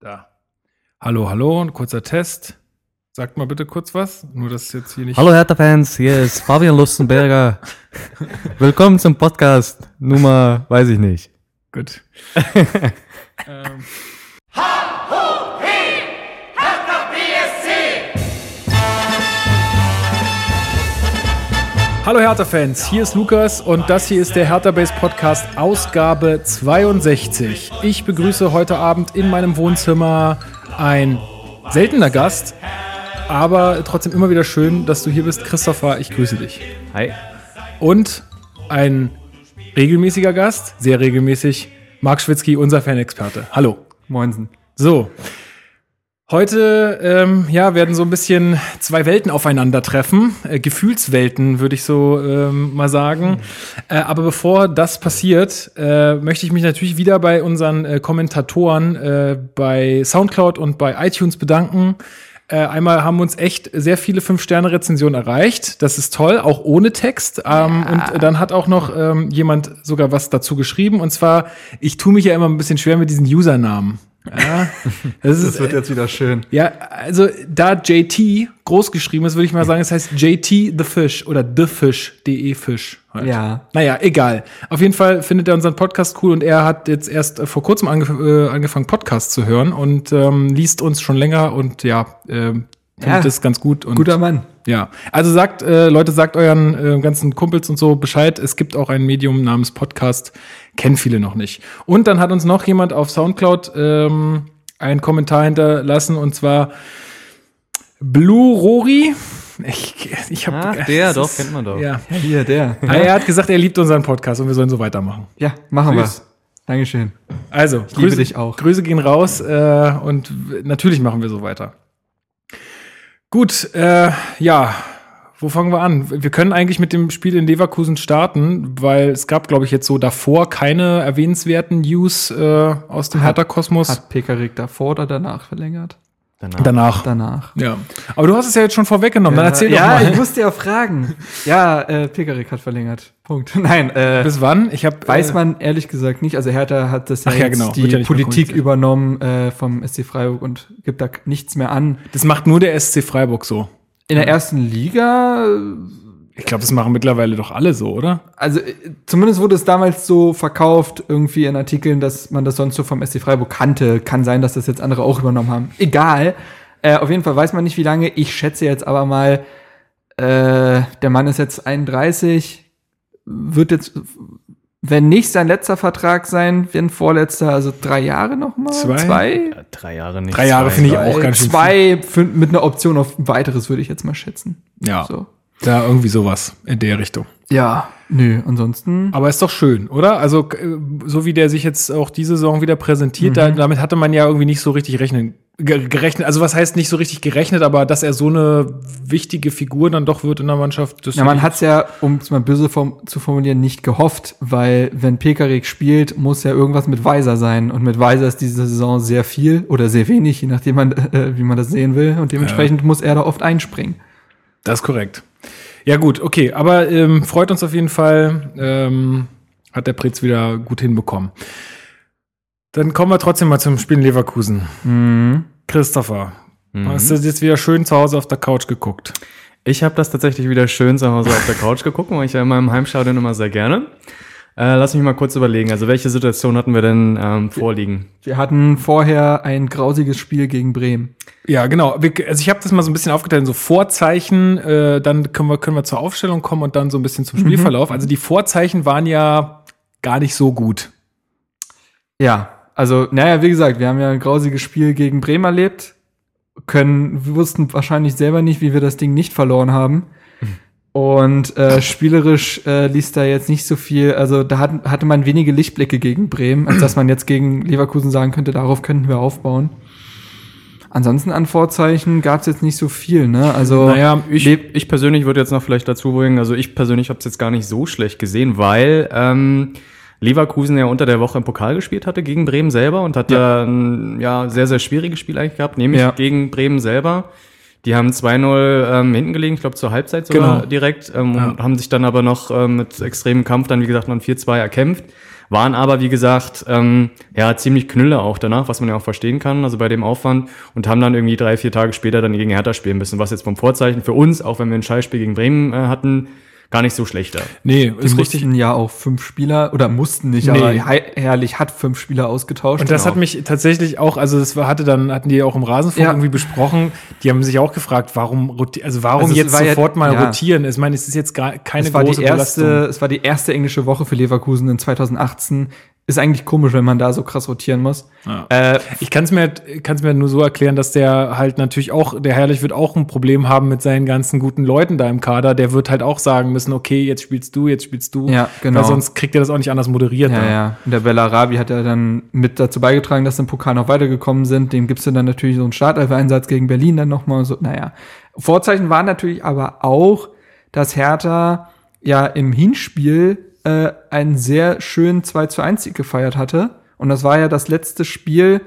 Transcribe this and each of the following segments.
Da. Hallo, hallo, ein kurzer Test. Sagt mal bitte kurz was. Nur, dass jetzt hier nicht. Hallo Hertha-Fans, hier ist Fabian Lustenberger. Willkommen zum Podcast Nummer, weiß ich nicht. Gut. ähm. Hallo Hertha-Fans, hier ist Lukas und das hier ist der Hertha Base Podcast Ausgabe 62. Ich begrüße heute Abend in meinem Wohnzimmer ein seltener Gast, aber trotzdem immer wieder schön, dass du hier bist. Christopher, ich grüße dich. Hi. Und ein regelmäßiger Gast, sehr regelmäßig, Marc Schwitzky, unser Fanexperte. Hallo. Moinsen. So, Heute ähm, ja, werden so ein bisschen zwei Welten aufeinandertreffen. Äh, Gefühlswelten, würde ich so ähm, mal sagen. Äh, aber bevor das passiert, äh, möchte ich mich natürlich wieder bei unseren äh, Kommentatoren äh, bei Soundcloud und bei iTunes bedanken. Äh, einmal haben uns echt sehr viele Fünf-Sterne-Rezensionen erreicht. Das ist toll, auch ohne Text. Ähm, ja. Und dann hat auch noch ähm, jemand sogar was dazu geschrieben. Und zwar, ich tue mich ja immer ein bisschen schwer mit diesen Usernamen. Ja, das, das wird jetzt wieder schön. Ja, also da JT groß geschrieben ist, würde ich mal sagen, es heißt JT the Fish oder The Fish, de Fish. Halt. Ja. Naja, egal. Auf jeden Fall findet er unseren Podcast cool und er hat jetzt erst vor kurzem angef äh, angefangen, Podcast zu hören und ähm, liest uns schon länger und ja, äh, findet ja, das ganz gut. Und, guter Mann. Ja, also sagt, äh, Leute, sagt euren äh, ganzen Kumpels und so Bescheid. Es gibt auch ein Medium namens Podcast kennen viele noch nicht. Und dann hat uns noch jemand auf Soundcloud ähm, einen Kommentar hinterlassen und zwar Blue Rory. Ich, ich hab, Ach, der, doch, kennt man doch. Ja, hier, der. Ja. Er hat gesagt, er liebt unseren Podcast und wir sollen so weitermachen. Ja, machen wir. Dankeschön. Also, ich Grüße, dich auch. Grüße gehen raus äh, und natürlich machen wir so weiter. Gut, äh, ja, wo fangen wir an? Wir können eigentlich mit dem Spiel in Leverkusen starten, weil es gab, glaube ich, jetzt so davor keine erwähnenswerten News äh, aus dem Hertha-Kosmos. Hat Pekarik davor oder danach verlängert? Danach. Danach. Danach. Ja. Aber du hast es ja jetzt schon vorweggenommen. Ja, Dann erzähl ja, doch mal. Ja, ich musste ja fragen. Ja, äh, Pekarik hat verlängert. Punkt. Nein. Äh, Bis wann? Ich hab, weiß äh, man ehrlich gesagt nicht. Also Hertha hat das ja, ja genau. die ja Politik übernommen äh, vom SC Freiburg und gibt da nichts mehr an. Das macht nur der SC Freiburg so. In der ersten Liga. Ich glaube, das machen mittlerweile doch alle so, oder? Also äh, zumindest wurde es damals so verkauft, irgendwie in Artikeln, dass man das sonst so vom SC Freiburg kannte. Kann sein, dass das jetzt andere auch übernommen haben. Egal. Äh, auf jeden Fall weiß man nicht, wie lange. Ich schätze jetzt aber mal, äh, der Mann ist jetzt 31, wird jetzt wenn nicht sein letzter Vertrag sein, wenn vorletzter, also drei Jahre nochmal? Zwei? zwei? Ja, drei Jahre nicht. Drei Jahre finde ich auch ganz schön. Zwei mit einer Option auf ein weiteres, würde ich jetzt mal schätzen. Ja. So. Da irgendwie sowas in der Richtung. Ja, nö, ansonsten. Aber ist doch schön, oder? Also, so wie der sich jetzt auch diese Saison wieder präsentiert, mhm. damit hatte man ja irgendwie nicht so richtig rechnen gerechnet, also was heißt nicht so richtig gerechnet, aber dass er so eine wichtige Figur dann doch wird in der Mannschaft. ja, man hat es ja, um es mal böse form zu formulieren, nicht gehofft, weil wenn Pekarik spielt, muss ja irgendwas mit Weiser sein und mit Weiser ist diese Saison sehr viel oder sehr wenig, je nachdem man, äh, wie man das sehen will und dementsprechend ja. muss er da oft einspringen. Das ist korrekt. Ja gut, okay, aber ähm, freut uns auf jeden Fall, ähm, hat der Pritz wieder gut hinbekommen. Dann kommen wir trotzdem mal zum Spiel in Leverkusen. Mhm. Christopher, mhm. hast du jetzt wieder schön zu Hause auf der Couch geguckt? Ich habe das tatsächlich wieder schön zu Hause auf der Couch geguckt, mache ich ja in meinem Heimstadion immer sehr gerne. Äh, lass mich mal kurz überlegen. Also welche Situation hatten wir denn ähm, vorliegen? Wir hatten vorher ein grausiges Spiel gegen Bremen. Ja, genau. Also ich habe das mal so ein bisschen aufgeteilt, so Vorzeichen, äh, dann können wir, können wir zur Aufstellung kommen und dann so ein bisschen zum Spielverlauf. Mhm. Also die Vorzeichen waren ja gar nicht so gut. Ja, also, naja, wie gesagt, wir haben ja ein grausiges Spiel gegen Bremen erlebt, können, wir wussten wahrscheinlich selber nicht, wie wir das Ding nicht verloren haben. Und äh, spielerisch äh, ließ da jetzt nicht so viel, also da hat, hatte man wenige Lichtblicke gegen Bremen, als dass man jetzt gegen Leverkusen sagen könnte, darauf könnten wir aufbauen. Ansonsten an Vorzeichen gab es jetzt nicht so viel, ne? Also naja, ich, ich persönlich würde jetzt noch vielleicht dazu bringen, also ich persönlich habe es jetzt gar nicht so schlecht gesehen, weil ähm, Leverkusen ja unter der Woche im Pokal gespielt hatte gegen Bremen selber und hat ja, ja ein ja, sehr, sehr schwieriges Spiel eigentlich gehabt, nämlich ja. gegen Bremen selber, Die haben 2-0 ähm, hinten gelegen, ich glaube zur Halbzeit sogar Genau. direkt, ähm, Ja. und haben sich dann aber noch ähm, mit extremem Kampf dann, wie gesagt, noch ein 4-2 erkämpft. Waren aber, wie gesagt, ähm, ja, ziemlich knülle auch danach, was man ja auch verstehen kann, also bei dem Aufwand. Und haben dann irgendwie drei, vier Tage später dann gegen Hertha spielen müssen, was jetzt vom Vorzeichen für uns, auch wenn wir ein Scheißspiel gegen Bremen äh, hatten, gar nicht so schlecht war. Nee, Die ist richtig. mussten ja auch fünf Spieler, oder mussten nicht, Nee. aber He- Herrlich hat fünf Spieler ausgetauscht. Und das Genau. hat mich tatsächlich auch, also das war, hatte dann, hatten die auch im Rasenfunk Ja. irgendwie besprochen, die haben sich auch gefragt, warum, also warum Also jetzt war ja- sofort mal ja. rotieren? Ich meine, es ist jetzt gar keine es war große die erste, Belastung. es war die erste englische Woche für Leverkusen in 2018. Ist eigentlich komisch, wenn man da so krass rotieren muss. Ja. Äh, Ich kann es mir, kann's mir nur so erklären, dass der halt natürlich auch, der Herrlich wird auch ein Problem haben mit seinen ganzen guten Leuten da im Kader. Der wird halt auch sagen müssen, okay, jetzt spielst du, jetzt spielst du. Ja, genau. Weil sonst kriegt er das auch nicht anders moderiert. Ja, da. ja. Und der Bellarabi hat ja dann mit dazu beigetragen, dass sie im Pokal noch weitergekommen sind. Dem gibst du dann natürlich so einen Startelfer-Einsatz gegen Berlin dann nochmal so. Naja. Vorzeichen waren natürlich aber auch, dass Hertha ja im Hinspiel äh, einen sehr schönen 2 zu 1 Sieg gefeiert hatte. Und das war ja das letzte Spiel,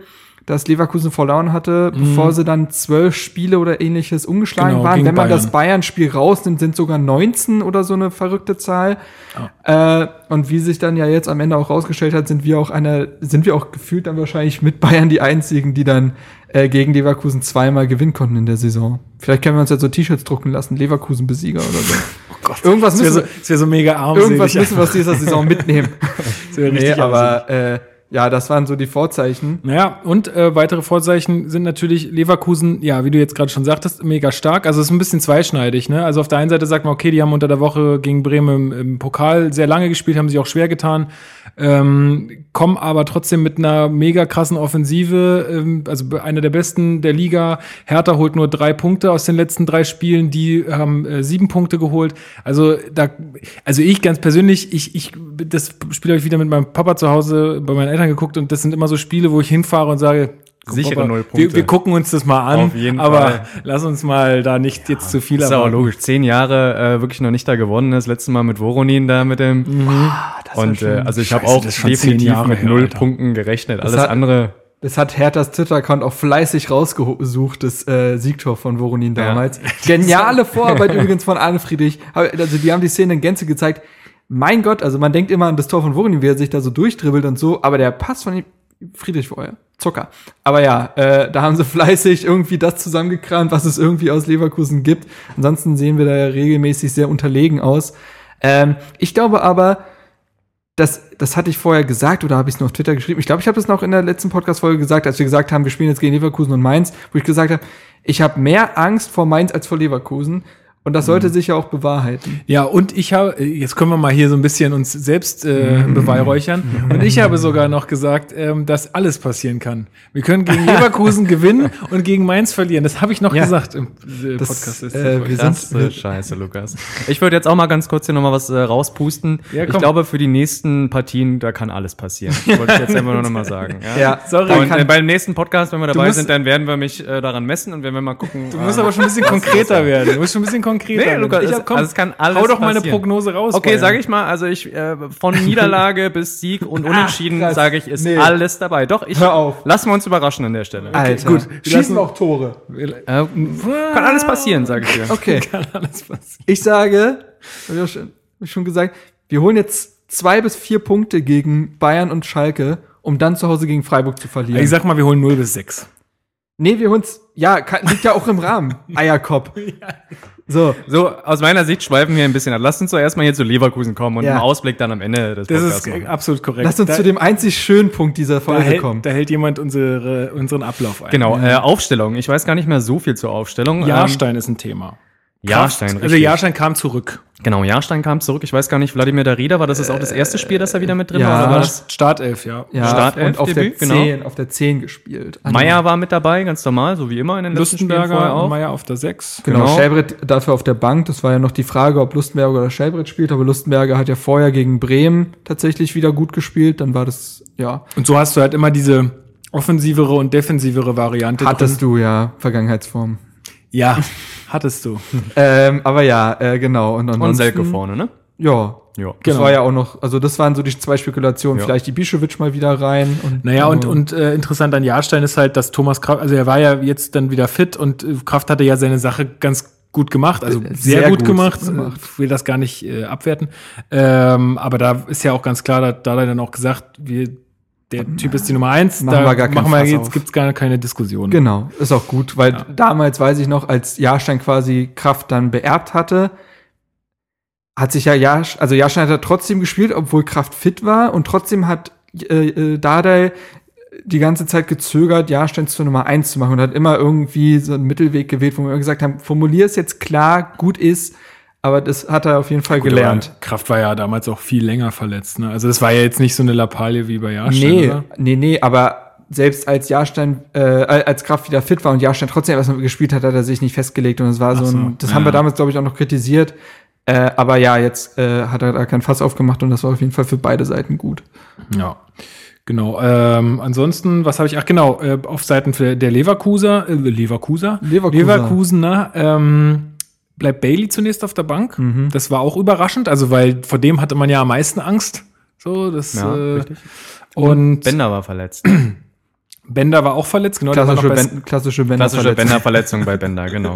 das Leverkusen verloren hatte, bevor sie dann zwölf Spiele oder ähnliches umgeschlagen Genau, waren. Wenn man das Bayern. Bayern-Spiel rausnimmt, sind sogar 19 oder so eine verrückte Zahl. Äh, und wie sich dann ja jetzt am Ende auch rausgestellt hat, sind wir auch einer, sind wir auch gefühlt dann wahrscheinlich mit Bayern die einzigen, die dann äh, gegen Leverkusen zweimal gewinnen konnten in der Saison. Vielleicht können wir uns jetzt so T-Shirts drucken lassen, Leverkusen-Besieger oder so. Oh Gott, Irgendwas das müssen so, das so mega. Irgendwas müssen wir aus dieser Saison mitnehmen. Das nee, aber äh, ja, das waren so die Vorzeichen. Naja, und äh, weitere Vorzeichen sind natürlich Leverkusen, ja, wie du jetzt gerade schon sagtest, mega stark. Also es ist ein bisschen zweischneidig, ne? Also auf der einen Seite sagt man, okay, die haben unter der Woche gegen Bremen im, im Pokal sehr lange gespielt, haben sich auch schwer getan, ähm, kommen aber trotzdem mit einer mega krassen Offensive, ähm, also einer der besten der Liga. Hertha holt nur drei Punkte aus den letzten drei Spielen, die haben äh, sieben Punkte geholt. Also da, also ich ganz persönlich, ich, ich, das Spiel habe ich wieder mit meinem Papa zu Hause bei meinen Eltern geguckt und das sind immer so Spiele, wo ich hinfahre und sage, Sichere Papa, null Wir, Punkte. wir gucken uns das mal an, Auf jeden aber Fall. lass uns mal da nicht jetzt zu viel ist ja auch erwarten. logisch. Zehn Jahre äh, wirklich noch nicht da gewonnen. Das letzte Mal mit Voronin da mit dem. und äh, also ich habe auch definitiv Jahre mit her, null Alter. Punkten gerechnet. Alles hat- andere. Das hat Herthas Twitter-Account auch fleißig rausgesucht, das äh, Siegtor von Voronin damals. Geniale Vorarbeit übrigens von Arne Friedrich. Aber, Also die haben die Szene in Gänze gezeigt. Mein Gott, also man denkt immer an das Tor von Voronin, wie er sich da so durchdribbelt und so, aber der Pass von ihm, Friedrich vorher, Zucker. Aber ja, äh, da haben sie fleißig irgendwie das zusammengekramt, was es irgendwie aus Leverkusen gibt. Ansonsten sehen wir da ja regelmäßig sehr unterlegen aus. Ähm, ich glaube aber, das, das hatte ich vorher gesagt oder habe ich es nur auf Twitter geschrieben? Ich glaube, ich habe es noch in der letzten Podcast-Folge gesagt, als wir gesagt haben, wir spielen jetzt gegen Leverkusen und Mainz, wo ich gesagt habe, ich habe mehr Angst vor Mainz als vor Leverkusen. Und das sollte sich ja auch bewahrheiten. Ja, und ich habe, äh, jetzt können wir mal hier so ein bisschen uns selbst äh, beweihräuchern. Und ich habe sogar noch gesagt, ähm, dass alles passieren kann. Wir können gegen Leverkusen gewinnen und gegen Mainz verlieren. Das habe ich noch Ja. gesagt im äh, Das, Podcast. äh, Folge. wir Das sind, ist scheiße, Lukas. Ich würde jetzt auch mal ganz kurz hier nochmal was äh, rauspusten. Ja, ich glaube, für die nächsten Partien, da kann alles passieren. Das wollte ich jetzt einfach nur nochmal sagen. Ja. ja, Sorry. Und äh, beim nächsten Podcast, wenn wir dabei musst- sind, dann werden wir mich äh, daran messen und werden wir mal gucken. Du musst aber schon ein bisschen konkreter werden. Du musst schon ein bisschen konkreter Nee, werden. Lukas, ich es- hab, komm, also es kann alles hau doch mal eine passieren. Prognose raus. Okay, sage ich mal, also ich äh, von Niederlage bis Sieg und Unentschieden sage ich, ist Nee. alles dabei. Doch, ich Hör auf. lassen wir uns überraschen an der Stelle. Alter, gut. schießen Lassen- auch Tore. Äh, kann alles passieren, sage ich dir. Okay, Kann alles passieren. ich sage, hab ich auch schon, hab ich schon gesagt, wir holen jetzt zwei bis vier Punkte gegen Bayern und Schalke, um dann zu Hause gegen Freiburg zu verlieren. Ich sag mal, wir holen 0 bis 6. nee, wir holen's, ja, kann, liegt ja auch im Rahmen. Eierkopf. So, So, aus meiner Sicht schweifen wir ein bisschen ab. Lass uns doch erstmal hier zu Leverkusen kommen und Ja. im Ausblick dann am Ende des Das Podcasts ist machen. absolut korrekt. lass uns da, zu dem einzig schönen Punkt dieser da Folge hält, kommen. da hält jemand unsere, unseren Ablauf ein. Genau, äh, Aufstellung. Ich weiß gar nicht mehr so viel zur Aufstellung. Jahrstein ist ein Thema. Jahrstein, Also richtig. Jahrstein kam zurück. Genau, Jahrstein kam zurück. Ich weiß gar nicht, Wladimir Darida, war das jetzt auch das erste Spiel, dass er wieder mit drin ja. war? Oder war das? Startelf, ja. Ja, Startelf und auf der Debüt, genau. 10, auf der 10 gespielt. Also, Meier war mit dabei, ganz normal, so wie immer in den letzten Spielen vorher Lustenberger auch. und Meier auf der 6. Genau, Genau. Schelbrett dafür auf der Bank. Das war ja noch die Frage, ob Lustenberger oder Schelbrett spielt. Aber Lustenberger hat ja vorher gegen Bremen tatsächlich wieder gut gespielt. Dann war das, ja, Und so hast du halt immer diese offensivere und defensivere Variante. hattest du ja Vergangenheitsform. Ja, hattest du. ähm, aber ja, äh, genau. Und, Und Selke vorne, ne? Ja, Ja. Das Genau. war ja auch noch, also das waren so die zwei Spekulationen. Ja. Vielleicht die Bischewitsch mal wieder rein. Und, Naja, und, äh, und äh, interessant an Jahrstein ist halt, dass Thomas Kraft, also er war ja jetzt dann wieder fit und äh, Kraft hatte ja seine Sache ganz gut gemacht, also Äh, sehr, sehr gut, gut gemacht. gemacht. Ich will das gar nicht äh, abwerten. Ähm, aber da ist ja auch ganz klar, da, da hat er dann auch gesagt, wir, der Typ ist die Nummer eins, Machen da wir gar machen wir Fass jetzt auf. gibt's gar keine Diskussion. Genau, ist auch gut, weil Ja. damals weiß ich noch, als Jahrstein quasi Kraft dann beerbt hatte, hat sich ja Jahrstein, also Jahrstein hat trotzdem gespielt, obwohl Kraft fit war und trotzdem hat äh, äh, Dardai die ganze Zeit gezögert, Jahrstein zur Nummer eins zu machen und hat immer irgendwie so einen Mittelweg gewählt, wo wir gesagt haben, formulier es jetzt klar, gut ist, aber das hat er auf jeden Fall Gut, gelernt. Kraft war ja damals auch viel länger verletzt. Ne? Also das war ja jetzt nicht so eine Lappalie wie bei Jahrstein. Nee, oder? nee, nee, aber selbst als Jahrstein, äh, als Kraft wieder fit war und Jahrstein trotzdem erstmal gespielt hat, hat er sich nicht festgelegt und es war so so, ein, das ja. haben wir damals, glaube ich, auch noch kritisiert. Äh, aber ja, jetzt äh, hat er da kein Fass aufgemacht und das war auf jeden Fall für beide Seiten gut. Ja, genau. Ähm, ansonsten, was habe ich? Ach genau, äh, auf Seiten der Leverkuser, äh, Leverkuser, Leverkuser. Leverkusener, ähm, bleibt Bailey zunächst auf der Bank. Mhm. Das war auch überraschend, also weil vor dem hatte man ja am meisten Angst. So, das Ja, äh, richtig. und Bender war verletzt. Bender war auch verletzt, genau. Klassische, ben, klassische Bender. Klassische Bender-Verletzung bei Bender, genau.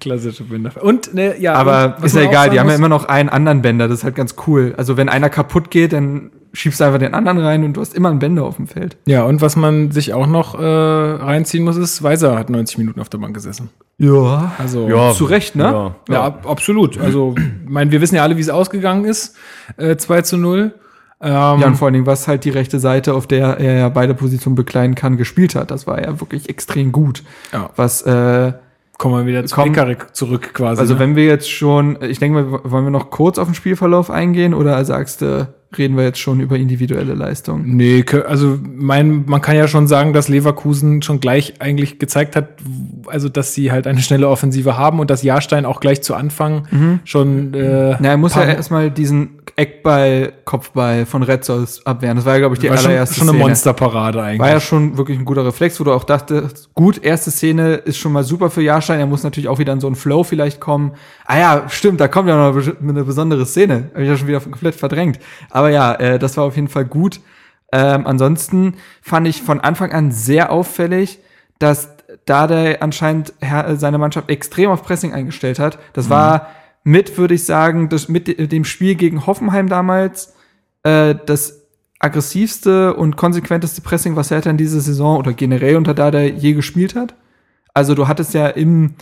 Klassische Bender. Und ne, ja, Aber ist ja egal, die haben ja immer noch einen anderen Bänder, das ist halt ganz cool. Also wenn einer kaputt geht, dann schiebst einfach den anderen rein und du hast immer einen Bänder auf dem Feld. Ja, und was man sich auch noch äh, reinziehen muss, ist, Weiser hat 90 Minuten auf der Bank gesessen. Ja. Also Zu Recht, ne? Ja. Ja, ab, absolut. Also, ich meine, wir wissen ja alle, wie es ausgegangen ist. Äh, 2 zu 0. Ähm, Ja, und vor allen Dingen, was halt die rechte Seite, auf der er ja beide Positionen bekleiden kann, gespielt hat. Das war ja wirklich extrem gut. Ja. Was, äh, kommen wir wieder zu Komm. Pekarik zurück quasi. also ne? wenn wir jetzt schon, ich denke mal, wollen wir noch kurz auf den Spielverlauf eingehen oder sagst du, reden wir jetzt schon über individuelle Leistungen? Nee, also mein, man kann ja schon sagen, dass Leverkusen schon gleich eigentlich gezeigt hat, also dass sie halt eine schnelle Offensive haben und dass Jahrstein auch gleich zu Anfang schon äh, Na, er muss ja erstmal diesen Eckball, Kopfball von Retzos abwehren. Das war ja, glaube ich, die war schon, allererste schon eine Szene. Monsterparade eigentlich. War ja schon wirklich ein guter Reflex, wo du auch dachtest, gut, erste Szene ist schon mal super für Jahrstein, er muss natürlich auch wieder in so einen Flow vielleicht kommen. Ah ja, stimmt, da kommt ja noch eine, eine besondere Szene. Habe ich ja schon wieder komplett verdrängt. Aber ja, äh, das war auf jeden Fall gut. Ähm, ansonsten fand ich von Anfang an sehr auffällig, dass Dardai anscheinend her- seine Mannschaft extrem auf Pressing eingestellt hat. Das war mit, würde ich sagen, das, mit de- dem Spiel gegen Hoffenheim damals äh, das aggressivste und konsequenteste Pressing, was Hertha in dieser Saison oder generell unter Dardai je gespielt hat. Also du hattest ja im,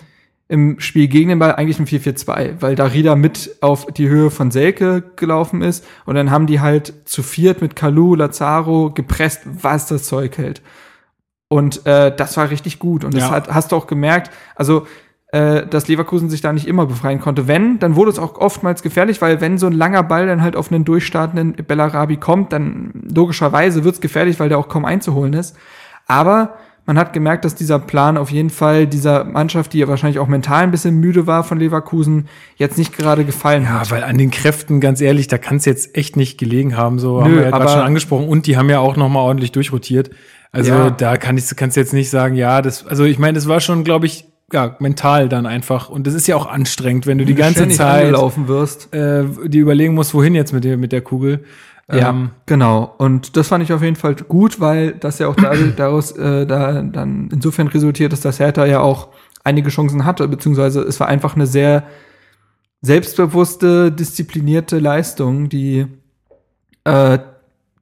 im Spiel gegen den Ball eigentlich ein 4-4-2, weil Darida mit auf die Höhe von Selke gelaufen ist und dann haben die halt zu viert mit Kalu, Lazaro gepresst, was das Zeug hält. Und äh, das war richtig gut. Und das Ja. hat, hast du auch gemerkt, also äh, dass Leverkusen sich da nicht immer befreien konnte. Wenn, dann wurde es auch oftmals gefährlich, weil wenn so ein langer Ball dann halt auf einen durchstartenden Bellarabi kommt, dann logischerweise wird es gefährlich, weil der auch kaum einzuholen ist. Aber man hat gemerkt, dass dieser Plan auf jeden Fall dieser Mannschaft, die ja wahrscheinlich auch mental ein bisschen müde war von Leverkusen, jetzt nicht gerade gefallen Ja, hat. weil an den Kräften, ganz ehrlich, da kann es jetzt echt nicht gelegen haben. So haben Nö, wir ja gerade schon angesprochen. Und die haben ja auch noch mal ordentlich durchrotiert. Also Ja. da kann ich, kannst du jetzt nicht sagen, ja, das, also ich meine, das war schon, glaube ich, ja, mental dann einfach. Und das ist ja auch anstrengend, wenn du die ganze Zeit angelaufen wirst. äh, die überlegen musst, wohin jetzt mit der, mit der Kugel. Ja, Ähm, genau. Und das fand ich auf jeden Fall gut, weil das ja auch da, daraus äh, da dann insofern resultiert ist, dass Hertha ja auch einige Chancen hatte, beziehungsweise es war einfach eine sehr selbstbewusste, disziplinierte Leistung, die äh,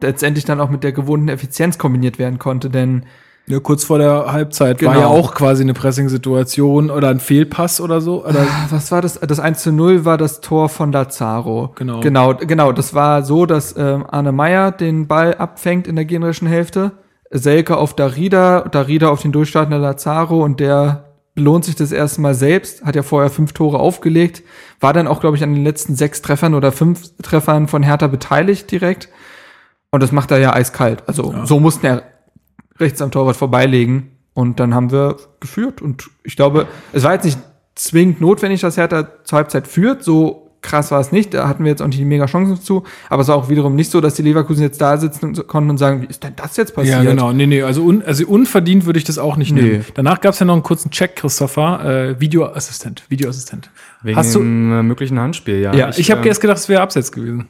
letztendlich dann auch mit der gewohnten Effizienz kombiniert werden konnte, denn ja, kurz vor der Halbzeit war Genau. ja auch quasi eine Pressing-Situation oder ein Fehlpass oder so. Oder was war das? Das 1 zu 0 war das Tor von Lazaro. Genau. Genau, genau. Das war so, dass ähm, Arne Meyer den Ball abfängt in der gegnerischen Hälfte. Selke auf Darida, Darida auf den durchstartenden Lazaro und der belohnt sich das erste Mal selbst, hat ja vorher fünf Tore aufgelegt, war dann auch, glaube ich, an den letzten sechs Treffern oder fünf Treffern von Hertha beteiligt direkt. Und das macht er ja eiskalt. Also so mussten er rechts am Torwart vorbeilegen. Und dann haben wir geführt. Und ich glaube, es war jetzt nicht zwingend notwendig, dass Hertha zur Halbzeit führt. So krass war es nicht. Da hatten wir jetzt auch nicht die mega Chancen zu. Aber es war auch wiederum nicht so, dass die Leverkusen jetzt da sitzen und konnten und sagen, wie ist denn das jetzt passiert? Ja, genau. Nee, nee, also, un, also unverdient würde ich das auch nicht Nee. nehmen. Danach gab es ja noch einen kurzen Check, Christopher. Äh, Videoassistent. Videoassistent. Wegen Hast du- äh, möglichen Handspiel, ja. Ja, ich, habe ähm, erst gedacht, es wäre abseits gewesen.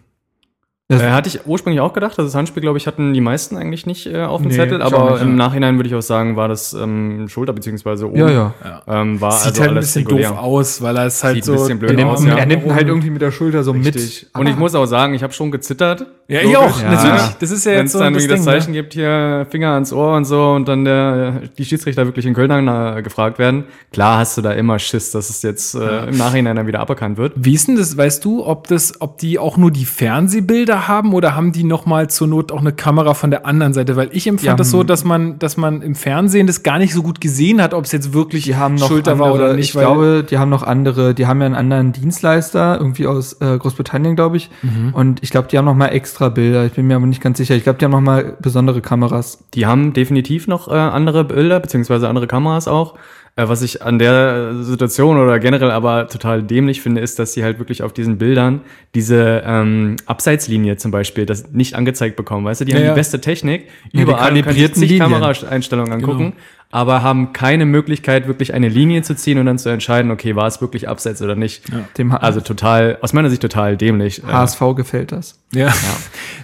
Das- Äh, hatte ich ursprünglich auch gedacht, also das Handspiel, glaube ich, hatten die meisten eigentlich nicht äh, auf dem Nee, Zettel, aber nicht, im ja. Nachhinein würde ich auch sagen, war das ähm, Schulter beziehungsweise oben. Ja, ja. Ähm, war Sieht also halt ein bisschen regulär. doof aus, weil er es halt Sieht so. ein bisschen blöd Er nimmt, aus, ja. er nimmt ihn halt irgendwie mit der Schulter so Richtig. mit. Und ich muss auch sagen, ich habe schon gezittert. Ja, ich auch, Ja. natürlich. Das ist ja Wenn jetzt es so dann das irgendwie das Ding, Zeichen gibt, hier Finger ans Ohr und so und dann der, die Schiedsrichter wirklich in Köln dann äh, gefragt werden. Klar hast du da immer Schiss, dass es jetzt äh, im Nachhinein dann wieder aberkannt wird. Wie ist denn das, weißt du, ob das, ob die auch nur die Fernsehbilder haben oder haben die noch mal zur Not auch eine Kamera von der anderen Seite? Weil ich empfand Die das so, haben- dass man, dass man im Fernsehen das gar nicht so gut gesehen hat, ob es jetzt wirklich Die haben noch Schulter andere, war oder nicht. Ich glaube, die haben noch andere, die haben ja einen anderen Dienstleister, irgendwie aus äh, Großbritannien, glaube ich. Mhm. Und ich glaube, die haben noch mal extra Bilder. Ich bin mir aber nicht ganz sicher. Ich glaube, die haben noch mal besondere Kameras. Die haben definitiv noch äh, andere Bilder, beziehungsweise andere Kameras auch. Äh, was ich an der Situation oder generell aber total dämlich finde, ist, dass sie halt wirklich auf diesen Bildern diese ähm, Abseitslinie zum Beispiel das nicht angezeigt bekommen. Weißt du, die Ja, haben ja. die beste Technik, die überall sich kalibrierten. Kameraeinstellungen angucken, Genau. Aber haben keine Möglichkeit, wirklich eine Linie zu ziehen und dann zu entscheiden, okay, war es wirklich Abseits oder nicht. Dem Also total, aus meiner Sicht total dämlich. Äh, HSV gefällt das. Ja.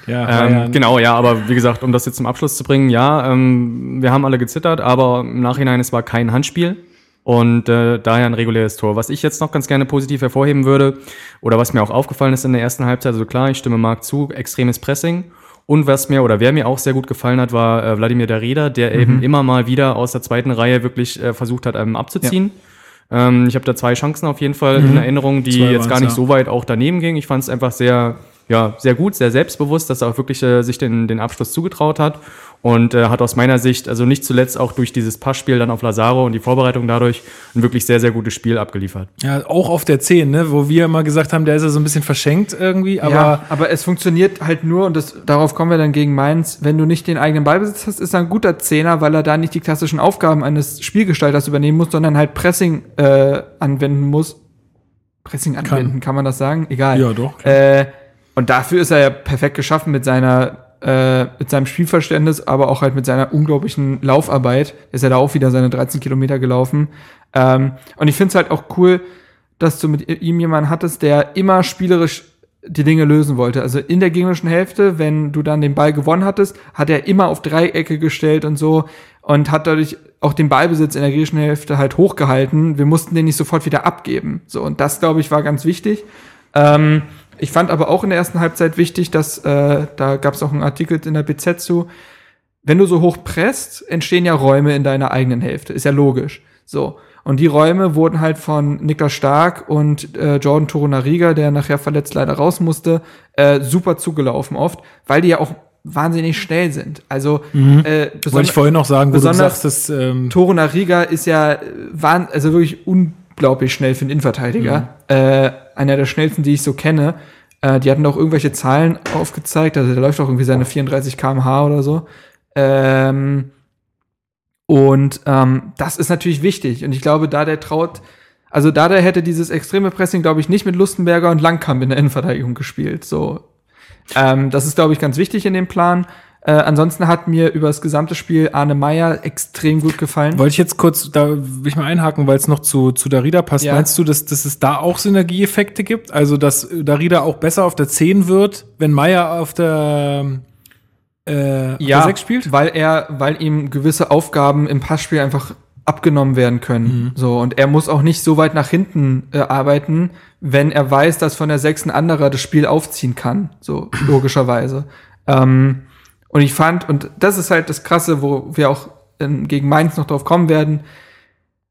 Ja, ähm, ja, Genau, ja, aber wie gesagt, um das jetzt zum Abschluss zu bringen, ja, ähm, wir haben alle gezittert, aber im Nachhinein, es war kein Handspiel und äh, daher ein reguläres Tor. Was ich jetzt noch ganz gerne positiv hervorheben würde oder was mir auch aufgefallen ist in der ersten Halbzeit, also klar, ich stimme Marc zu, extremes Pressing. Und was mir oder wer mir auch sehr gut gefallen hat, war äh, Wladimir Darida, der Mhm. eben immer mal wieder aus der zweiten Reihe wirklich äh, versucht hat, einem abzuziehen. Ähm, ich habe da zwei Chancen auf jeden Fall in Erinnerung, die Mhm. Jetzt gar nicht ja. so weit auch daneben gingen. Ich fand es einfach sehr, ja, sehr gut, sehr selbstbewusst, dass er auch wirklich äh, sich den, den Abschluss zugetraut hat und äh, hat aus meiner Sicht, also nicht zuletzt auch durch dieses Passspiel dann auf Lazaro und die Vorbereitung dadurch, ein wirklich sehr, sehr gutes Spiel abgeliefert. ja, auch auf der 10, ne, wo wir immer gesagt haben, der ist ja so ein bisschen verschenkt irgendwie, aber ja, aber es funktioniert halt nur, und das, darauf kommen wir dann gegen Mainz, wenn du nicht den eigenen Ballbesitz hast, ist er ein guter Zehner, weil er da nicht die klassischen Aufgaben eines Spielgestalters übernehmen muss, sondern halt Pressing äh, anwenden muss. Pressing anwenden, kann, man das sagen? Egal. ja, doch. Äh, und dafür ist er ja perfekt geschaffen mit seiner äh, mit seinem Spielverständnis, aber auch halt mit seiner unglaublichen Laufarbeit. Ist er da auch wieder seine 13 Kilometer gelaufen. Ähm, und ich finde es halt auch cool, dass du mit ihm jemanden hattest, der immer spielerisch die Dinge lösen wollte. Also in der gegnerischen Hälfte, wenn du dann den Ball gewonnen hattest, hat er immer auf Dreiecke gestellt und so und hat dadurch auch den Ballbesitz in der gegnerischen Hälfte halt hochgehalten. Wir mussten den nicht sofort wieder abgeben. So, und das, glaube ich, war ganz wichtig. Ähm, ich fand aber auch in der ersten Halbzeit wichtig, dass äh, da gab es auch einen Artikel in der BZ zu, wenn du so hoch presst, entstehen ja Räume in deiner eigenen Hälfte. Ist ja logisch. So. Und die Räume wurden halt von Niklas Stark und äh, Jordan Torunariga, der nachher verletzt leider raus musste, äh, super zugelaufen oft, weil die ja auch wahnsinnig schnell sind. Also äh, Wollte ich vorhin noch sagen, wo du besonders- sagst, dass, ähm, Torunariga ist ja äh, also wirklich unglaublich schnell für einen Innenverteidiger. Äh, einer der schnellsten, die ich so kenne. Äh, die hatten auch irgendwelche Zahlen aufgezeigt. Also der läuft auch irgendwie seine 34 km/h oder so. Ähm, und ähm, das ist natürlich wichtig. Und ich glaube, da der traut, also da der hätte dieses extreme Pressing, glaube ich, nicht mit Lustenberger und Langkamp in der Innenverteidigung gespielt. So, ähm, das ist, glaube ich, ganz wichtig in dem Plan. Äh, ansonsten hat mir über das gesamte Spiel Arne Meyer extrem gut gefallen. wollte ich jetzt kurz, da will ich mal einhaken, weil es noch zu, zu Darida passt. Ja. Meinst du, dass, dass es da auch Synergieeffekte gibt? Also, dass Darida auch besser auf der 10 wird, wenn Meier auf der, äh, auf der 6 spielt? weil er, weil ihm gewisse Aufgaben im Passspiel einfach abgenommen werden können. So und er muss auch nicht so weit nach hinten äh, arbeiten, wenn er weiß, dass von der sechsten anderer das Spiel aufziehen kann. So logischerweise. Ähm, und ich fand und das ist halt das Krasse, wo wir auch in, gegen Mainz noch drauf kommen werden.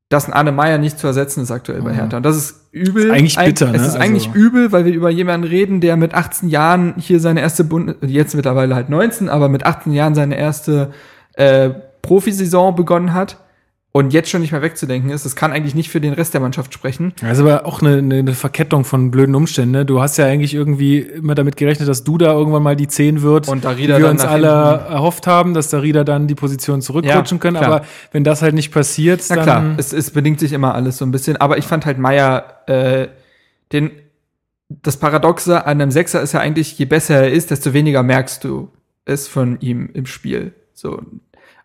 Dass ein Arne Meyer nicht zu ersetzen ist aktuell bei Hertha. Und das ist übel. Ist eigentlich Eig- bitter, ne? Es ist Also- eigentlich übel, weil wir über jemanden reden, der mit 18 Jahren hier seine erste Bund jetzt mittlerweile halt 19, aber mit 18 Jahren seine erste äh, Profisaison begonnen hat und jetzt schon nicht mehr wegzudenken ist. Das kann eigentlich nicht für den Rest der Mannschaft sprechen. Das ist aber auch eine, eine, Verkettung von blöden Umständen. Ne? Du hast ja eigentlich irgendwie immer damit gerechnet, dass du da irgendwann mal die 10 wird, Und die wir uns alle hinten. erhofft haben, dass Darida dann die Position zurückrutschen Ja, können. klar. Aber wenn das halt nicht passiert, Na dann klar, es, es bedingt sich immer alles so ein bisschen. Aber ich fand halt Meier, äh, den das Paradoxe an einem Sechser ist ja eigentlich, je besser er ist, desto weniger merkst du es von ihm im Spiel. So.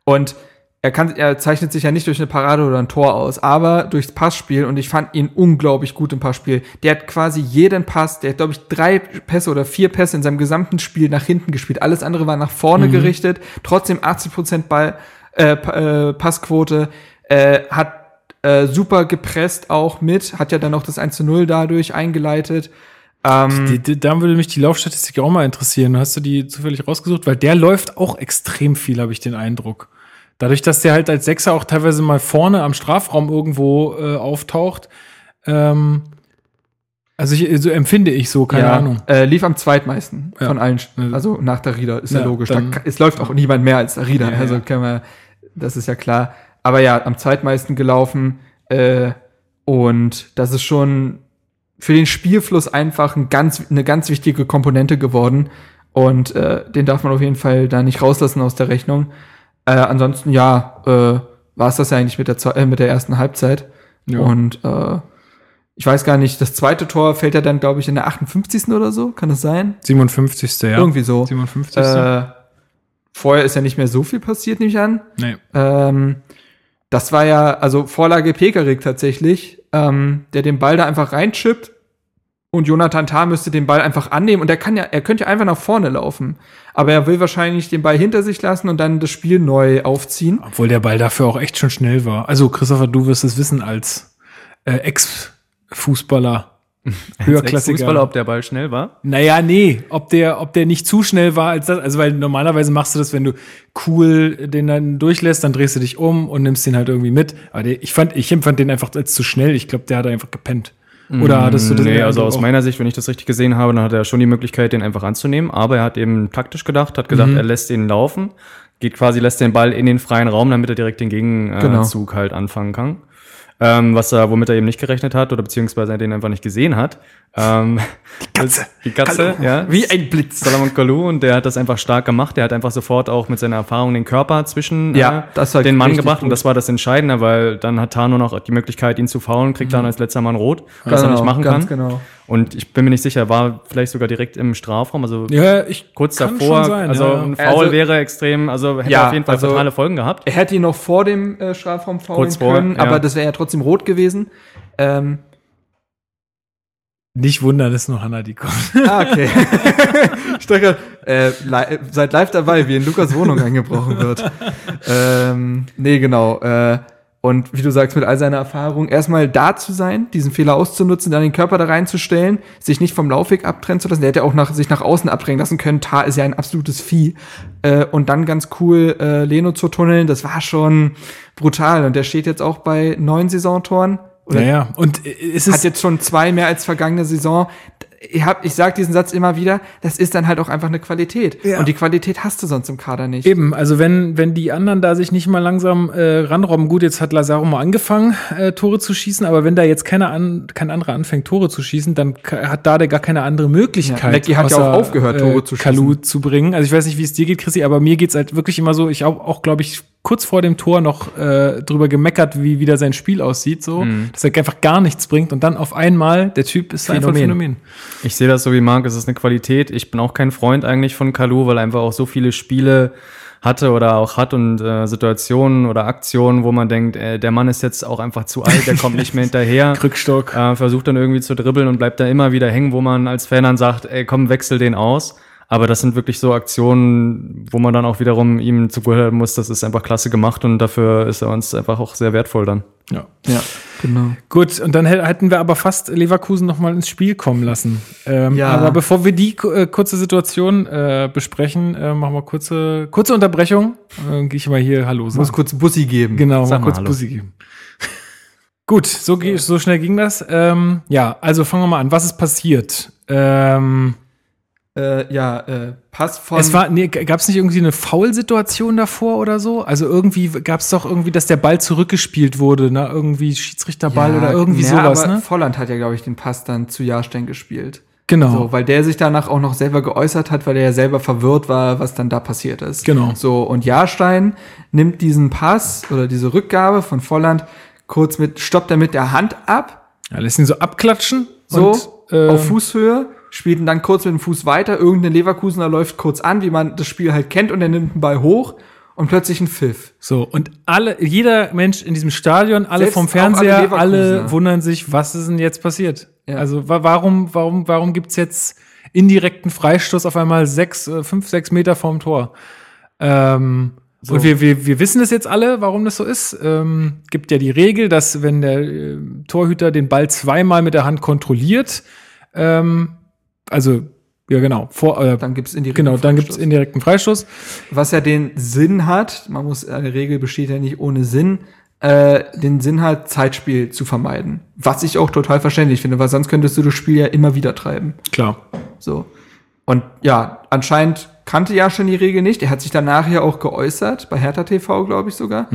Und er kann, er zeichnet sich ja nicht durch eine Parade oder ein Tor aus, aber durchs Passspiel und ich fand ihn unglaublich gut im Passspiel. Der hat quasi jeden Pass, der hat glaube ich drei Pässe oder vier Pässe in seinem gesamten Spiel nach hinten gespielt. Alles andere war nach vorne Mhm. gerichtet, trotzdem 80 Prozent Ball, äh, äh, Passquote, äh, hat äh, super gepresst auch mit, hat ja dann auch das 1 zu 0 dadurch eingeleitet. Ähm, Die, die, da würde mich die Laufstatistik auch mal interessieren. Hast du die zufällig rausgesucht? Weil der läuft auch extrem viel, habe ich den Eindruck. Dadurch, dass der halt als Sechser auch teilweise mal vorne am Strafraum irgendwo äh, auftaucht. Ähm, also ich, so empfinde ich so, keine ja, Ahnung. Äh, lief am zweitmeisten Ja. von allen, also nach der Rieder, ist ja, Ja, logisch. Da, es läuft auch niemand mehr als der Rieder, Ja, also können wir, das ist ja klar. Aber ja, am zweitmeisten gelaufen äh, und das ist schon für den Spielfluss einfach ein ganz, eine ganz wichtige Komponente geworden und äh, den darf man auf jeden Fall da nicht rauslassen aus der Rechnung. Äh, ansonsten ja, äh, war es das ja eigentlich mit der, äh, mit der ersten Halbzeit. Ja. Und äh, ich weiß gar nicht, das zweite Tor fällt ja dann, glaube ich, in der 58. oder so, kann das sein? 57. Ja. Irgendwie so. 57. Äh, vorher ist ja nicht mehr so viel passiert, nehme ich an. nee. Ähm, das war ja, also Vorlage Pekarik tatsächlich, ähm, der den Ball da einfach reinchippt und Jonathan Tah müsste den Ball einfach annehmen und er kann ja, er könnte ja einfach nach vorne laufen. Aber er will wahrscheinlich den Ball hinter sich lassen und dann das Spiel neu aufziehen. Obwohl der Ball dafür auch echt schon schnell war. Also, Christopher, du wirst es wissen als äh, Ex-Fußballer. Höherklassiger. Fußballer, ob der Ball schnell war. Naja, nee, ob der, ob der nicht zu schnell war als das, also weil normalerweise machst du das, wenn du cool den dann durchlässt, dann drehst du dich um und nimmst den halt irgendwie mit. Aber der, ich fand, ich empfand den einfach als zu schnell. Ich glaube, der hat einfach gepennt. Oder hattest du das? Nee, also aus auch? meiner Sicht, wenn ich das richtig gesehen habe, dann hat er schon die Möglichkeit, den einfach anzunehmen. Aber er hat eben taktisch gedacht, hat Mhm. gesagt, er lässt ihn laufen, geht quasi, lässt den Ball in den freien Raum, damit er direkt den Gegenzug Genau. halt anfangen kann. Ähm, was er, womit er eben nicht gerechnet hat oder beziehungsweise er den einfach nicht gesehen hat. Ähm, die Katze. Die Katze, Kalou. ja. Wie ein Blitz. Salomon Kalou und der hat das einfach stark gemacht. Der hat einfach sofort auch mit seiner Erfahrung den Körper zwischen Ja, äh, den Mann gebracht und gut. das war das Entscheidende, weil dann hat Tano noch die Möglichkeit, ihn zu faulen, kriegt dann als letzter Mann rot, was er nicht machen Mhm. ganz kann. genau. Und ich bin mir nicht sicher, war vielleicht sogar direkt im Strafraum, also Ja, ich kurz kann davor. schon sein, also ja, ein Foul Also- wäre extrem, also hätte Ja, auf jeden Fall also- fatale Folgen gehabt. Er hätte ihn noch vor dem äh, Strafraum faulen Kurz vor, können, ja. aber das wäre ja trotzdem rot gewesen. Ähm, nicht wundern, ist nur Hanna, die kommt. ah, okay. ich dachte, äh, li seid live dabei, wie in Lukas Wohnung eingebrochen wird. ähm, nee, genau. Äh, und wie du sagst, mit all seiner Erfahrung, erstmal da zu sein, diesen Fehler auszunutzen, dann den Körper da reinzustellen, sich nicht vom Laufweg abtrennen zu lassen. Der hätte auch nach, sich nach außen abdrängen lassen können. Tar ist ja ein absolutes Vieh. Äh, und dann ganz cool äh, Leno zu tunneln, das war schon brutal. Und der steht jetzt auch bei neun Saisontoren. Oder Naja, und äh, es hat ist jetzt schon zwei mehr als vergangene Saison. Ich, hab, ich sag diesen Satz immer wieder, das ist dann halt auch einfach eine Qualität. Ja. Und die Qualität hast du sonst im Kader nicht. Eben, also wenn, wenn die anderen da sich nicht mal langsam äh, ranrobben, gut, jetzt hat Lazaro mal angefangen, äh, Tore zu schießen, aber wenn da jetzt keiner an, kein anderer anfängt, Tore zu schießen, dann hat Dade gar keine andere Möglichkeit. Ja, Lecky hat ja auch aufgehört, Tore zu Kalu zu bringen. Also ich weiß nicht, wie es dir geht, Chrissy, aber mir geht's halt wirklich immer so, ich auch, auch glaube ich, kurz vor dem Tor noch äh, drüber gemeckert, wie wieder sein Spiel aussieht, so, dass er einfach gar nichts bringt und dann auf einmal, der Typ ist einfach ein Phänomen. Phänomen. Ich sehe das so wie Marc, es ist eine Qualität. Ich bin auch kein Freund eigentlich von Kalu, weil er einfach auch so viele Spiele hatte oder auch hat und äh, Situationen oder Aktionen, wo man denkt, äh, der Mann ist jetzt auch einfach zu alt, der kommt nicht mehr hinterher. Krückstock. äh, versucht dann irgendwie zu dribbeln und bleibt da immer wieder hängen, wo man als Fan dann sagt, ey, komm, wechsel den aus. Aber das sind wirklich so Aktionen, wo man dann auch wiederum ihm zugehören muss. Das ist einfach klasse gemacht und dafür ist er uns einfach auch sehr wertvoll dann. Ja. Ja, genau. Gut, und dann hä- hätten wir aber fast Leverkusen noch mal ins Spiel kommen lassen. Ähm, Ja. Aber bevor wir die äh, kurze Situation äh, besprechen, äh, machen wir kurze kurze Unterbrechung. Äh, Gehe ich mal hier Hallo Muss sagen. kurz Bussi geben. Genau, Sag mal kurz Hallo. Bussi geben. Gut, so, so schnell ging das. Ähm, ja, also fangen wir mal an. Was ist passiert? Ähm, Äh, ja, äh, Pass von. es war, nee, gab es nicht irgendwie eine Foul-Situation davor oder so? Also irgendwie gab es doch irgendwie, dass der Ball zurückgespielt wurde, ne? Irgendwie Schiedsrichterball Ja, oder irgendwie ja, sowas, aber ne? Volland hat ja, glaube ich, den Pass dann zu Jahrstein gespielt. Genau. So, weil der sich danach auch noch selber geäußert hat, weil er ja selber verwirrt war, was dann da passiert ist. Genau. So, und Jahrstein nimmt diesen Pass oder diese Rückgabe von Volland kurz mit, stoppt er mit der Hand ab. Ja, lässt ihn so abklatschen. So, und, äh, auf Fußhöhe, spielt ihn dann kurz mit dem Fuß weiter, irgendein Leverkusener läuft kurz an, wie man das Spiel halt kennt, und er nimmt den Ball hoch und plötzlich ein Pfiff. So, und alle, jeder Mensch in diesem Stadion, alle Selbst vom alle Fernseher, Leverkusener. alle wundern sich, was ist denn jetzt passiert? Ja. Also wa warum, warum, warum gibt's jetzt indirekten Freistoß auf einmal sechs, äh, fünf, sechs Meter vorm Tor? Ähm, Und wir, wir, wir wissen es jetzt alle, warum das so ist. Ähm, gibt ja die Regel, dass wenn der äh, Torhüter den Ball zweimal mit der Hand kontrolliert, ähm, also ja genau, vor, äh, Dann gibt's indirekten genau, dann gibt's Freistoß. indirekten Freistoß. Was ja den Sinn hat, man muss, eine Regel besteht ja nicht ohne Sinn, äh, den Sinn hat, Zeitspiel zu vermeiden. Was ich auch total verständlich finde, weil sonst könntest du das Spiel ja immer wieder treiben. Klar. So. Und ja, anscheinend kannte ja schon die Regel nicht. Er hat sich danach ja auch geäußert, bei Hertha TV, glaube ich sogar,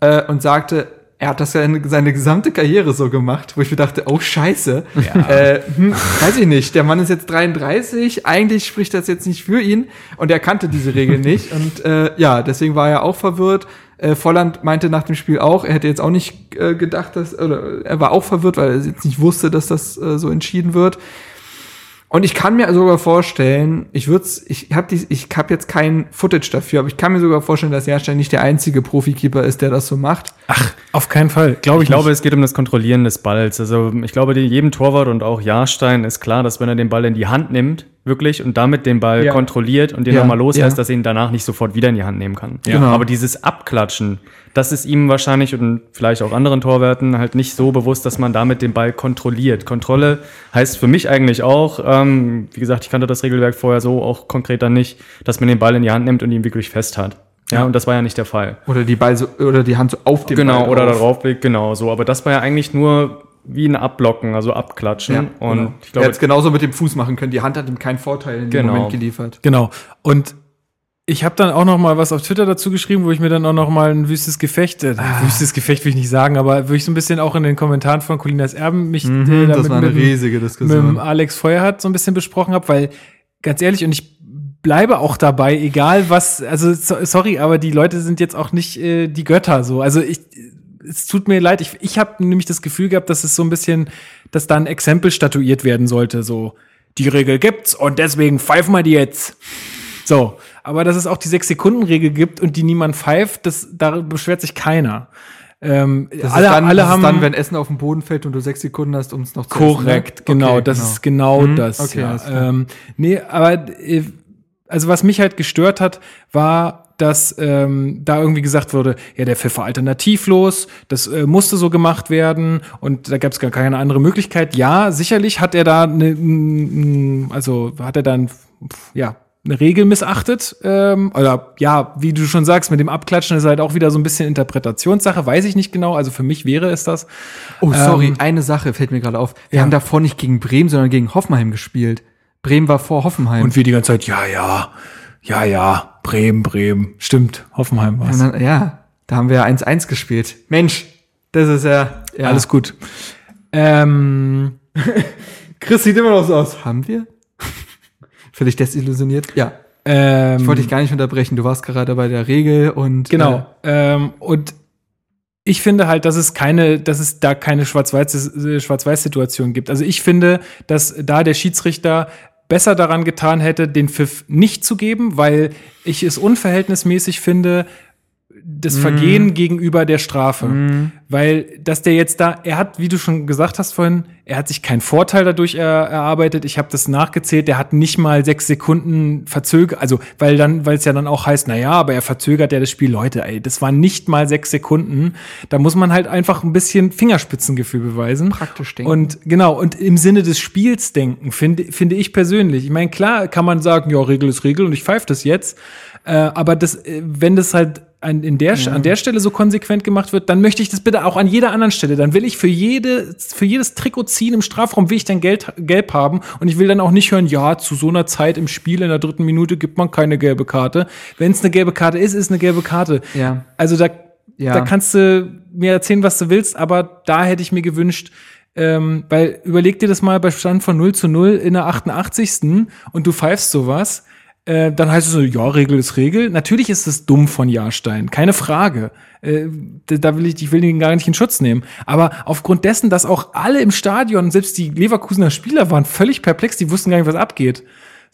äh, und sagte, er hat das ja in seine gesamte Karriere so gemacht, wo ich mir dachte, oh Scheiße. Äh, hm, weiß ich nicht. Der Mann ist jetzt 33, eigentlich spricht das jetzt nicht für ihn und er kannte diese Regel nicht. Und äh, ja, deswegen war er auch verwirrt. Äh, Volland meinte nach dem Spiel auch, er hätte jetzt auch nicht äh, gedacht, dass, oder er war auch verwirrt, weil er jetzt nicht wusste, dass das äh, so entschieden wird. Und ich kann mir sogar vorstellen, ich würde ich habe die ich habe jetzt kein Footage dafür, aber ich kann mir sogar vorstellen, dass Jahrstein nicht der einzige Profikeeper ist, der das so macht. Ach, auf keinen Fall. Glaube ich, Ich glaube, es geht um das Kontrollieren des Balls. Also ich glaube, jedem Torwart und auch Jahrstein ist klar, dass wenn er den Ball in die Hand nimmt, wirklich, und damit den Ball Ja. kontrolliert und den Ja, nochmal loslässt, ja. dass er ihn danach nicht sofort wieder in die Hand nehmen kann. Ja. Genau. Aber dieses Abklatschen, das ist ihm wahrscheinlich und vielleicht auch anderen Torwerten halt nicht so bewusst, dass man damit den Ball kontrolliert. Kontrolle heißt für mich eigentlich auch, ähm, wie gesagt, ich kannte das Regelwerk vorher so auch konkret dann nicht, dass man den Ball in die Hand nimmt und ihn wirklich fest hat. Ja, und das war ja nicht der Fall. Oder die Ball so, oder die Hand so auf dem Genau, Ball oder drauf. darauf blickt, genau so. Aber das war ja eigentlich nur wie ein Abblocken, also abklatschen. Ja, und genau. ich er glaube, hätte es genauso mit dem Fuß machen können. Die Hand hat ihm keinen Vorteil in dem Genau. Moment geliefert. Genau. Und ich habe dann auch noch mal was auf Twitter dazu geschrieben, wo ich mir dann auch noch mal ein wüstes Gefecht, äh, Ah. wüstes Gefecht will ich nicht sagen, aber wo ich so ein bisschen auch in den Kommentaren von Colinas Erben mich äh, Mhm, das damit war eine mit, dem- riesige mit Diskussion. dem Alex Feuerhardt so ein bisschen besprochen habe, weil ganz ehrlich und ich bleibe auch dabei, egal was, also so, sorry, aber die Leute sind jetzt auch nicht äh, die Götter so. Also ich es tut mir leid, ich, ich habe nämlich das Gefühl gehabt, dass es so ein bisschen, dass da ein Exempel statuiert werden sollte, so die Regel gibt's und deswegen pfeifen wir die jetzt. So, aber dass es auch die Sechs-Sekunden-Regel gibt und die niemand pfeift, das, da beschwert sich keiner. Ähm, Das alle ist dann, alle das haben ist dann, wenn Essen auf den Boden fällt und du sechs Sekunden hast, um es noch zu korrekt, essen, ne? genau, Okay, das ist genau Mhm, das. okay, ja. ähm, nee, aber äh, also was mich halt gestört hat, war dass ähm, da irgendwie gesagt wurde, ja, der Pfiff war alternativlos, das äh, musste so gemacht werden und da gab es gar keine andere Möglichkeit. Ja, sicherlich hat er da eine, also hat er dann ja eine Regel missachtet ähm, oder ja, wie du schon sagst, mit dem Abklatschen ist halt auch wieder so ein bisschen Interpretationssache, weiß ich nicht genau. Also für mich wäre es das. Oh, sorry, Ähm, eine Sache fällt mir gerade auf. Wir ja. haben davor nicht gegen Bremen, sondern gegen Hoffenheim gespielt. Bremen war vor Hoffenheim. Und wir die ganze Zeit, ja, ja, ja, ja, Bremen, Bremen. Stimmt, Hoffenheim war's. dann, ja, da haben wir 1-1 gespielt. Mensch, das ist ja, ja. Alles gut. Ähm, Chris sieht immer noch so aus. Haben wir? Völlig desillusioniert. Ja. ähm, Ich wollte dich gar nicht unterbrechen. Du warst gerade bei der Regel und. Genau. Ähm, und ich finde halt, dass es keine, dass es da keine äh, Schwarz-Weiß-Situation gibt. Also ich finde, dass da der Schiedsrichter besser daran getan hätte, den Pfiff nicht zu geben, weil ich es unverhältnismäßig finde, das Vergehen gegenüber der Strafe. Weil, dass der jetzt da, er hat, wie du schon gesagt hast vorhin, er hat sich keinen Vorteil dadurch er, erarbeitet. Ich habe das nachgezählt, der hat nicht mal sechs Sekunden verzögert, also weil dann, weil es ja dann auch heißt, na ja, aber er verzögert ja das Spiel. Leute, ey, das waren nicht mal sechs Sekunden. Da muss man halt einfach ein bisschen Fingerspitzengefühl beweisen. Praktisch denken. Und genau, und im Sinne des Spiels denken, finde, finde ich persönlich. Ich meine, klar kann man sagen, ja, Regel ist Regel und ich pfeife das jetzt. Äh, aber das, äh, wenn das halt an, in der, an der Stelle so konsequent gemacht wird, dann möchte ich das bitte auch an jeder anderen Stelle. Dann will ich für jede, für jedes Trikot ziehen im Strafraum, will ich dann Geld, gelb haben. Und ich will dann auch nicht hören, ja, zu so einer Zeit im Spiel in der dritten Minute gibt man keine gelbe Karte. Wenn es eine gelbe Karte ist, ist eine gelbe Karte. Ja. Also da, Ja. da kannst du mir erzählen, was du willst, aber da hätte ich mir gewünscht, ähm, weil überleg dir das mal bei Stand von 0 zu 0 in der 88. und du pfeifst sowas. Äh, dann heißt es so, ja, Regel ist Regel. Natürlich ist es dumm von Jahrstein, keine Frage. Äh, da will ich, ich will ihn gar nicht in Schutz nehmen. Aber aufgrund dessen, dass auch alle im Stadion, selbst die Leverkusener Spieler waren völlig perplex, die wussten gar nicht, was abgeht.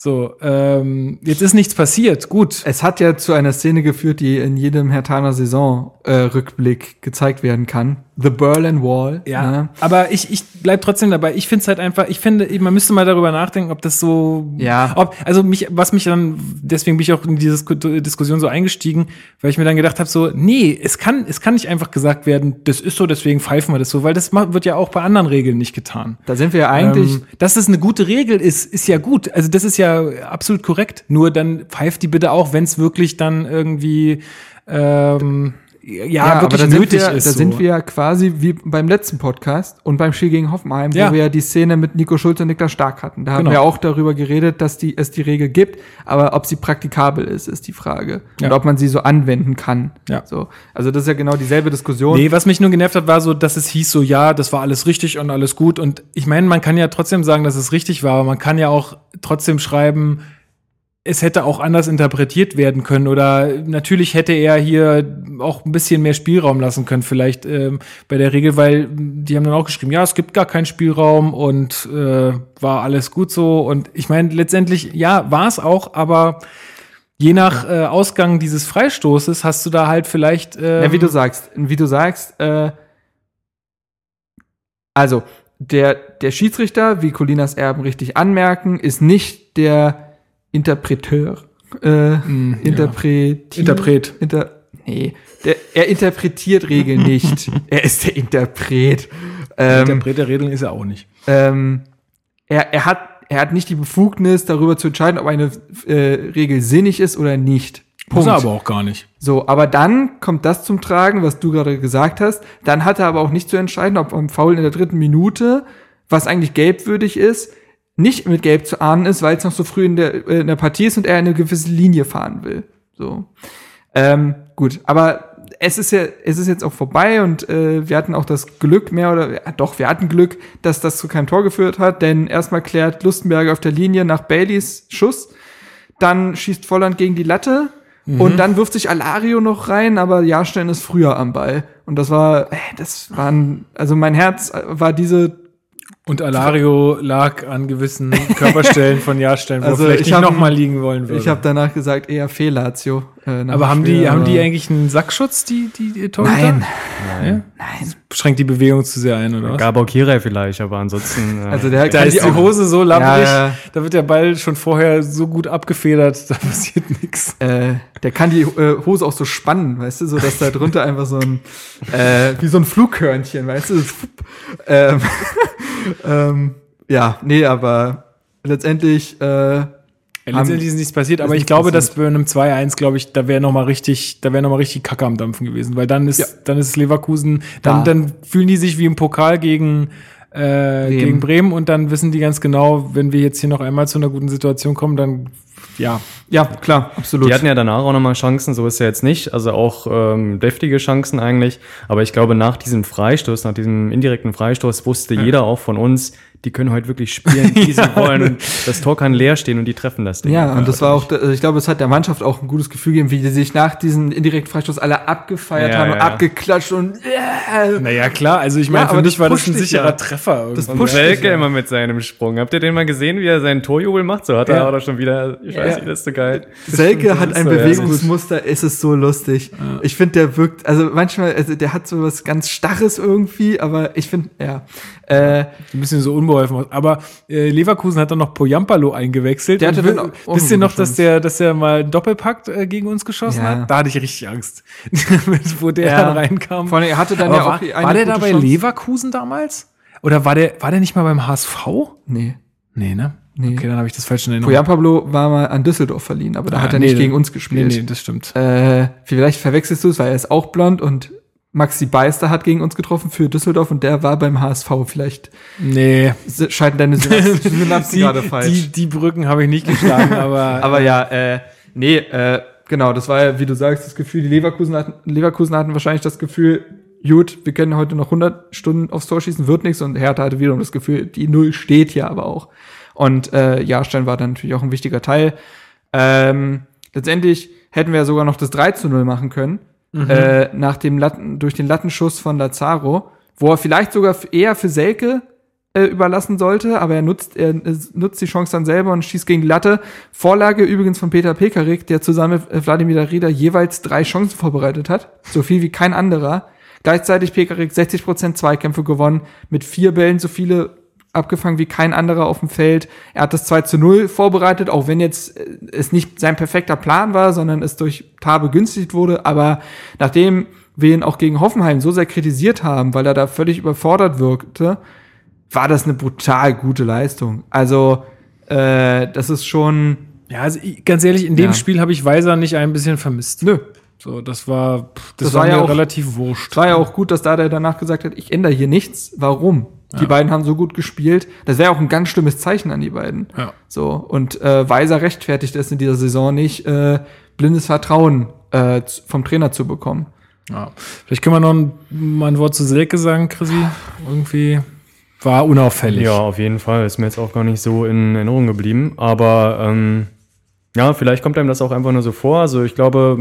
So, ähm, jetzt ist nichts passiert. Gut. Es hat ja zu einer Szene geführt, die in jedem Hertaner Saison-Rückblick äh, gezeigt werden kann. The Berlin Wall. Ja. Ne? Aber ich, ich bleib trotzdem dabei. Ich finde es halt einfach, ich finde, man müsste mal darüber nachdenken, ob das so. Ja. Ob, also mich, was mich dann, deswegen bin ich auch in diese Diskussion so eingestiegen, weil ich mir dann gedacht habe, so, nee, es kann, es kann nicht einfach gesagt werden, das ist so, deswegen pfeifen wir das so, weil das wird ja auch bei anderen Regeln nicht getan. Da sind wir ja eigentlich. Ähm, dass es eine gute Regel ist, ist ja gut. Also das ist ja absolut korrekt. Nur dann pfeift die bitte auch, wenn es wirklich dann irgendwie ähm, ja, ja wirklich nötig wir, ist. Da so. sind wir ja quasi wie beim letzten Podcast und beim Spiel gegen Hoffenheim, ja. wo wir ja die Szene mit Nico Schulz und Niklas Stark hatten. Da haben genau. wir auch darüber geredet, dass die, es die Regel gibt, aber ob sie praktikabel ist, ist die Frage. Ja. Und ob man sie so anwenden kann. Ja. So. Also das ist ja genau dieselbe Diskussion. Nee, was mich nur genervt hat, war so, dass es hieß so, ja, das war alles richtig und alles gut. Und ich meine, man kann ja trotzdem sagen, dass es richtig war, aber man kann ja auch trotzdem schreiben, es hätte auch anders interpretiert werden können oder natürlich hätte er hier auch ein bisschen mehr Spielraum lassen können, vielleicht ähm, bei der Regel, weil die haben dann auch geschrieben, ja, es gibt gar keinen Spielraum und äh, war alles gut so. Und ich meine, letztendlich, ja, war es auch, aber je nach äh, Ausgang dieses Freistoßes hast du da halt vielleicht. Ähm, ja, wie du sagst, wie du sagst, äh, also der, der Schiedsrichter, wie Colinas Erben richtig anmerken, ist nicht der Interpreteur. Äh, mm, Interpret. Ja. Interpret. Inter nee, der, er interpretiert Regeln nicht. er ist der Interpret. Ähm, Interpret der Regeln ist er auch nicht. Ähm, er, er, hat, er hat nicht die Befugnis, darüber zu entscheiden, ob eine äh, Regel sinnig ist oder nicht. Punkt. Muss er aber auch gar nicht. So, aber dann kommt das zum Tragen, was du gerade gesagt hast. Dann hat er aber auch nicht zu entscheiden, ob am Foul in der dritten Minute, was eigentlich gelbwürdig ist, nicht mit Gelb zu ahnen ist, weil es noch so früh in der, äh, in der Partie ist und er eine gewisse Linie fahren will. So. Ähm, gut, aber es ist ja, es ist jetzt auch vorbei und äh, wir hatten auch das Glück mehr oder ja, doch, wir hatten Glück, dass das zu keinem Tor geführt hat, denn erstmal klärt Lustenberger auf der Linie nach Baileys Schuss, dann schießt Volland gegen die Latte mhm. und dann wirft sich Alario noch rein, aber Jahrstein ist früher am Ball und das war, äh, das waren, also mein Herz war diese und Alario lag an gewissen Körperstellen von Jahrstellen, wo also er vielleicht nicht nochmal liegen wollen würde. Ich habe danach gesagt, eher Fehlatio. Äh, aber haben die, haben die eigentlich einen Sackschutz, die, die, die Torhüter? Nein. Nein. Nein. Schränkt die Bewegung zu sehr ein, oder was? Gabor Kirai vielleicht, aber ansonsten. Äh also der, da ist die Hose so labbrig, ja, ja. da wird der Ball schon vorher so gut abgefedert, da passiert nichts. Äh, der kann die äh, Hose auch so spannen, weißt du, so dass da drunter einfach so ein, äh, wie so ein Flughörnchen, weißt du? ähm, ähm, ja, nee, aber letztendlich. Äh, letztendlich ist nichts passiert, aber ich glaube, passiert. dass bei einem 2-1, glaube ich, da wäre noch mal richtig, da wäre noch mal richtig Kacke am Dampfen gewesen, weil dann ist, ja. dann ist Leverkusen, dann, da. dann fühlen die sich wie im Pokal gegen äh, Bremen. gegen Bremen und dann wissen die ganz genau, wenn wir jetzt hier noch einmal zu einer guten Situation kommen, dann ja. Ja, klar, absolut. Die hatten ja danach auch nochmal Chancen, so ist ja jetzt nicht. Also auch ähm, deftige Chancen eigentlich. Aber ich glaube, nach diesem Freistoß, nach diesem indirekten Freistoß, wusste ja. jeder auch von uns, die können heute wirklich spielen, wie sie wollen. Und das Tor kann leer stehen und die treffen das Ding. Ja, und das war auch, ich glaube, es hat der Mannschaft auch ein gutes Gefühl gegeben, wie die sich nach diesem indirekten Freistoß alle abgefeiert ja, haben und ja. abgeklatscht und äh. Naja, klar, also ich meine, ja, für mich war das ein sicherer ja. Treffer. Das pusht Welke immer mit seinem Sprung. Habt ihr den mal gesehen, wie er seinen Torjubel macht? So hat er auch schon wieder, ich weiß nicht, das ist so geil. Selke hat ein so, Bewegungsmuster, es ist so lustig. Ich finde, der wirkt, also manchmal, also der hat so was ganz Starres irgendwie, aber ich finde, ja. Äh, ein bisschen so unbeholfen. Aber äh, Leverkusen hat dann noch Poyampalo eingewechselt. Der hatte dann auch wisst ihr noch, dass der, dass der mal einen Doppelpakt äh, gegen uns geschossen ja. hat? Da hatte ich richtig Angst, wo der ja. dann reinkam. Vor allem, er hatte dann Aber ja war, auch War der da bei Chance? Leverkusen damals? Oder war der, war der nicht mal beim HSV? Nee. Nee, ne? Nee. Okay, dann habe ich das falsch in Erinnerung. Poyan Pablo war mal an Düsseldorf verliehen, aber da ah, hat er nee, nicht gegen uns gespielt. Nee, nee, das stimmt. Äh, vielleicht verwechselst du es, weil er ist auch blond und Maxi Beister hat gegen uns getroffen für Düsseldorf und der war beim HSV. Vielleicht nee. scheiden deine Synapsen gerade falsch. Die, die Brücken habe ich nicht geschlagen, aber. aber ja, äh, nee, äh, genau, das war ja, wie du sagst, das Gefühl, die Leverkusen hatten, Leverkusen hatten wahrscheinlich das Gefühl, gut, wir können heute noch 100 Stunden aufs Tor schießen, wird nichts und Hertha hatte wiederum das Gefühl, die Null steht ja aber auch. Und äh, Jahrstein war dann natürlich auch ein wichtiger Teil. Ähm, letztendlich hätten wir ja sogar noch das 3 zu 0 machen können. Äh, nach dem Latten, durch den Lattenschuss von Lazaro, wo er vielleicht sogar eher für Selke äh, überlassen sollte, aber er nutzt, er äh, nutzt die Chance dann selber und schießt gegen die Latte. Vorlage übrigens von Peter Pekarik, der zusammen mit äh, Wladimir Darida jeweils drei Chancen vorbereitet hat. So viel wie kein anderer. Gleichzeitig Pekarik 60% Zweikämpfe gewonnen, mit vier Bällen so viele abgefangen wie kein anderer auf dem Feld. Er hat das 2 zu 0 vorbereitet, auch wenn jetzt äh, es nicht sein perfekter Plan war, sondern es durch Tar begünstigt wurde. Aber nachdem wir ihn auch gegen Hoffenheim so sehr kritisiert haben, weil er da völlig überfordert wirkte, war das eine brutal gute Leistung. Also, äh, das ist schon. Ja, also ganz ehrlich, in dem Ja. Spiel habe ich Weiser nicht ein bisschen vermisst. Nö. So, das war, pff, das, Das war, war ja auch- relativ wurscht. Es war ja auch gut, dass da der danach gesagt hat, ich ändere hier nichts. Warum? Die beiden haben so gut gespielt. Das wäre auch ein ganz schlimmes Zeichen an die beiden. Ja. So, und äh, Weiser rechtfertigt es in dieser Saison nicht, äh, blindes Vertrauen äh, vom Trainer zu bekommen. Ja. Vielleicht können wir noch ein, mal ein Wort zu Selke sagen, Chrissy. Irgendwie war unauffällig. Ja, auf jeden Fall. Ist mir jetzt auch gar nicht so in Erinnerung geblieben. Aber ähm, ja, vielleicht kommt einem das auch einfach nur so vor. Also ich glaube,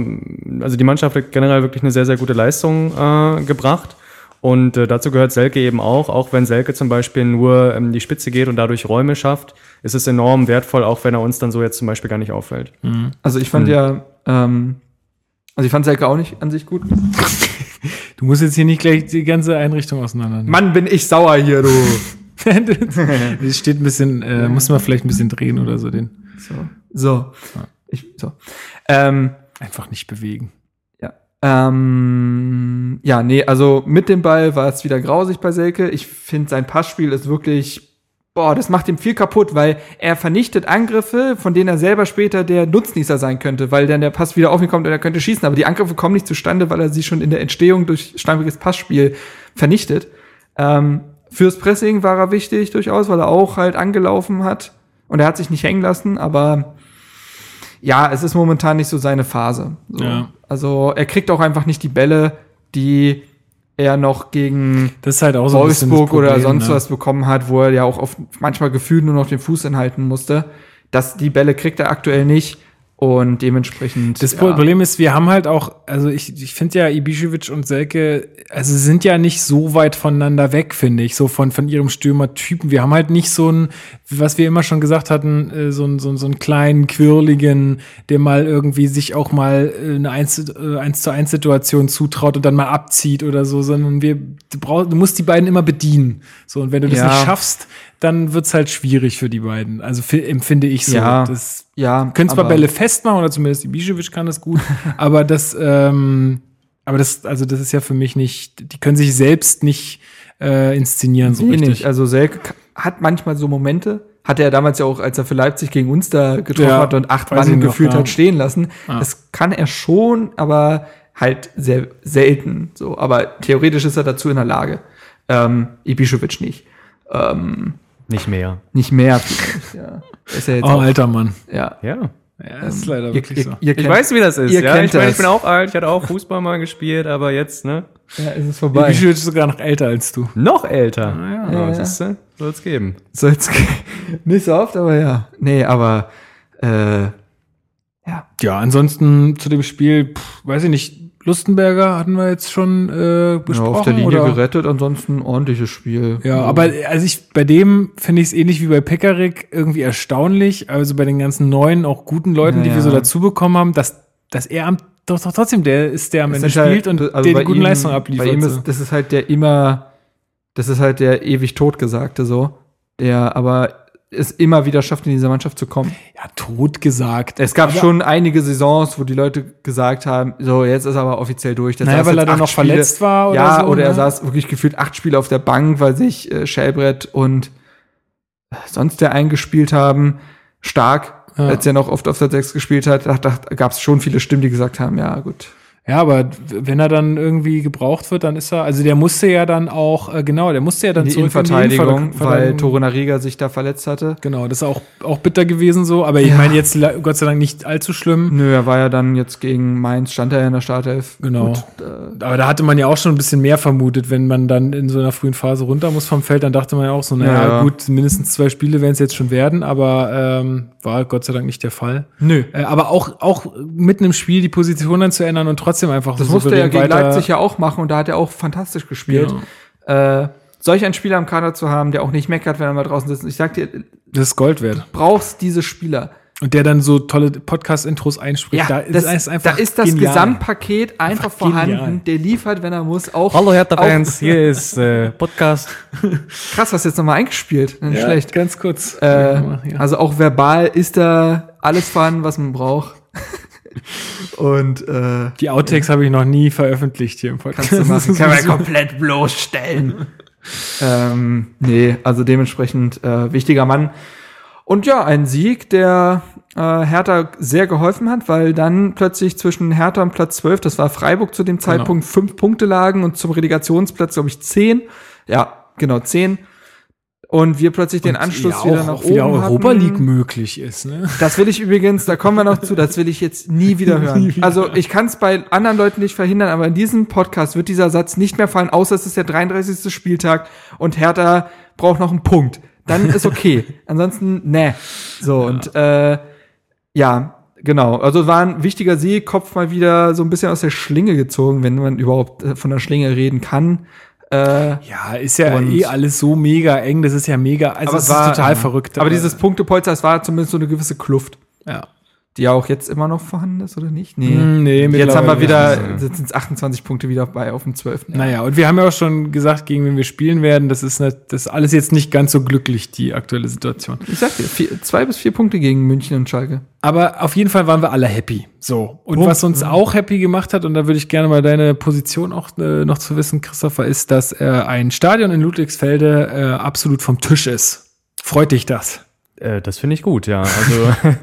also die Mannschaft hat generell wirklich eine sehr, sehr gute Leistung äh, gebracht. Und äh, dazu gehört Selke eben auch. Auch wenn Selke zum Beispiel nur ähm, die Spitze geht und dadurch Räume schafft, ist es enorm wertvoll, auch wenn er uns dann so jetzt zum Beispiel gar nicht auffällt. Also ich fand ja, ähm, also ich fand Selke auch nicht an sich gut. Du musst jetzt hier nicht gleich die ganze Einrichtung auseinandernehmen. Mann, bin ich sauer hier, du. Das steht ein bisschen, äh, muss man vielleicht ein bisschen drehen oder so, den So. So. Ich, so. Ähm, einfach nicht bewegen. Ähm, ja, nee, also mit dem Ball war es wieder grausig bei Selke. Ich finde, sein Passspiel ist wirklich, boah, das macht ihm viel kaputt, weil er vernichtet Angriffe, von denen er selber später der Nutznießer sein könnte, weil dann der Pass wieder auf ihn kommt und er könnte schießen. Aber die Angriffe kommen nicht zustande, weil er sie schon in der Entstehung durch schlampiges Passspiel vernichtet. Ähm, fürs Pressing war er wichtig durchaus, weil er auch halt angelaufen hat. Und er hat sich nicht hängen lassen, aber ja, es ist momentan nicht so seine Phase. So. Ja. Also er kriegt auch einfach nicht die Bälle, die er noch gegen halt so Wolfsburg oder Problem, sonst ne? was bekommen hat, wo er ja auch oft manchmal gefühlt nur noch den Fuß hinhalten musste. Das, die Bälle kriegt er aktuell nicht und dementsprechend. Das ja. Problem ist, wir haben halt auch, also ich, ich finde ja Ibišević und Selke, also sind ja nicht so weit voneinander weg, finde ich, so von, von ihrem Stürmertypen. Wir haben halt nicht so ein, was wir immer schon gesagt hatten, äh, so, ein, so, ein- so einen kleinen, quirligen, der mal irgendwie sich auch mal äh, eine 1, äh, 1 zu 1 Situation zutraut und dann mal abzieht oder so, sondern wir, du, brauchst, du musst die beiden immer bedienen. So, und wenn du das Ja. nicht schaffst, dann wird's halt schwierig für die beiden. Also fi- empfinde ich so. Ja. Das, ja, können zwar Bälle festmachen oder zumindest Ibišević kann das gut, aber das, ähm, aber das, also das ist ja für mich nicht, die können sich selbst nicht äh, inszenieren so Nee, richtig. nicht. Also Selke hat manchmal so Momente, hatte er damals ja auch, als er für Leipzig gegen uns da getroffen Ja, hat und acht Mann gefühlt ja. hat stehen lassen. Ja. Das kann er schon, aber halt sehr selten. So, aber theoretisch ist er dazu in der Lage. Ähm, Ibišević nicht. Ähm, Nicht mehr. nicht mehr ja. Ist ja jetzt oh, auch, alter Mann. ja. Ja. Ja, das ist leider Ihr, wirklich ihr, so. ihr Ich kennt, weiß, wie das ist. ihr ja, kennt ich, meine, das. ich bin auch alt, ich hatte auch Fußball mal gespielt, aber jetzt, ne? ja, ist es vorbei. Ibišević ist sogar noch älter als du. Noch älter. ja. ja, Ja, siehst du? Soll's geben. Soll's nicht so oft, aber ja. Nee, aber äh, ja. Ja, ansonsten zu dem Spiel, pff, weiß ich nicht, Lustenberger hatten wir jetzt schon äh, ja, besprochen. auf der Linie oder? gerettet, ansonsten ein ordentliches Spiel. Ja, aber also ich, bei dem finde ich es ähnlich wie bei Pekarik irgendwie erstaunlich, also bei den ganzen neuen, auch guten Leuten, Ja, die wir ja. so dazu bekommen haben, dass, dass er am, doch, doch trotzdem der ist, der am Ende halt- spielt und also der bei die guten ihm- Leistungen abliefert. Bei ihm ist, das ist halt der immer, das ist halt der ewig Totgesagte so, der aber es immer wieder schafft, in diese Mannschaft zu kommen. ja, tot gesagt. Es gab Aber- schon einige Saisons, wo die Leute gesagt haben, so, jetzt ist er aber offiziell durch. Der Naja, weil er dann noch verletzt war oder ja, so, oder er ne? saß wirklich gefühlt acht Spiele auf der Bank, weil sich äh, Schellbrett und äh, sonst der eingespielt haben. Stark, Ja. als er noch oft auf der Sechs gespielt hat, da, da gab es schon viele Stimmen, die gesagt haben, ja, gut. Ja, aber wenn er dann irgendwie gebraucht wird, dann ist er, also der musste ja dann auch, äh, genau, der musste ja dann Die zurück in die Innenverteidigung, Innenver- weil. Toruna Riga sich da verletzt hatte. Genau, das ist auch, auch bitter gewesen so, aber ich Ja. meine jetzt Gott sei Dank nicht allzu schlimm. Nö, er war ja dann jetzt gegen Mainz, stand er ja in der Startelf. Genau. Gut, äh, Aber da hatte man ja auch schon ein bisschen mehr vermutet, wenn man dann in so einer frühen Phase runter muss vom Feld, dann dachte man ja auch so, naja, Ja, ja. gut, mindestens zwei Spiele werden es jetzt schon werden, aber ähm, war Gott sei Dank nicht der Fall. nö. Äh, aber auch, auch mitten im Spiel die Position dann zu ändern und trotzdem einfach Das so musste er gegen weiter- Leipzig ja auch machen und da hat er auch fantastisch gespielt. Genau. Äh, solch einen Spieler im Kader zu haben, der auch nicht meckert, wenn er mal draußen sitzt. Ich sag dir, du Das ist Gold wert. brauchst diese Spieler. Und der dann so tolle Podcast-Intros einspricht. da, das, ist einfach da ist das genial. Gesamtpaket einfach, Einfach vorhanden. genial. Der liefert, wenn er muss, auch. Hallo Hertha-Fans, auch- hier ist äh, Podcast. Krass, hast du jetzt nochmal eingespielt. Nicht Ja, schlecht. Ganz kurz. Äh, Ja. Also auch verbal ist da alles vorhanden, was man braucht. Und äh, Die Outtakes habe ich noch nie veröffentlicht hier im Podcast. kannst du machen. Kann man komplett bloßstellen. ähm, nee, also dementsprechend äh, wichtiger Mann. Und ja, ein Sieg, der äh, Hertha sehr geholfen hat, weil dann plötzlich zwischen Hertha und Platz 12, das war Freiburg zu dem Zeitpunkt, fünf Punkte lagen und zum Relegationsplatz, glaube ich, zehn. Ja, genau, zehn. Und wir plötzlich den Anschluss ja, wieder auch, nach auch wieder oben Europa hatten. League möglich ist. Ne? Das will ich übrigens, da kommen wir noch zu, das will ich jetzt nie wieder hören. Nie wieder. Also ich kann es bei anderen Leuten nicht verhindern, aber in diesem Podcast wird dieser Satz nicht mehr fallen, außer es ist der 33. Spieltag und Hertha braucht noch einen Punkt. Dann ist okay. Ansonsten, ne. So, und äh, ja, genau. Also war ein wichtiger Sieg, Kopf mal wieder so ein bisschen aus der Schlinge gezogen, wenn man überhaupt äh, von der Schlinge reden kann. Äh, Ja, ist ja eh alles so mega eng. Das ist ja mega. Also es ist total verrückt. Aber dieses Punktepolster, es war zumindest so eine gewisse Kluft. ja. Die ja auch jetzt immer noch vorhanden ist, oder nicht? Nee. Hm, nee, jetzt haben wir wieder, nicht. jetzt sind es 28 Punkte wieder bei auf dem 12. Naja, und wir haben ja auch schon gesagt, gegen wen wir spielen werden, das ist, nicht, das ist alles jetzt nicht ganz so glücklich, die aktuelle Situation. Ich sag dir, vier, zwei bis vier Punkte gegen München und Schalke. Aber auf jeden Fall waren wir alle happy. So. Und Oh, was uns auch happy gemacht hat, und da würde ich gerne mal deine Position auch äh, noch zu wissen, Christopher, ist, dass äh, ein Stadion in Ludwigsfelde äh, absolut vom Tisch ist. Freut dich das? Äh, das finde ich gut, ja. Also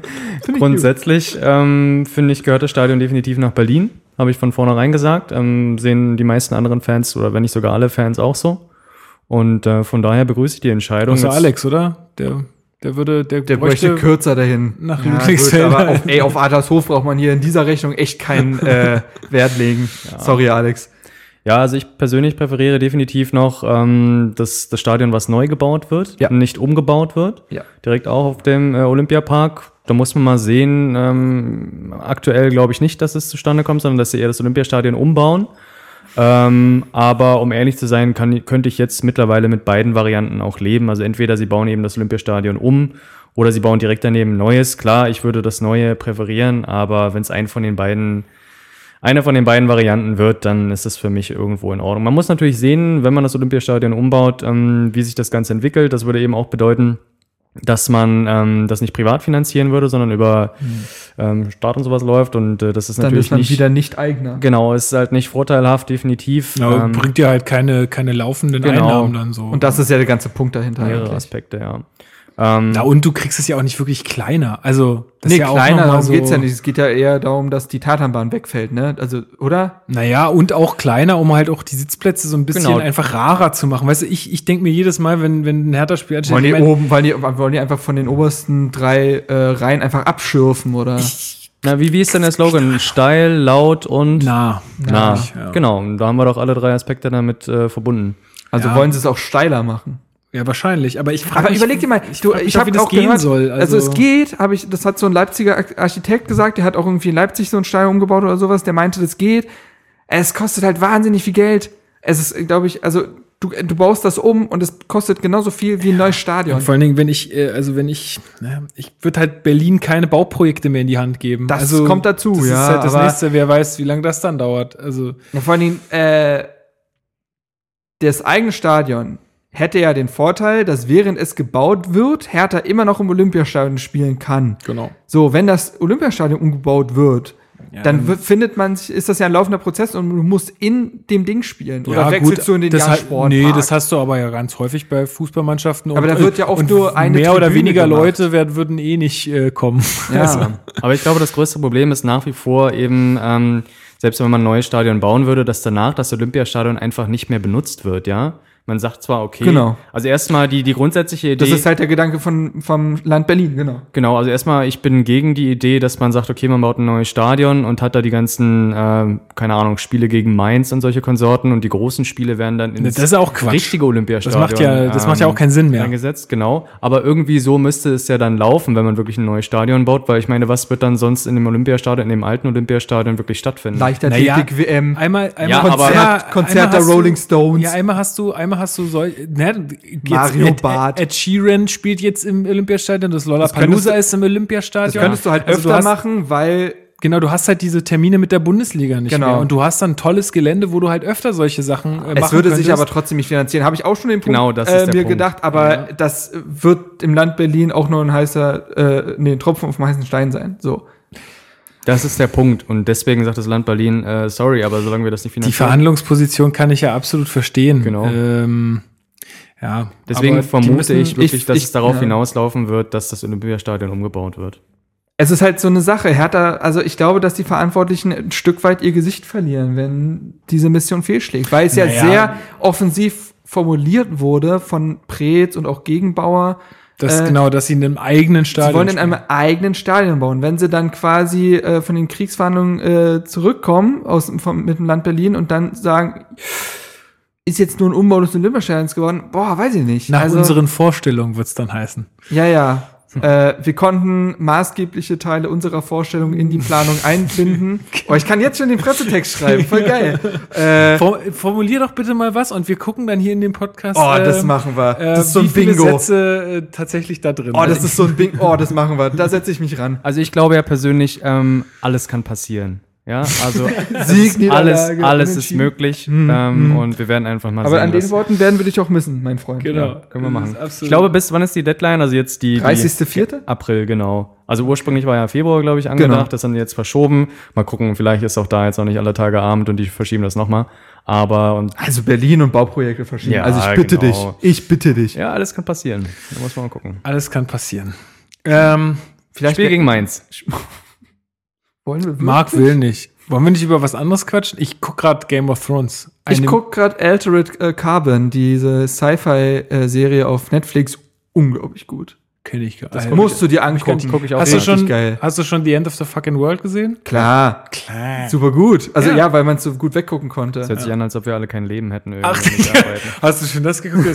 grundsätzlich ähm, finde ich, gehört das Stadion definitiv nach Berlin. Habe ich von vornherein gesagt. Ähm, sehen die meisten anderen Fans oder wenn nicht sogar alle Fans auch so. Und äh, von daher begrüße ich die Entscheidung. Außer Jetzt- Alex, oder? Der, der würde, der, Der bräuchte kürzer dahin. nach Ja, gut, aber auf, ey, auf Adlershof braucht man hier in dieser Rechnung echt keinen äh, Wert legen. Sorry, Alex. Ja, also ich persönlich präferiere definitiv noch ähm, das, das Stadion, was neu gebaut wird, Ja. nicht umgebaut wird. Ja. Direkt auch auf dem äh, Olympiapark. Da muss man mal sehen. Ähm, aktuell glaube ich nicht, dass es zustande kommt, sondern dass sie eher das Olympiastadion umbauen. Ähm, aber um ehrlich zu sein, kann, könnte ich jetzt mittlerweile mit beiden Varianten auch leben. Also entweder sie bauen eben das Olympiastadion um oder sie bauen direkt daneben neues. Klar, ich würde das Neue präferieren, aber wenn es einen von den beiden einer von den beiden Varianten wird, dann ist das für mich irgendwo in Ordnung. Man muss natürlich sehen, wenn man das Olympiastadion umbaut, ähm, wie sich das Ganze entwickelt. Das würde eben auch bedeuten, dass man ähm, das nicht privat finanzieren würde, sondern über ähm, Staat und sowas läuft. Und äh, das ist Dann natürlich ist man nicht. wieder nicht Eigner. Genau, ist halt nicht vorteilhaft, definitiv. Ja, Ähm, bringt dir halt keine, keine laufenden Genau. Einnahmen dann so. Und das ist ja der ganze Punkt dahinter. mehrere eigentlich. Aspekte, ja. Ähm, Na, und du kriegst es ja auch nicht wirklich kleiner. Also, das Nee, ist ja auch kleiner, mal darum so, geht's ja nicht. Es geht ja eher darum, dass die Tatanbahn wegfällt, ne? Also, oder? Naja, und auch kleiner, um halt auch die Sitzplätze so ein bisschen Genau. einfach rarer zu machen. Weißt du, ich, ich denke mir jedes Mal, wenn, wenn ein Hertha-Spiel ansteht, Wollen ich die mein, oben, weil die, wollen die einfach von den obersten drei äh, Reihen einfach abschürfen, oder? na, wie, wie ist denn der Slogan? Steil, laut und nah. nah. ja. Genau, und da haben wir doch alle drei Aspekte damit äh, verbunden. Also Ja. wollen sie es auch steiler machen. Ja, wahrscheinlich. Aber ich frage Aber mich, überleg dir mal, du, ich auch, habe wie das auch gehen gehört, soll. Also, es geht, habe ich, das hat so ein Leipziger Ar- Architekt gesagt, der hat auch irgendwie in Leipzig so ein Stadion umgebaut oder sowas, der meinte, das geht. Es kostet halt wahnsinnig viel Geld. Es ist, glaube ich, also du, du baust das um und es kostet genauso viel wie ein neues Stadion. Und vor allen Dingen, wenn ich, äh, also wenn ich, ne, ich würde halt Berlin keine Bauprojekte mehr in die Hand geben. Das also, kommt dazu, das ja, ist halt das nächste, wer weiß, wie lange das dann dauert. Also, Ja, vor allen Dingen, äh, das eigene Stadion hätte ja den Vorteil, dass während es gebaut wird, Hertha immer noch im Olympiastadion spielen kann. genau. So, wenn das Olympiastadion umgebaut wird, Ja, dann w- findet man, sich- ist das ja ein laufender Prozess und du musst in dem Ding spielen. Oder Ja, wechselst gut, du in den Jahrsport? Nee, das hast du aber ja ganz häufig bei Fußballmannschaften. Aber da wird ja oft nur eine Mehr oder Tribüne weniger gemacht. Leute werden, würden eh nicht äh, kommen. ja. Also, Aber ich glaube, das größte Problem ist nach wie vor eben, ähm, selbst wenn man ein neues Stadion bauen würde, dass danach das Olympiastadion einfach nicht mehr benutzt wird, ja. Man sagt zwar, okay, Genau. also erstmal die, die grundsätzliche Idee. Das ist halt der Gedanke von, vom Land Berlin, genau. Genau, also erstmal, ich bin gegen die Idee, dass man sagt, okay, man baut ein neues Stadion und hat da die ganzen, ähm, keine Ahnung, Spiele gegen Mainz und solche Konsorten und die großen Spiele werden dann ins Das ist auch Quatsch. richtige Olympiastadion. Das macht ja- das macht ja auch keinen Sinn mehr. Eingesetzt, genau. Aber irgendwie so müsste es ja dann laufen, wenn man wirklich ein neues Stadion baut, weil ich meine, was wird dann sonst in dem Olympiastadion, in dem alten Olympiastadion wirklich stattfinden? Leichtathletik-WM. Einmal, einmal Ja, aber- Konzert, Konzert einmal der Rolling Stones. Ja, einmal hast du, einmal hast du sol, ne, Mario Ed, Barth. Ed, Sheeran spielt jetzt im Olympiastadion, das Lollapalooza du- ist im Olympiastadion. das könntest du halt Also öfter hast, machen, weil Genau, du hast halt diese Termine mit der Bundesliga nicht Genau. mehr und du hast dann tolles Gelände, wo du halt öfter solche Sachen äh, es machen würde sich könntest. aber trotzdem nicht finanzieren. Habe ich auch schon den Punkt Genau, das ist äh, mir Punkt. gedacht, aber das wird im Land Berlin auch nur ein heißer, äh, nee, ein Tropfen auf dem heißen Stein sein. So. Das ist der Punkt. Und deswegen sagt das Land Berlin, äh, sorry, aber solange wir das nicht Die finanzieren. Verhandlungsposition kann ich ja absolut verstehen. Genau. Ähm, ja, Deswegen die vermute müssen- ich wirklich, ich- dass ich- es darauf ja. hinauslaufen wird, dass das Olympiastadion umgebaut wird. Es ist halt so eine Sache. Hertha, also ich glaube, dass die Verantwortlichen ein Stück weit ihr Gesicht verlieren, wenn diese Mission fehlschlägt. Weil es ja Naja. sehr offensiv formuliert wurde von Preetz und auch Gegenbauer. Das äh, genau, dass sie in einem eigenen Stadion. Sie wollen in spielen. einem eigenen Stadion bauen. Wenn sie dann quasi äh, von den Kriegsverhandlungen äh, zurückkommen aus, vom, mit dem Land Berlin und dann sagen, ist jetzt nur ein Umbau des Olympiastadions geworden, boah, weiß ich nicht. Nach also, unseren Vorstellungen wird's dann heißen. Ja, ja. Äh, wir konnten maßgebliche Teile unserer Vorstellung in die Planung einbinden. Oh, ich kann jetzt schon den Pressetext schreiben, voll geil. Äh, For formulier doch bitte mal was und wir gucken dann hier in dem Podcast. oh, das ähm, machen wir. äh, Das ist so wie ein viele Bingo. Sätze äh, tatsächlich da drin Oh, das ist so ein Bingo. Oh, das machen wir. Da setze ich mich ran. Also ich glaube ja persönlich, ähm, alles kann passieren. Ja, also Sieg, alles, alles ist möglich ähm, und wir werden einfach mal Aber sehen. an den Worten werden wir dich auch missen, mein Freund. Genau. ja, können wir machen. Ich glaube, bis wann ist die Deadline? Also jetzt die, die 30.04.? April, genau. Also ursprünglich war ja Februar, glaube ich, angedacht. Genau. Das haben die jetzt verschoben. Mal gucken, vielleicht ist auch da jetzt noch nicht alle Tage Abend und die verschieben das nochmal. Aber und Also Berlin und Bauprojekte verschieben. Ja, also ich bitte genau. dich. Ich bitte dich. ja, alles kann passieren. Da muss man mal gucken. Alles kann passieren. Ähm, Vielleicht Spiel gegen Mainz. wollen wir Marc will nicht. Wollen wir nicht über was anderes quatschen? Ich guck gerade Game of Thrones. Ich Eine- guck gerade Altered äh, Carbon, diese Sci-Fi-Serie auf Netflix. Unglaublich gut. Kenn ich gar Das nicht. musst du dir angucken. guck ich auch Hast du, schon, geil. hast du schon The End of the Fucking World gesehen? Klar, Klar. super gut. Also Ja. ja, weil man so gut weggucken konnte. Es hört sich an, als ob wir alle kein Leben hätten. Irgendwie Ach. Hast du schon das geguckt?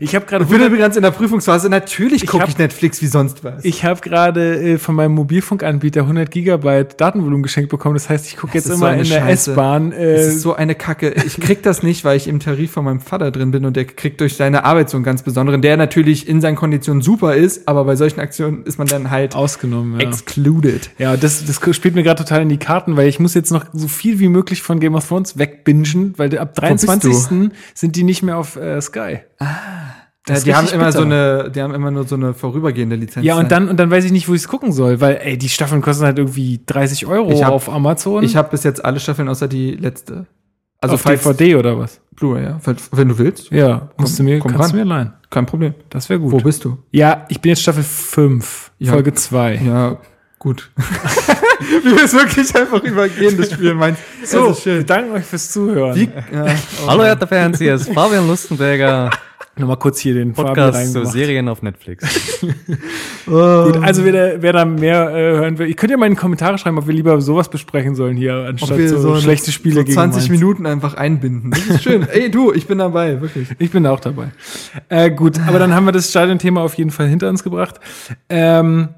Ich habe gerade Ich bin übrigens in der Prüfungsphase. Natürlich gucke hab- ich Netflix wie sonst was. Ich habe gerade äh, von meinem Mobilfunkanbieter 100 Gigabyte Datenvolumen geschenkt bekommen. Das heißt, ich gucke jetzt immer so in der. S-Bahn. das Äh, ist so eine Kacke. Ich krieg das nicht, weil ich im Tarif von meinem Vater drin bin und der kriegt durch seine Arbeit so einen ganz besonderen, der natürlich in seinen Konditionen super ist, aber bei solchen Aktionen ist man dann halt ausgenommen. Ja. excluded. Ja, das, das spielt mir gerade total in die Karten, weil ich muss jetzt noch so viel wie möglich von Game of Thrones wegbingen, weil ab bist du? 23. sind die nicht mehr auf äh, Sky. Ja, Das die haben immer bitter. so eine, die haben immer nur so eine vorübergehende Lizenz. Ja, und dann, und dann weiß ich nicht, wo ich es gucken soll, weil, ey, die Staffeln kosten halt irgendwie 30 Euro hab- auf Amazon. Ich habe bis jetzt alle Staffeln außer die letzte. Also auf DVD oder was? Blu-ray, ja. Wenn du willst, Ja, musst du mir, komm kannst du ran. mir leihen. Kein Problem. Das wäre gut. Wo bist du? Ja, ich bin jetzt Staffel 5, Ja. Folge 2. Ja, gut. Wir müssen wirklich einfach übergehen, das Spiel. Mein, So, das ist schön. wir danken euch fürs Zuhören. Wie, ja, Hallo, Hertha Fans, hier ist Fabian Lustenberger, Nochmal kurz hier den Podcast zu. Serien auf Netflix. Gut, also wer da, wer da mehr äh, hören will, ihr könnt ja mal in die Kommentare schreiben, ob wir lieber sowas besprechen sollen hier, anstatt wir so, so, schlechte Spiele so gegen 20 Mainz. Minuten einfach einbinden. Das ist schön. Ey, du, ich bin dabei, wirklich. Ich bin da auch dabei. Äh, gut, aber dann haben wir das Stadion-Thema auf jeden Fall hinter uns gebracht. Ähm,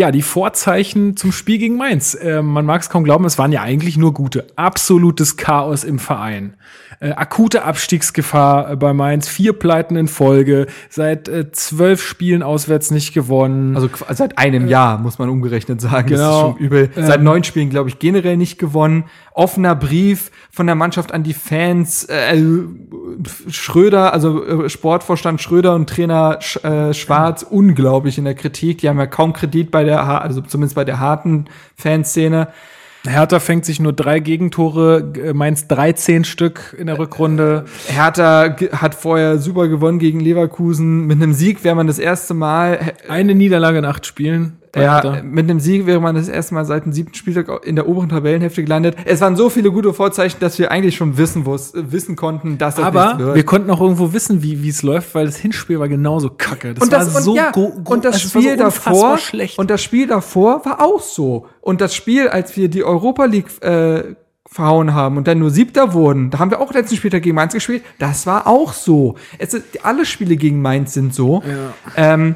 ja, die Vorzeichen zum Spiel gegen Mainz. Ähm, man mag es kaum glauben, es waren ja eigentlich nur gute. Absolutes Chaos im Verein. Äh, akute Abstiegsgefahr äh, bei Mainz, vier Pleiten in Folge, seit äh, zwölf Spielen auswärts nicht gewonnen. Also seit einem Jahr, muss man umgerechnet sagen. Das Genau. ist schon übel. Ähm, Seit neun Spielen, glaube ich, generell nicht gewonnen. Offener Brief von der Mannschaft an die Fans. Äh, Schröder, also äh, Sportvorstand Schröder und Trainer Sch äh, Schwarz, unglaublich in der Kritik. Die haben ja kaum Kredit bei der, also zumindest bei der harten Fanszene. Hertha fängt sich nur drei Gegentore, äh, Mainz 13 Stück in der Rückrunde. Hertha hat vorher super gewonnen gegen Leverkusen. Mit einem Sieg wäre man das erste Mal Eine Niederlage in acht Spielen. Bei Ja, mit einem Sieg wäre man das erste Mal seit dem siebten Spieltag in der oberen Tabellenhälfte gelandet. Es waren so viele gute Vorzeichen, dass wir eigentlich schon wissen, äh, wissen konnten, dass das Aber wird. wir konnten auch irgendwo wissen, wie wie es läuft, weil das Hinspiel war genauso kacke. Das und das, war so und, ja, go- go- und das es war Spiel so davor schlecht. und das Spiel davor war auch so. Und das Spiel, als wir die Europa League äh, verhauen haben und dann nur Siebter wurden, da haben wir auch letzten Spieltag gegen Mainz gespielt. Das war auch so. Es alle Spiele gegen Mainz sind so. Ähm,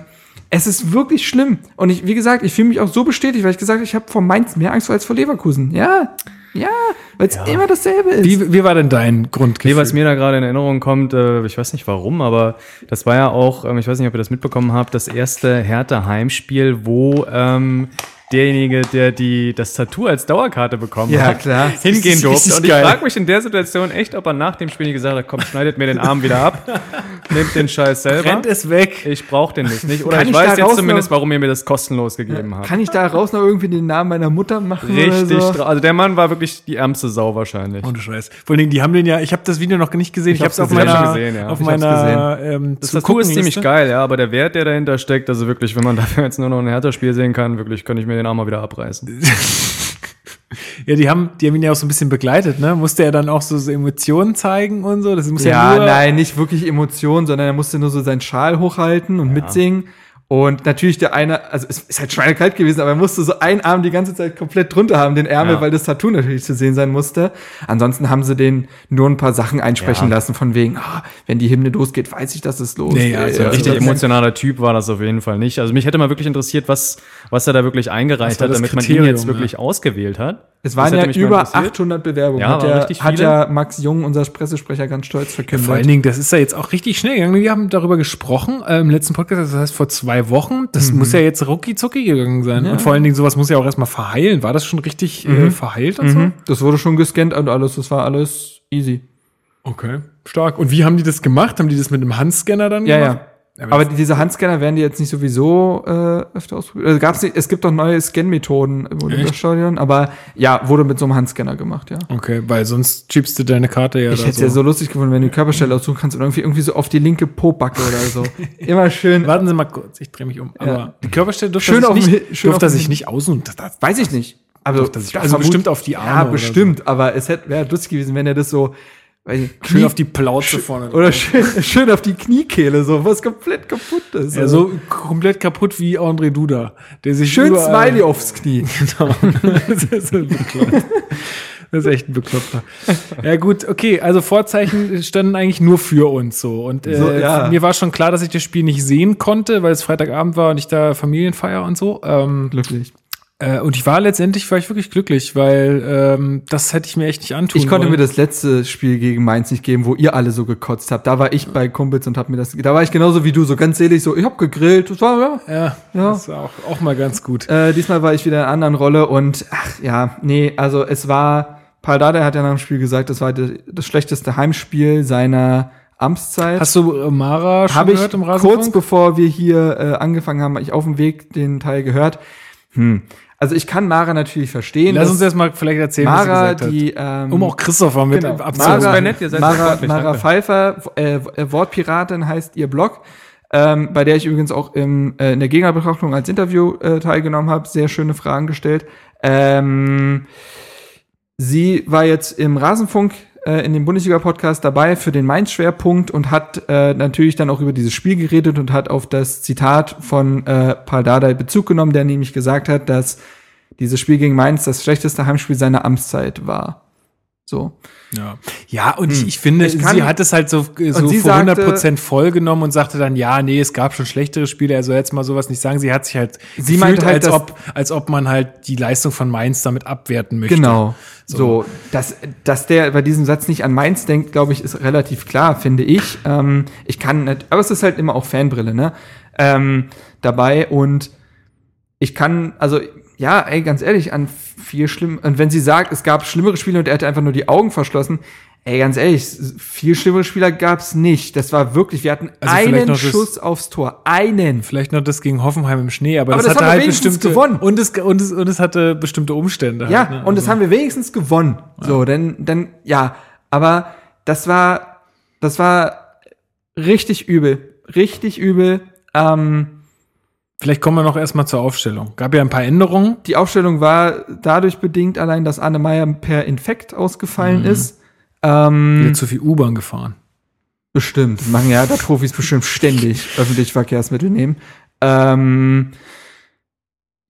es ist wirklich schlimm. Und ich, wie gesagt, ich fühle mich auch so bestätigt, weil ich gesagt habe, ich habe vor Mainz mehr Angst als vor Leverkusen. Ja, ja, weil es immer dasselbe ist. wie, wie war denn dein Grundgefühl? Nee, was mir da gerade in Erinnerung kommt, äh, ich weiß nicht warum, aber das war ja auch, ähm, ich weiß nicht, ob ihr das mitbekommen habt, das erste Hertha-Heimspiel, wo ähm, derjenige, der die, das Tattoo als Dauerkarte bekommen Ja, hat, klar. hingehen durfte. Und ich frage mich in der Situation echt, ob er nach dem Spiel nicht gesagt hat, komm, schneidet mir den Arm wieder ab, nehmt den Scheiß selber. Rennt es weg. Ich brauche den nicht. nicht. Oder ich ich weiß jetzt zumindest, warum ihr mir das kostenlos gegeben habt. Kann ich da raus noch irgendwie den Namen meiner Mutter machen? Richtig, so? also der Mann war wirklich die ärmste Sau wahrscheinlich. Ohne Scheiß. Vor allen Dingen, die haben den ja, ich habe das Video noch nicht gesehen, ich, hab's habe es auf meiner, gesehen, ja. auf Ich meiner ähm, Das Tattoo ist ziemlich geil, ja, aber der Wert, der dahinter steckt, also wirklich, wenn man dafür jetzt nur noch ein Hertha-Spiel sehen kann, wirklich, könnte ich mir den Arm mal wieder abreißen. Ja, die haben, die haben ihn ja auch so ein bisschen begleitet, ne? Musste er dann auch so, so Emotionen zeigen und so? Das muss ja, Ja, nur, nein, nicht wirklich Emotionen, sondern er musste nur so seinen Schal hochhalten und mitsingen. Und natürlich der eine, also es ist halt schweinekalt gewesen, aber er musste so einen Arm die ganze Zeit komplett drunter haben, den Ärmel, Ja. weil das Tattoo natürlich zu sehen sein musste. Ansonsten haben sie den nur ein paar Sachen einsprechen Ja. lassen, von wegen, ah, wenn die Hymne losgeht, weiß ich, dass es losgeht. Nee, also Ja, Richtig emotionaler Typ war das auf jeden Fall nicht. Also mich hätte mal wirklich interessiert, was, was er da wirklich eingereicht hat, damit man ihn Kriterium, jetzt wirklich ausgewählt hat. Es waren ja über interessiert. 800 Bewerbungen, Ja, hat, ja, hat ja Max Jung, unser Pressesprecher, ganz stolz verkündet. Vor allen Dingen, das ist ja jetzt auch richtig schnell gegangen. Wir haben darüber gesprochen äh, im letzten Podcast, das heißt vor zwei Wochen. Das Mhm. muss ja jetzt rucki zucki gegangen sein. Und vor allen Dingen, sowas muss ja auch erstmal verheilen. War das schon richtig äh, verheilt und so? Mhm. Das wurde schon gescannt und alles, das war alles easy. Okay, stark. Und wie haben die das gemacht? Haben die das mit einem Handscanner dann Ja, gemacht? ja. Aber diese Handscanner werden die jetzt nicht sowieso äh, öfter ausprobiert. Also gab's nicht, es gibt doch neue Scan-Methoden im Olympiastadion, aber ja, wurde mit so einem Handscanner gemacht, ja. Okay, weil sonst schiebst du deine Karte ja Ich hätte es ja so lustig gefunden, wenn du die Körperstelle aussuchen kannst und irgendwie, irgendwie so auf die linke Po-Backe oder so. Immer schön. Warten Sie mal kurz, ich drehe mich um. Aber Ja. die Körperstelle durfte Schön sich nicht, schön durfte sich nicht aussuchen. Das, das, Weiß ich nicht. Also, Durfte er sich- also bestimmt auf die Arme Ja, bestimmt, aber es hätte wäre lustig gewesen, wenn er das so ich, schön Knie- auf die Plauze vorne. oder schön, schön auf die Kniekehle, so was komplett kaputt ist. ja, so komplett kaputt wie André Duda, der sich schön überall- Smiley aufs Knie. Genau. das ist so bekloppt. Das ist echt ein Bekloppter. Ja gut, okay, also Vorzeichen standen eigentlich nur für uns so. Und äh, So, ja. mir war schon klar, dass ich das Spiel nicht sehen konnte, weil es Freitagabend war und ich da Familienfeier und so. Ähm, Glücklich. Äh, und ich war letztendlich war ich wirklich glücklich, weil ähm, das hätte ich mir echt nicht antun Ich konnte wollen. mir das letzte Spiel gegen Mainz nicht geben, wo ihr alle so gekotzt habt. Da war ich bei Kumpels und hab mir das, da war ich genauso wie du, so ganz selig, so, ich hab gegrillt, das war, ja. ja, Ja. das war auch, auch mal ganz gut. Äh, diesmal war ich wieder in einer anderen Rolle und, ach, ja, nee, also es war, Paul Dardai hat ja nach dem Spiel gesagt, das war das schlechteste Heimspiel seiner Amtszeit. Hast du Mara schon ich gehört im kurz Rasenfunk? bevor wir hier äh, angefangen haben, hab ich auf dem Weg den Teil gehört. Hm. Also ich kann Mara natürlich verstehen. Lass uns erst mal vielleicht erzählen, was sie Mara, gesagt hat. die ähm, Um auch Christopher mit genau. abzuholen. Mara, nett, ihr seid Mara, Mara. Pfeiffer, äh, äh, Wortpiratin heißt ihr Blog, ähm, bei der ich übrigens auch im, äh, in der Gegnerbetrachtung als Interview äh, teilgenommen habe, sehr schöne Fragen gestellt. Ähm, sie war jetzt im Rasenfunk äh, in dem Bundesliga-Podcast dabei für den Mainz-Schwerpunkt und hat äh, natürlich dann auch über dieses Spiel geredet und hat auf das Zitat von äh, Paul Dardai Bezug genommen, der nämlich gesagt hat, dass dieses Spiel gegen Mainz das schlechteste Heimspiel seiner Amtszeit war. So. Ja, ja und ich, ich finde, Ich sie hat es halt so, so vor sagte- 100% voll genommen und sagte dann, ja, nee, es gab schon schlechtere Spiele, er soll jetzt mal sowas nicht sagen. Sie hat sich halt Sie meinte halt, als, ob, als ob man halt die Leistung von Mainz damit abwerten möchte. Genau. So. So, dass, dass der bei diesem Satz nicht an Mainz denkt, glaube ich, ist relativ klar, finde ich. Ähm, ich kann nicht, aber es ist halt immer auch Fanbrille, ne? Ähm, dabei und ich kann, also, ja, ey, ganz ehrlich, an viel schlimm, und wenn sie sagt, es gab schlimmere Spiele und er hatte einfach nur die Augen verschlossen, ey, ganz ehrlich, viel schlimmere Spieler gab's nicht. Das war wirklich, wir hatten Also einen noch das- Schuss aufs Tor. Einen. Vielleicht noch das gegen Hoffenheim im Schnee, aber, Aber das, das hatte haben wir halt wenigstens bestimmte gewonnen. Und es, und, es, und es hatte bestimmte Umstände. Ja, halt, ne? und das haben wir wenigstens gewonnen. So, denn, denn, ja, aber das war, das war richtig übel. Richtig übel. Ähm, Vielleicht kommen wir noch erstmal zur Aufstellung. Gab ja ein paar Änderungen. Die Aufstellung war dadurch bedingt allein, dass Anne Meyer per Infekt ausgefallen Mhm. ist. Ähm, Wieder zu viel U-Bahn gefahren. Bestimmt. Machen ja da Profis bestimmt ständig öffentliche Verkehrsmittel nehmen. Ähm,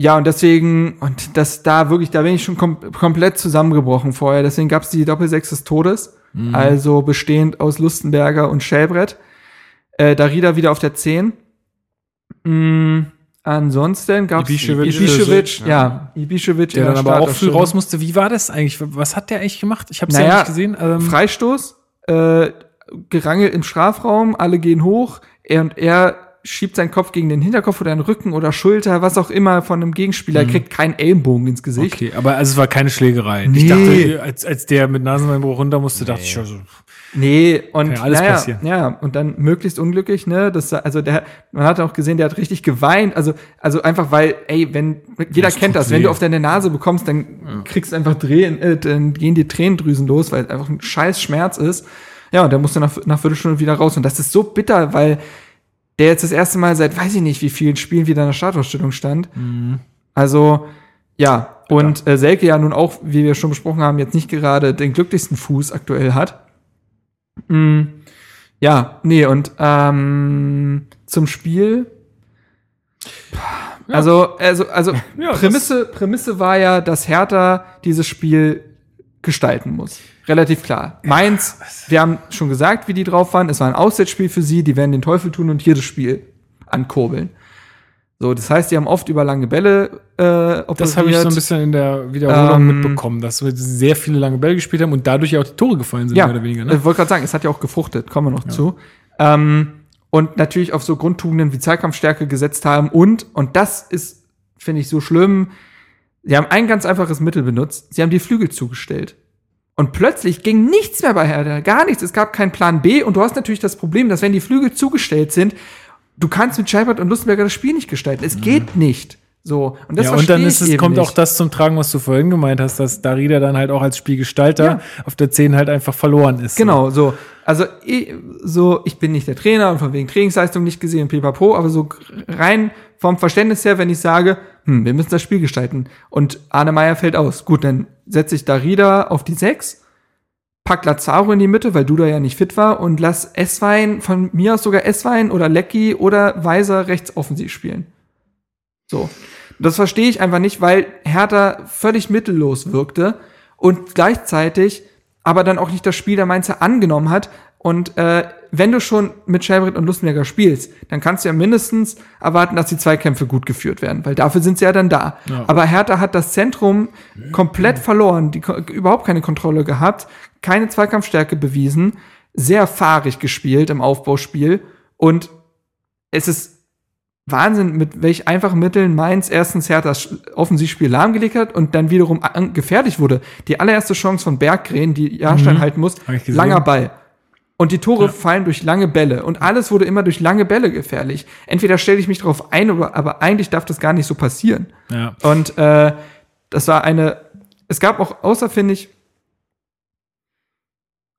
ja, und deswegen, und das da wirklich, da bin ich schon kom komplett zusammengebrochen vorher. Deswegen gab es die Doppelsechs des Todes, Mhm. also bestehend aus Lustenberger und Schellbrett. Äh, Darida wieder auf der 10. Mm, ansonsten gab es Ibišević. Ibišević, Ja. ja, Ibišević Der dann aber auch früh raus musste. Wie war das eigentlich? Was hat der eigentlich gemacht? Ich habe es ja Naja, nicht gesehen. Ähm, Freistoß, äh, Gerangel im Strafraum, alle gehen hoch, er und er schiebt seinen Kopf gegen den Hinterkopf oder den Rücken oder Schulter, was auch immer von einem Gegenspieler, er kriegt keinen Ellenbogen ins Gesicht. okay, aber also es war keine Schlägerei. Ich Nee. dachte, als, als der mit Nasenbeinbruch runter musste, dachte ich, also, Nee, und Kann ja alles naja, passieren. ja, und dann möglichst unglücklich, ne? Das, also der, man hat auch gesehen, der hat richtig geweint, also, also einfach weil, ey, wenn, jeder Das kennt das, wenn weh. du auf deine Nase bekommst, dann kriegst du einfach Drehen, äh, dann gehen die Tränendrüsen los, weil es einfach ein scheiß Schmerz ist. Ja, und der musste nach, nach Viertelstunde wieder raus. Und das ist so bitter, weil der jetzt das erste Mal seit weiß ich nicht wie vielen Spielen wieder in der Startausstellung stand. Mhm. Also, ja. Und äh, Selke ja nun auch, wie wir schon besprochen haben, jetzt nicht gerade den glücklichsten Fuß aktuell hat. Mm, ja, nee, und ähm, zum Spiel. Also, also, also Ja, Prämisse, Prämisse war ja, dass Hertha dieses Spiel gestalten muss. Relativ klar. Mainz, wir haben schon gesagt, wie die drauf waren. Es war ein Auswärtsspiel für sie. Die werden den Teufel tun und hier das Spiel ankurbeln. So, das heißt, die haben oft über lange Bälle äh, operiert. das habe ich so ein bisschen in der Wiederholung Ähm, mitbekommen, dass wir sehr viele lange Bälle gespielt haben und dadurch auch die Tore gefallen sind, ja, mehr oder weniger. Ich Ne? wollte gerade sagen, es hat ja auch gefruchtet, kommen wir noch zu. Ähm, und natürlich auf so Grundtugenden wie Zweikampfstärke gesetzt haben und, und das ist, finde ich, so schlimm, sie haben ein ganz einfaches Mittel benutzt, sie haben die Flügel zugestellt. Und plötzlich ging nichts mehr bei Hertha, gar nichts. Es gab keinen Plan B und du hast natürlich das Problem, dass wenn die Flügel zugestellt sind, du kannst mit Scheibert und Lustenberger das Spiel nicht gestalten. Es geht nicht. So. Und das Mhm. ja, und dann ist es, kommt nicht. auch das zum Tragen, was du vorhin gemeint hast, dass Darida dann halt auch als Spielgestalter Ja. auf der 10 halt einfach verloren ist. Genau, so. Also, ich, so, ich bin nicht der Trainer und von wegen Trainingsleistung nicht gesehen, pipapo, aber so rein vom Verständnis her, wenn ich sage, hm, wir müssen das Spiel gestalten und Arne Meyer fällt aus. Gut, dann setze ich Darida auf die 6, pack Lazaro in die Mitte, weil Duda ja nicht fit war und lass Esswein, von mir aus sogar Esswein oder Lecky oder Weiser rechts offensiv spielen. So. Das verstehe ich einfach nicht, weil Hertha völlig mittellos wirkte und gleichzeitig aber dann auch nicht das Spiel der Mainzer angenommen hat. Und äh, wenn du schon mit Schelbrett und Lustenberger spielst, dann kannst du ja mindestens erwarten, dass die Zweikämpfe gut geführt werden, weil dafür sind sie ja dann da. Ja. Aber Hertha hat das Zentrum komplett verloren, die, überhaupt keine Kontrolle gehabt, keine Zweikampfstärke bewiesen, sehr fahrig gespielt im Aufbauspiel und es ist Wahnsinn, mit welch einfachen Mitteln Mainz erstens Herthas Offensivspiel lahmgelegt hat und dann wiederum gefährlich wurde. Die allererste Chance von Berggren, die Jahrstein Mhm. halten muss, langer Ball. Und die Tore Ja. fallen durch lange Bälle. Und alles wurde immer durch lange Bälle gefährlich. Entweder stelle ich mich darauf ein, oder, aber eigentlich darf das gar nicht so passieren. Ja. Und äh, das war eine. Es gab auch, außer finde ich,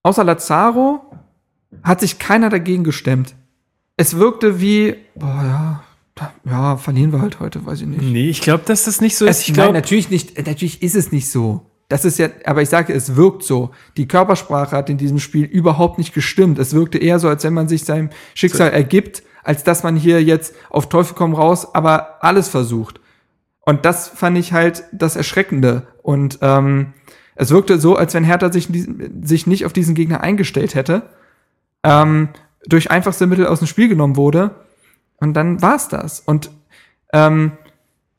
außer Lazaro hat sich keiner dagegen gestemmt. Es wirkte wie, boah, ja, ja, verlieren wir halt heute, weiß ich nicht. Nee, ich glaube, dass das nicht so ist. Es, Ich nein, glaube, natürlich nicht, natürlich ist es nicht so. Das ist ja, aber ich sage, es wirkt so. Die Körpersprache hat in diesem Spiel überhaupt nicht gestimmt. Es wirkte eher so, als wenn man sich seinem Schicksal ergibt, als dass man hier jetzt auf Teufel komm raus, aber alles versucht. Und das fand ich halt das Erschreckende. Und ähm, es wirkte so, als wenn Hertha sich, sich nicht auf diesen Gegner eingestellt hätte, ähm, durch einfachste Mittel aus dem Spiel genommen wurde. Und dann war's das. Und ähm,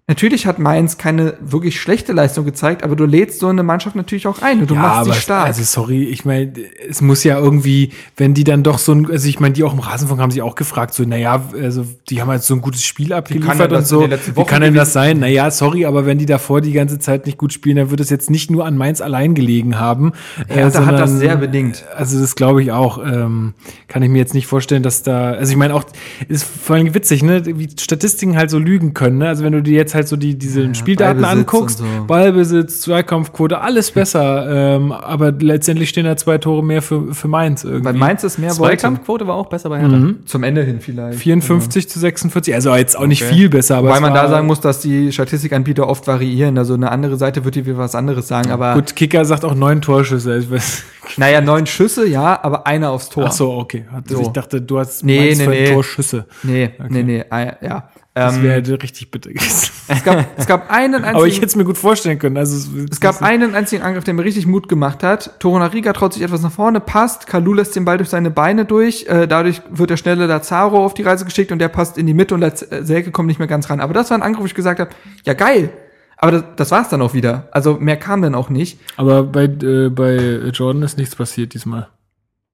natürlich hat Mainz keine wirklich schlechte Leistung gezeigt, aber du lädst so eine Mannschaft natürlich auch ein und du ja, machst sie stark. also sorry, ich meine, es muss ja irgendwie, wenn die dann doch so ein, also ich meine, die auch im Rasenfunk haben sich auch gefragt, so, naja, also die haben halt so ein gutes Spiel abgeliefert und so. Wie kann denn das sein? Naja, sorry, aber wenn die davor die ganze Zeit nicht gut spielen, dann wird es jetzt nicht nur an Mainz allein gelegen haben. äh, Hertha hat das sehr bedingt. Also das glaube ich auch. Ähm, kann ich mir jetzt nicht vorstellen, dass da, also ich meine auch, ist vor allem witzig, ne, wie Statistiken halt so lügen können. Ne? Also wenn du dir jetzt halt so die, diese Ja, Spieldaten Ballbesitz anguckst, so. Ballbesitz, Zweikampfquote, alles besser. ähm, aber letztendlich stehen da zwei Tore mehr für, für Mainz irgendwie. Weil Mainz ist mehr. Zweikampfquote war auch besser bei Hertha. Mhm. Zum Ende hin vielleicht. 54 zu 46, also jetzt auch nicht Okay. viel besser, aber Weil man da sagen muss, dass die Statistikanbieter oft variieren. Also eine andere Seite wird dir wieder was anderes sagen. Aber Gut, Kicker sagt auch neun Torschüsse. Ich weiß, naja, neun Schüsse, ja, aber einer aufs Tor. ach so, okay. Hat- So. Ich dachte, du hast Nee, nee, nee. Torschüsse. Nee, nee, nee, ah, ja. Das Ähm, wäre richtig bitter gewesen. es, gab, es gab einen einzigen, Aber ich hätte es mir gut vorstellen können. Also, es, es gab einen einzigen Angriff, der mir richtig Mut gemacht hat. Torunariga traut sich etwas nach vorne, passt. Kalu lässt den Ball durch seine Beine durch. Äh, dadurch wird der schnelle Lazaro auf die Reise geschickt und der passt in die Mitte und Laz äh, Selke kommt nicht mehr ganz ran. Aber das war ein Angriff, wo ich gesagt habe, ja geil. Aber das, das war's dann auch wieder. Also mehr kam dann auch nicht. Aber bei, äh, bei Jordan ist nichts passiert diesmal.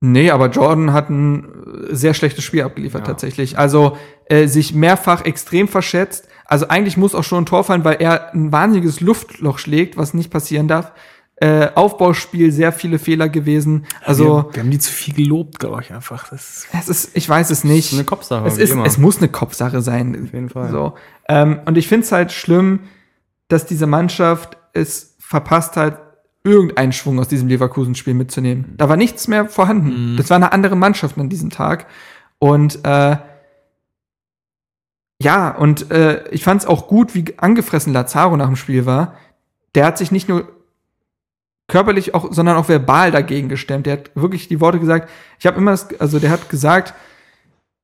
Nee, aber Jordan hat ein äh, sehr schlechtes Spiel abgeliefert tatsächlich. Also äh, sich mehrfach extrem verschätzt. Also eigentlich muss auch schon ein Tor fallen, weil er ein wahnsinniges Luftloch schlägt, was nicht passieren darf. Äh, Aufbauspiel, sehr viele Fehler gewesen. wir, Also haben, wir haben die zu viel gelobt, glaube ich einfach. Das es ist, ich weiß es nicht. Eine Kopfsache, Es, wie ist, immer. es muss eine Kopfsache sein. Auf jeden Fall. So. Ähm, und ich finde es halt schlimm, dass diese Mannschaft es verpasst hat, irgendeinen Schwung aus diesem Leverkusen-Spiel mitzunehmen. Da war nichts mehr vorhanden. Das war eine andere Mannschaft an diesem Tag. Und äh, ja, und äh, ich fand es auch gut, wie angefressen Lazaro nach dem Spiel war. Der hat sich nicht nur körperlich auch, sondern auch verbal dagegen gestemmt. Der hat wirklich die Worte gesagt. Ich habe immer das, also der hat gesagt,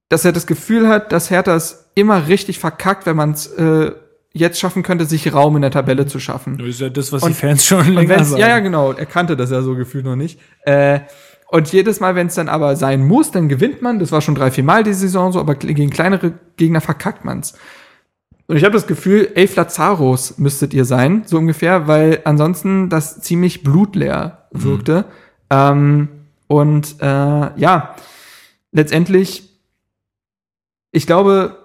dass er das Gefühl hat, dass Hertha es immer richtig verkackt, wenn man es äh, jetzt schaffen könnte, sich Raum in der Tabelle zu schaffen. ist ja das, was Und- die Fans schon länger sagen. ja, ja, genau. Er kannte das ja so gefühlt noch nicht. Äh, und jedes Mal, wenn es dann aber sein muss, dann gewinnt man. Das war schon drei, vier Mal die Saison so, aber gegen kleinere Gegner verkackt man's. Und ich habe das Gefühl, elf Lazaros müsstet ihr sein, so ungefähr, weil ansonsten das ziemlich blutleer wirkte. Ähm, und äh, ja, letztendlich, ich glaube,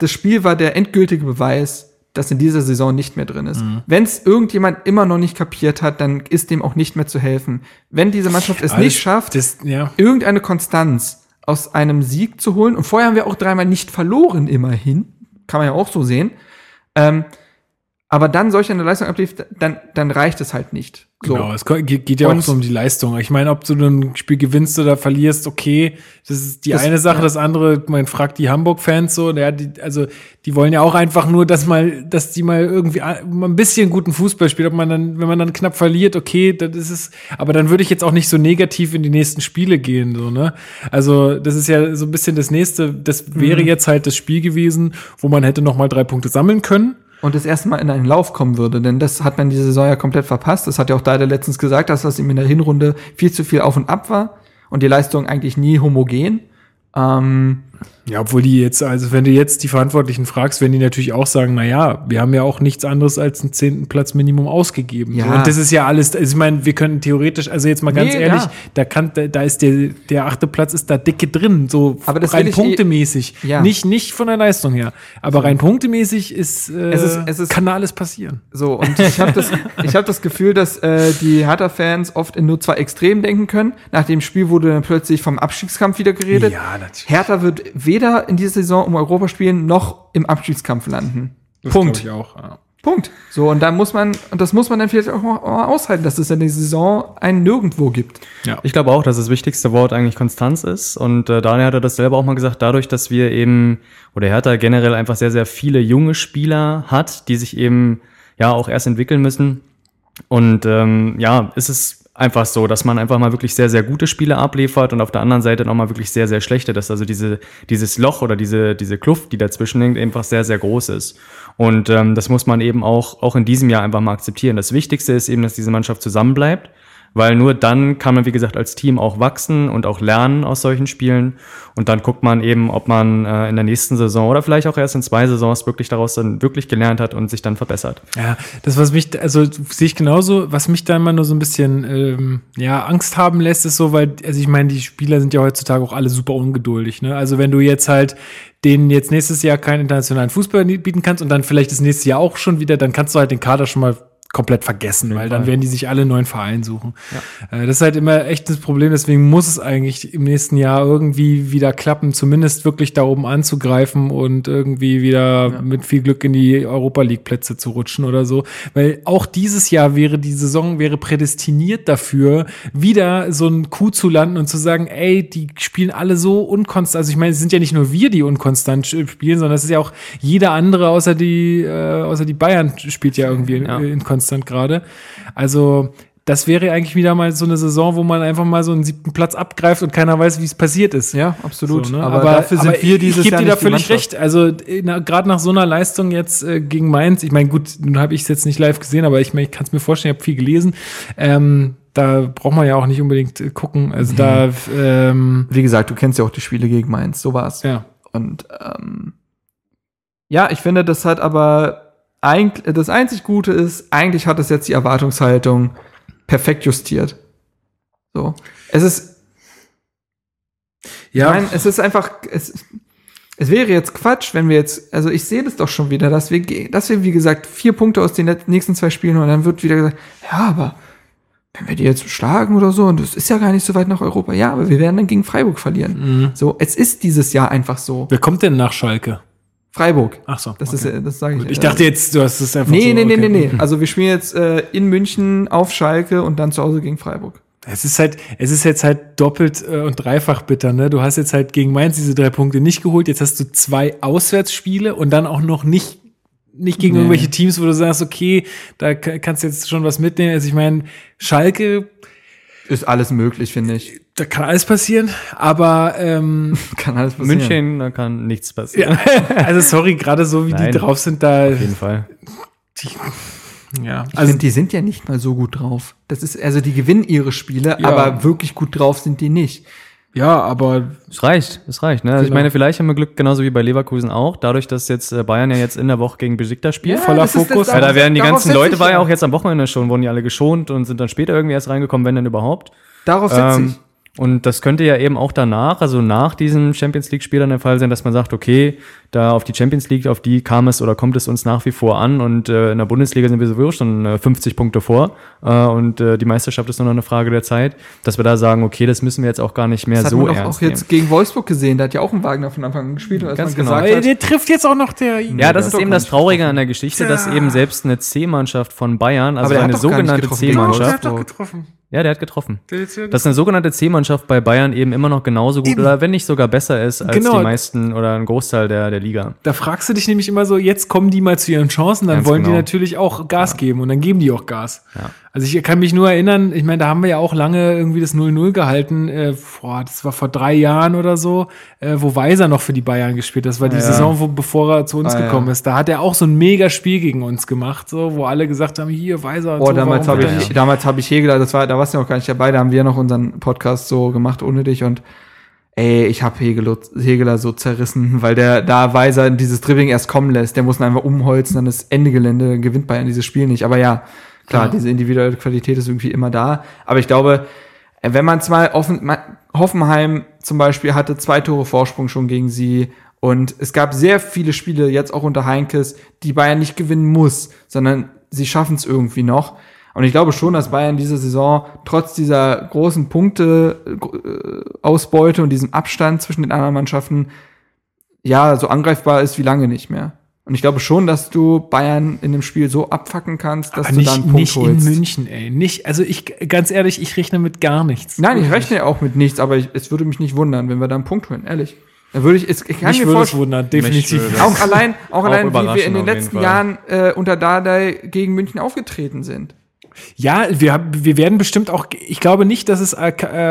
das Spiel war der endgültige Beweis, dass in dieser Saison nicht mehr drin ist. Wenn es irgendjemand immer noch nicht kapiert hat, dann ist dem auch nicht mehr zu helfen. Wenn diese Mannschaft es Aber nicht schafft, Das, ja. irgendeine Konstanz aus einem Sieg zu holen, und vorher haben wir auch dreimal nicht verloren, immerhin, kann man ja auch so sehen, ähm, aber dann solch eine Leistung abliefert, dann, dann reicht es halt nicht. So. Genau, es geht, geht ja auch so um die Leistung. Ich meine, ob du ein Spiel gewinnst oder verlierst, okay, das ist die Das- eine Sache. ja. Das andere, man fragt die Hamburg-Fans so, ja, die, also die wollen ja auch einfach nur, dass mal, dass die mal irgendwie mal ein bisschen guten Fußball spielt. Ob man dann, wenn man dann knapp verliert, okay, das ist es. Aber dann würde ich jetzt auch nicht so negativ in die nächsten Spiele gehen, so ne. Also das ist ja so ein bisschen das nächste. Das Mhm. wäre jetzt halt das Spiel gewesen, wo man hätte noch mal drei Punkte sammeln können. Und das erste Mal in einen Lauf kommen würde. Denn das hat man diese Saison ja komplett verpasst. Das hat ja auch Dada letztens gesagt, dass das ihm in der Hinrunde viel zu viel auf und ab war und die Leistung eigentlich nie homogen. Ähm, Ja, obwohl die jetzt, also wenn du jetzt die Verantwortlichen fragst, werden die natürlich auch sagen, na ja, wir haben ja auch nichts anderes als einen zehnten Platz Minimum ausgegeben. Ja. Und das ist ja alles, also ich meine, wir können theoretisch, also jetzt mal ganz Nee, ehrlich, ja. da kann, da, da ist der, der achte Platz ist da dicke drin, so Aber das rein punktemäßig. Ja. Nicht, nicht von der Leistung her. Aber rein punktemäßig ist, äh, Es ist- es ist- kann da alles passieren. So, und ich habe das, ich hab das Gefühl, dass äh, die Hertha-Fans oft in nur zwei Extremen denken können. Nach dem Spiel wurde dann plötzlich vom Abstiegskampf wieder geredet. Ja, natürlich. Hertha wird weder in dieser Saison um Europa spielen, noch im Abstiegskampf landen. Das Punkt. Ich auch, ja. Punkt. So, und da muss man, und das muss man dann vielleicht auch mal mal aushalten, dass es in der Saison ein Nirgendwo gibt. ja. Ich glaube auch, dass das wichtigste Wort eigentlich Konstanz ist. Und äh, Daniel hatte das selber auch mal gesagt, dadurch, dass wir eben, oder Hertha generell einfach sehr, sehr viele junge Spieler hat, die sich eben ja auch erst entwickeln müssen. Und ähm, ja, ist es einfach so, dass man einfach mal wirklich sehr, sehr gute Spiele abliefert und auf der anderen Seite nochmal wirklich sehr, sehr schlechte, dass also diese, dieses Loch oder diese, diese Kluft, die dazwischen hängt, einfach sehr, sehr groß ist. Und ähm, das muss man eben auch, auch in diesem Jahr einfach mal akzeptieren. Das Wichtigste ist eben, dass diese Mannschaft zusammenbleibt, weil nur dann kann man, wie gesagt, als Team auch wachsen und auch lernen aus solchen Spielen. Und dann guckt man eben, ob man äh, in der nächsten Saison oder vielleicht auch erst in zwei Saisons wirklich daraus dann wirklich gelernt hat und sich dann verbessert. Ja, das, was mich, also sehe ich genauso, was mich da immer nur so ein bisschen ähm, ja, Angst haben lässt, ist so, weil, also ich meine, die Spieler sind ja heutzutage auch alle super ungeduldig. Ne? Also wenn du jetzt halt denen jetzt nächstes Jahr keinen internationalen Fußball bieten kannst und dann vielleicht das nächste Jahr auch schon wieder, dann kannst du halt den Kader schon mal komplett vergessen, weil dann werden die sich alle neuen Verein suchen. Äh, das ist halt immer echt das Problem, deswegen muss es eigentlich im nächsten Jahr irgendwie wieder klappen, zumindest wirklich da oben anzugreifen und irgendwie wieder mit viel Glück in die Europa League Plätze zu rutschen oder so, weil auch dieses Jahr wäre die Saison wäre prädestiniert dafür, wieder so ein Coup zu landen und zu sagen, ey, die spielen alle so unkonstant, also ich meine, es sind ja nicht nur wir, die unkonstant spielen, sondern es ist ja auch jeder andere außer die äh, außer die Bayern spielt ja. irgendwie Ja. in, inkonstant gerade. Also das wäre eigentlich wieder mal so eine Saison, wo man einfach mal so einen siebten Platz abgreift und keiner weiß, wie es passiert ist. Ja, absolut. So, ne? aber, dafür sind aber wir ich- dieses ich gebe Jahr dir da völlig recht. Also gerade nach so einer Leistung jetzt äh, gegen Mainz, ich meine, gut, nun habe ich es jetzt nicht live gesehen, aber ich, mein, ich kann es mir vorstellen, ich habe viel gelesen. Ähm, da braucht man ja auch nicht unbedingt äh, gucken. Also da, ähm, Wie gesagt, du kennst ja auch die Spiele gegen Mainz, so war's. ja. Und ähm, ja, ich finde, das hat aber das einzig Gute ist, eigentlich hat es jetzt die Erwartungshaltung perfekt justiert. So. Es ist, Ja, meine, es ist einfach, es, es wäre jetzt Quatsch, wenn wir jetzt, also ich sehe das doch schon wieder, dass wir, dass wir, wie gesagt, vier Punkte aus den nächsten zwei Spielen und dann wird wieder gesagt, ja, aber wenn wir die jetzt schlagen oder so, und das ist ja gar nicht so weit nach Europa, ja, aber wir werden dann gegen Freiburg verlieren. So, es ist dieses Jahr einfach so. wer kommt denn nach Schalke? Freiburg. Ach so. Das okay. ist, das sage ich. Gut, ich dachte jetzt, du hast es einfach Nee, so, nee, nee, okay. nee, nee. Also wir spielen jetzt äh, in München auf Schalke und dann zu Hause gegen Freiburg. Es ist halt, es ist jetzt halt doppelt äh, und dreifach bitter, ne? Du hast jetzt halt gegen Mainz diese drei Punkte nicht geholt. Jetzt hast du zwei Auswärtsspiele und dann auch noch nicht, nicht gegen Nee. irgendwelche Teams, wo du sagst, okay, da ka- kannst du jetzt schon was mitnehmen. Also ich meine, Schalke, Ist alles möglich, finde ich. Da kann alles passieren, aber ähm, Kann alles passieren. München, da kann nichts passieren. ja, also sorry, gerade so wie Nein. die drauf sind, da Auf jeden Fall. ja, Ich also finde, die sind ja nicht mal so gut drauf. Das ist, also die gewinnen ihre Spiele, Ja. aber wirklich gut drauf sind die nicht. ja, aber Es reicht, es reicht. Ne? Also ich Genau. meine, vielleicht haben wir Glück, genauso wie bei Leverkusen auch, dadurch, dass jetzt äh, Bayern ja jetzt in der Woche gegen Besiktas spielt. voller ist das- Fokus. Ja, da werden die ganzen Leute, ich war ja auch jetzt am Wochenende schon, wurden die alle geschont und sind dann später irgendwie erst reingekommen, wenn denn überhaupt. Darauf setze Ähm, ich. Und das könnte ja eben auch danach, also nach diesem Champions League-Spiel dann der Fall sein, dass man sagt, okay, da auf die Champions League, auf die kam es oder kommt es uns nach wie vor an und äh, in der Bundesliga sind wir sowieso schon äh, 50 Punkte vor äh, und äh, die Meisterschaft ist nur noch eine Frage der Zeit, dass wir da sagen, okay, das müssen wir jetzt auch gar nicht mehr Das hat so ernst auch jetzt gegen Wolfsburg gesehen. Da hat ja auch ein Wagner von Anfang an gespielt. Und als Ganz man genau. gesagt hat, der trifft jetzt auch noch der Ja, das hat ist eben das Traurige an der Geschichte, dass Tja. eben selbst eine C-Mannschaft von Bayern, also eine sogenannte C-Mannschaft, Wolfsburg. Ja, der hat getroffen. Der hier- Dass eine sogenannte C-Mannschaft bei Bayern eben immer noch genauso gut Eben. oder wenn nicht sogar besser ist als Genau. die meisten oder ein Großteil der, der Liga. Da fragst du dich nämlich immer so, jetzt kommen die mal zu ihren Chancen, dann Ganz wollen die genau. natürlich auch Gas geben und dann geben die auch Gas. Ja. Also ich kann mich nur erinnern, ich meine, da haben wir ja auch lange irgendwie das 0-0 gehalten, äh, boah, das war vor drei Jahren oder so, äh, wo Weiser noch für die Bayern gespielt hat. Das war die Ja. Saison, wo, bevor er zu uns Ah, ja. gekommen ist. Da hat er auch so ein mega Spiel gegen uns gemacht, so, wo alle gesagt haben, hier, Weiser Oh, so. damals habe ich, nicht- damals habe ich Hegler, das war, da warst du noch gar nicht dabei, da haben wir noch unseren Podcast so gemacht ohne dich und ey, ich habe Hegel, Hegeler so zerrissen, weil der da Weiser dieses Dribbling erst kommen lässt, der muss ihn einfach umholzen, dann ist Ende Gelände, gewinnt Bayern dieses Spiel nicht. Aber ja, klar, Ja. diese individuelle Qualität ist irgendwie immer da. Aber ich glaube, wenn man es mal offen, Hoffenheim zum Beispiel hatte zwei Tore Vorsprung schon gegen sie und es gab sehr viele Spiele, jetzt auch unter Heinkes, die Bayern nicht gewinnen muss, sondern sie schaffen es irgendwie noch. Und ich glaube schon, dass Bayern diese Saison trotz dieser großen Punkte äh, und diesem Abstand zwischen den anderen Mannschaften ja so angreifbar ist wie lange nicht mehr. Und ich glaube schon, dass du Bayern in dem Spiel so abfacken kannst, dass Aber du nicht, dann einen Punkt nicht in holst. München, ey. Nicht, also ich, ganz ehrlich, ich rechne mit gar nichts. Nein, ich rechne ja auch mit nichts, aber ich, es würde mich nicht wundern, wenn wir da einen Punkt holen, ehrlich. Da würde ich, es, ich kann Mich mir würde es vorstellen, wundern, definitiv. auch allein, auch, Auch allein, wie wir in den letzten Fall. Jahren äh, unter Dardai gegen München aufgetreten sind. Ja, wir, hab- wir werden bestimmt auch, ich glaube nicht, dass es, äh,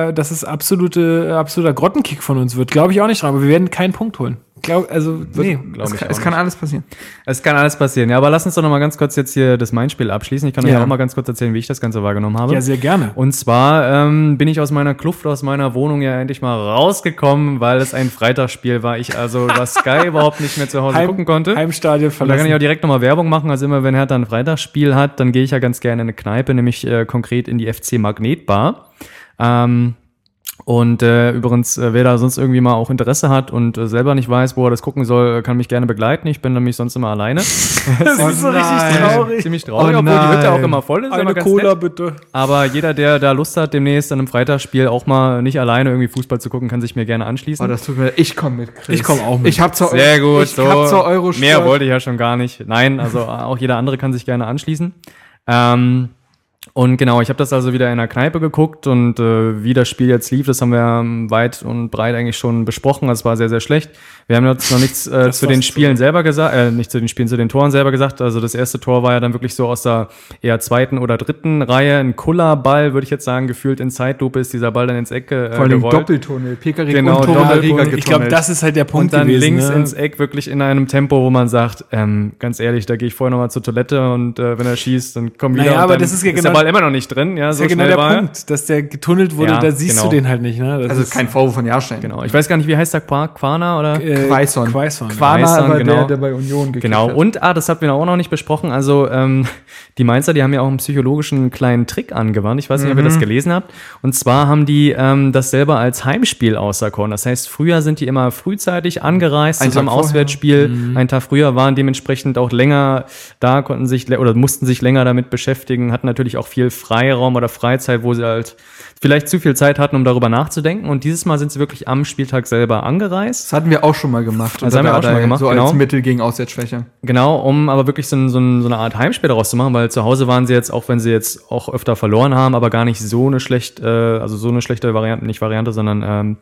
äh, dass es absolute, absoluter Grottenkick von uns wird. Glaube ich auch nicht dran, aber wir werden keinen Punkt holen. Glaub, also, nee. Glaub Es, ich kann, es kann alles passieren. Es kann alles passieren. Ja, aber lass uns doch noch mal ganz kurz jetzt hier das Main-Spiel abschließen. Ich kann euch Ja. auch mal ganz kurz erzählen, wie ich das Ganze wahrgenommen habe. Ja, sehr gerne. Und zwar ähm, bin ich aus meiner Kluft, aus meiner Wohnung ja endlich mal rausgekommen, weil es ein Freitagsspiel war. Ich also über Sky überhaupt nicht mehr zu Hause gucken konnte. Heimstadion Und da verlassen. kann ich auch direkt nochmal Werbung machen. Also immer, wenn Hertha ein Freitagsspiel hat, dann gehe ich ja ganz gerne in eine Kneipe, nämlich äh, konkret in die FC Magnetbar. Ähm, Und äh, übrigens, äh, wer da sonst irgendwie mal auch Interesse hat und äh, selber nicht weiß, wo er das gucken soll, kann mich gerne begleiten. Ich bin nämlich sonst immer alleine. Das ist so nein. richtig traurig. Ziemlich traurig, Oh obwohl die Hütte auch nein. immer voll ist. aber Eine Cola nett. bitte. Aber jeder, der da Lust hat, demnächst an einem Freitagsspiel auch mal nicht alleine irgendwie Fußball zu gucken, kann sich mir gerne anschließen. Oh, das tut mir, ich komme mit, Chris. Ich komm auch mit. Ich hab zur, Sehr gut, ich so. hab zur Euro Mehr wollte ich ja schon gar nicht. Nein, also auch jeder andere kann sich gerne anschließen. Ähm, und genau, ich habe das also wieder in der Kneipe geguckt und äh, wie das Spiel jetzt lief, das haben wir weit und breit eigentlich schon besprochen. Das war sehr, sehr schlecht. Wir haben jetzt noch nichts äh, zu den Spielen selber gesagt, äh, nicht zu den Spielen, zu den Toren selber gesagt. Also das erste Tor war ja dann wirklich so aus der eher zweiten oder dritten Reihe. Ein Kullerball, würde ich jetzt sagen, gefühlt in Zeitlupe ist dieser Ball dann ins Eck äh, Vor allem gerollt. Doppeltunnel. Pekarik Genau, und Doppeltunnel. Ich glaube, das ist halt der Punkt und dann gewesen, links ne? ins Eck wirklich in einem Tempo, wo man sagt, ähm, ganz ehrlich, da gehe ich vorher nochmal zur Toilette und äh, wenn er schießt, dann komm wieder. Naja, aber das ist ja der genau- Ball immer noch nicht drin, ja, Das so ist ja genau der war. Punkt, dass der getunnelt wurde, Ja, da siehst genau. du den halt nicht, ne? Das Also ist, kein Vorwurf von Jahrstein. Genau. Ich weiß gar nicht, wie heißt der Qua- Quana oder? äh, Quaison. Quaison. Quana, Quaison, aber genau. der, der bei Union gekickt Genau, hat. und ah, das hatten wir auch noch nicht besprochen. Also ähm, die Mainzer, die haben ja auch einen psychologischen kleinen Trick angewandt. Ich weiß nicht, ob ihr Mhm. das gelesen habt. Und zwar haben die ähm, das selber als Heimspiel auserkoren. Das heißt, früher sind die immer frühzeitig angereist Einen zu einem vorher. Mhm. Auswärtsspiel. Einen Tag früher waren dementsprechend auch länger da, konnten sich oder mussten sich länger damit beschäftigen, hatten natürlich auch viel Freiraum oder Freizeit, wo sie halt vielleicht zu viel Zeit hatten, um darüber nachzudenken. Und dieses Mal sind sie wirklich am Spieltag selber angereist. Das hatten wir auch schon mal gemacht. Das haben wir auch schon mal gemacht, So genau. als Mittel gegen Auswärtsschwäche. Genau, um aber wirklich so, ein, so, ein, so eine Art Heimspiel daraus zu machen, weil zu Hause waren sie jetzt, auch wenn sie jetzt auch öfter verloren haben, aber gar nicht so eine schlecht, äh, also so eine schlechte Variante, nicht Variante, sondern ähm,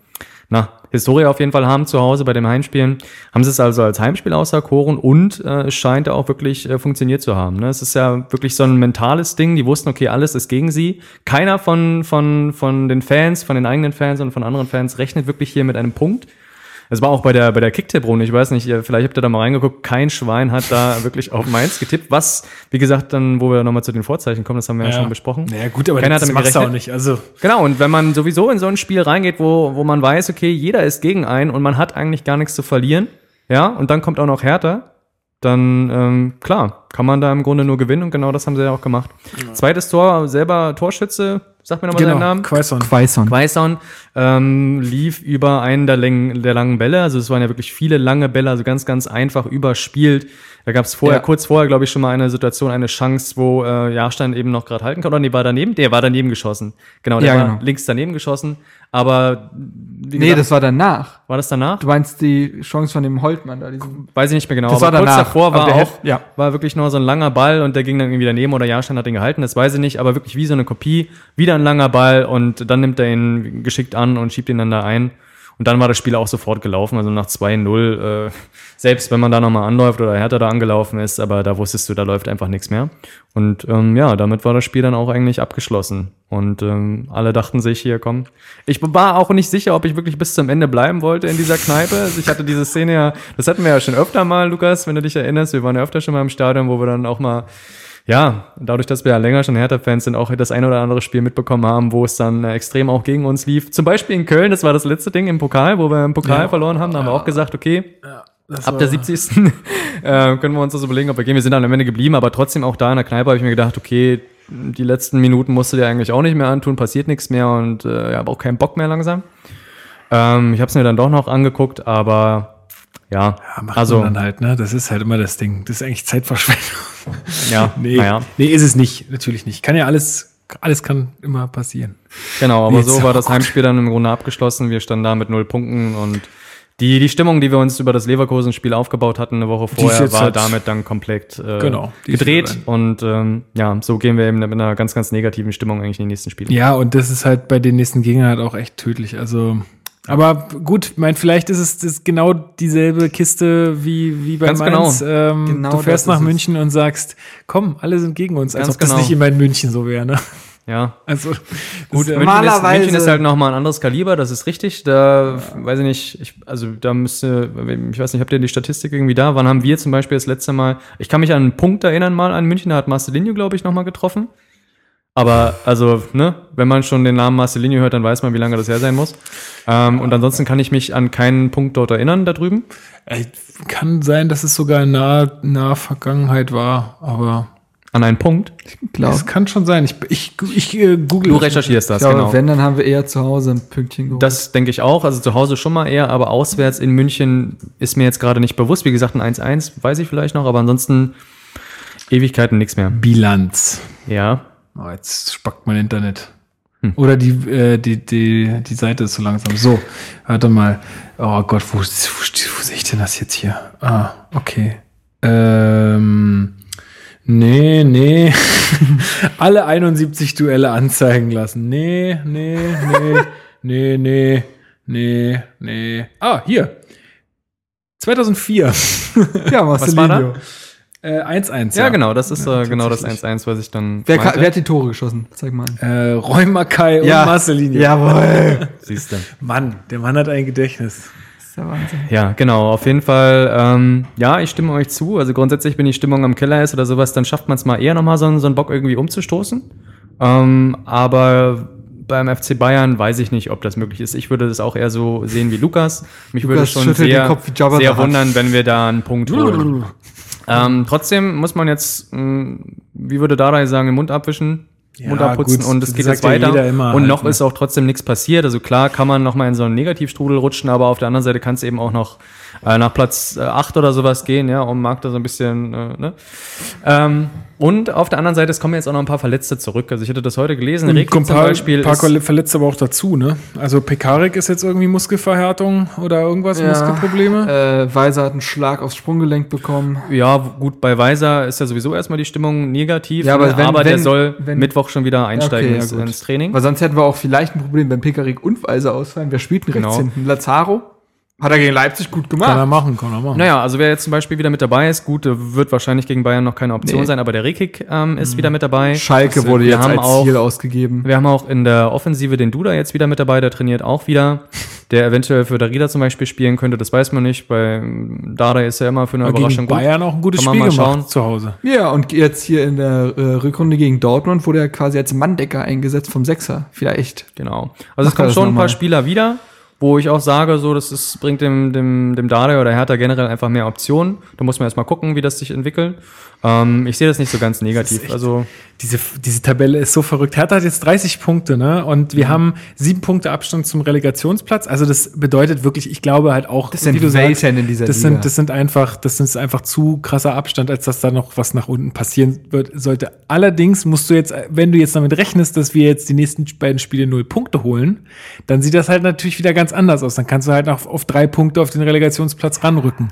na, Historie auf jeden Fall haben zu Hause bei dem Heimspielen. Haben sie es also als Heimspiel auserkoren und äh, es scheint auch wirklich äh, funktioniert zu haben. Ne? Es ist ja wirklich so ein mentales Ding. Die wussten, okay, alles ist gegen sie. Keiner von, von, von den Fans, von den eigenen Fans und von anderen Fans rechnet wirklich hier mit einem Punkt. Es war auch bei der, bei der Kicktipp-Runde, ich weiß nicht, ihr- vielleicht habt ihr da mal reingeguckt, kein Schwein hat da wirklich auf Mainz getippt, was, wie gesagt, dann, wo wir nochmal zu den Vorzeichen kommen, das haben wir ja, schon besprochen. Naja, gut, aber Keiner hat das damit du auch nicht. Also, Genau, und wenn man sowieso in so ein Spiel reingeht, wo, wo man weiß, okay, jeder ist gegen einen und man hat eigentlich gar nichts zu verlieren, ja, und dann kommt auch noch Hertha, dann, ähm, klar, kann man da im Grunde nur gewinnen und genau das haben sie ja auch gemacht. Zweites Tor, selber Torschütze, sag mir nochmal seinen Namen. Quaison. Quaison. Quaison ähm, lief über einen der, Längen, der langen Bälle. Also es waren ja wirklich viele lange Bälle, also ganz, ganz einfach überspielt. Da gab es vorher, Ja. kurz vorher, glaube ich, schon mal eine Situation, eine Chance, wo äh, Jahrstein eben noch gerade halten kann. Oder nee, war daneben? Der war daneben geschossen. Genau, der Ja, war genau. links daneben geschossen. Aber wie Nee, gesagt, das war danach. war das danach? Du meinst die Chance von dem Holtmann da, diesen. Weiß ich nicht mehr genau. Das aber war kurz danach. davor war Aber der auch, ja. war wirklich nur so ein langer Ball und der ging dann irgendwie daneben oder Jahrstein hat ihn gehalten, das weiß ich nicht, aber wirklich wie so eine Kopie, wieder ein langer Ball und dann nimmt er ihn geschickt an und schiebt ihn dann da ein. Und dann war das Spiel auch sofort gelaufen, also nach 2-0, äh, selbst wenn man da nochmal anläuft oder Hertha da angelaufen ist, aber da wusstest du, da läuft einfach nichts mehr. Und ähm, ja, damit war das Spiel dann auch eigentlich abgeschlossen. Und ähm, alle dachten sich, hier komm. Ich war auch nicht sicher, ob ich wirklich bis zum Ende bleiben wollte in dieser Kneipe. Also ich hatte diese Szene ja, das hatten wir ja schon öfter mal, Lukas, wenn du dich erinnerst. Wir waren ja öfter schon mal im Stadion, wo wir dann auch mal ja, dadurch, dass wir ja länger schon Hertha-Fans sind, auch das ein oder andere Spiel mitbekommen haben, wo es dann äh, extrem auch gegen uns lief. Zum Beispiel in Köln, das war das letzte Ding im Pokal, wo wir im Pokal Ja. verloren haben. Da haben wir auch gesagt, okay, Das ab der 70. äh, können wir uns das überlegen, ob wir gehen. Wir sind dann am Ende geblieben, aber trotzdem auch da in der Kneipe habe ich mir gedacht, okay, die letzten Minuten musst du dir eigentlich auch nicht mehr antun, passiert nichts mehr und äh, ich habe auch keinen Bock mehr langsam. Ähm, ich habe es mir dann doch noch angeguckt, aber ja, Ja, macht also man dann halt, ne? Das ist halt immer das Ding. Das ist eigentlich Zeitverschwendung. ja, nee, naja. nee, ist es nicht. Natürlich nicht. Kann ja alles, alles kann immer passieren. Genau, aber Jetzt so war das. Heimspiel dann im Grunde abgeschlossen. Wir standen da mit null Punkten und die, die Stimmung, die wir uns über das Leverkusen-Spiel aufgebaut hatten eine Woche vorher, war halt- damit dann komplett äh, Genau, gedreht. Und ähm, ja, so gehen wir eben mit einer ganz, ganz negativen Stimmung eigentlich in die nächsten Spiele. Ja, und das ist halt bei den nächsten Gegnern halt auch echt tödlich. Also, aber gut, mein, vielleicht ist es das genau dieselbe Kiste wie, wie bei Ganz Mainz. Ähm, Genau du fährst das nach ist es. München und sagst, komm, alle sind gegen uns. Als Ganz ob das genau. nicht immer in München so wäre, ne? Ja. Also, Gut, das ist ja- München, ist, Normalerweise- München ist halt nochmal ein anderes Kaliber, das ist richtig. Da weiß ich nicht, ich, also da müsste, ich weiß nicht, habt ihr die Statistik irgendwie da? Wann haben wir zum Beispiel das letzte Mal, ich kann mich an einen Punkt erinnern, mal an München, da hat Marcelinho, glaube ich, nochmal getroffen. Aber also, ne, wenn man schon den Namen Marcelinho hört, dann weiß man, wie lange das her sein muss. Ähm, und ansonsten kann ich mich an keinen Punkt dort erinnern da drüben. Kann sein, dass es sogar in naher, naher Vergangenheit war, aber An einen Punkt. Glaub. Das kann schon sein. Ich, ich, ich äh, google. Du recherchierst das, Ich glaube, genau. wenn, dann haben wir eher zu Hause ein Pünktchen geholt. Das denke ich auch. Also zu Hause schon mal eher, aber auswärts in München ist mir jetzt gerade nicht bewusst. Wie gesagt, ein 1-1 weiß ich vielleicht noch, aber ansonsten Ewigkeiten nichts mehr. Bilanz. Ja. Oh, jetzt spackt mein Internet. Oder die, äh, die, die, die Seite ist so langsam. So, warte mal. Oh Gott, wo, wo, steht- wo sehe ich denn das jetzt hier? Ah, okay. Ähm, nee, nee. Alle 71 Duelle anzeigen lassen. Nee, nee, nee, nee, nee, nee, nee. Ah, hier. 2004. ja, Was war Marcelinho. Äh, 1-1. Ja, genau, das ist Ja, äh, genau das tatsächlich. 1-1, was ich dann Wer, meinte. wer hat die Tore geschossen? Zeig mal. Äh, Roy Mackay und Marcelinho. Jawohl. Siehst du. Mann, der Mann hat ein Gedächtnis. Das ist der Wahnsinn. Ja, genau, auf jeden Fall. Ähm, ja, ich stimme euch zu. Also grundsätzlich, wenn die Stimmung am Keller ist oder sowas, dann schafft man es mal eher nochmal so, einen- so einen Bock irgendwie umzustoßen. Ähm, aber beim FC Bayern weiß ich nicht, ob das möglich ist. Ich würde das auch eher so sehen wie Lukas. Mich würde Lukas schon schüttelt sehr, den Kopf wie Jabba sehr wundern, wenn wir da einen Punkt holen. Ähm, trotzdem muss man jetzt, mh, wie würde Dardai sagen, den Mund abwischen, Ja, Mund abputzen gut, und es geht jetzt ja weiter. immer und halt, noch ne? ist auch trotzdem nichts passiert. Also klar kann man noch mal in so einen Negativstrudel rutschen, aber auf der anderen Seite kann es eben auch noch äh, nach Platz äh, 8 oder sowas gehen, ja, um Markt da so ein bisschen, äh, ne? Ähm, und auf der anderen Seite, es kommen jetzt auch noch ein paar Verletzte zurück. Also ich hatte das heute gelesen. Kommt zum paar, Beispiel paar ist, Verletzte aber auch dazu, ne? Also Pekarik ist jetzt irgendwie Muskelverhärtung oder irgendwas, Muskelprobleme. Äh, Weiser hat einen Schlag aufs Sprunggelenk bekommen. ja, gut, bei Weiser ist ja sowieso erstmal die Stimmung negativ, Ja, aber ne? wenn- aber der wenn- soll wenn- Mittwoch schon wieder einsteigen Okay, ja, ins, gut. ins Training. Weil sonst hätten wir auch vielleicht ein Problem, wenn Pekarik und Weiser ausfallen. Wer spielt denn rechts Genau. hinten? Lazaro? Hat er gegen Leipzig gut kann er gemacht. machen, kann er machen. Naja, also wer jetzt zum Beispiel wieder mit dabei ist, gut, wird wahrscheinlich gegen Bayern noch keine Option Nee. sein, aber der Rekik ähm, ist wieder mit dabei. Schalke äh, wurde wir jetzt haben als auch, Ziel ausgegeben. Wir haben auch in der Offensive den Duda jetzt wieder mit dabei, der trainiert auch wieder. Der eventuell für Darida zum Beispiel spielen könnte, das weiß man nicht. Bei Dada ist er immer für eine Aber Überraschung gegen Bayern auch ein gutes Spiel mal gemacht schauen. zu Hause. Ja, und jetzt hier in der äh, Rückrunde gegen Dortmund wurde er quasi als Manndecker eingesetzt vom Sechser. Vielleicht. Genau. Also es Macht er kommen schon ein paar Spieler wieder, wo ich auch sage, so, das ist, bringt dem, dem, dem Dada oder Hertha generell einfach mehr Optionen. Da muss man erstmal gucken, wie das sich entwickelt. Ähm, ich sehe das nicht so ganz negativ. echt- Also Diese, diese Tabelle ist so verrückt. Hertha hat jetzt 30 Punkte, ne? Und Mhm. wir haben sieben Punkte Abstand zum Relegationsplatz. Also das bedeutet wirklich, ich glaube halt auch, Das sind wie du sagst, Welten in dieser das Liga. sind, das sind einfach, das ist einfach zu krasser Abstand, als dass da noch was nach unten passieren wird, sollte. Allerdings musst du jetzt, wenn du jetzt damit rechnest, dass wir jetzt die nächsten beiden Spiele null Punkte holen, dann sieht das halt natürlich wieder ganz anders aus. Dann kannst du halt auf, auf drei Punkte auf den Relegationsplatz ranrücken.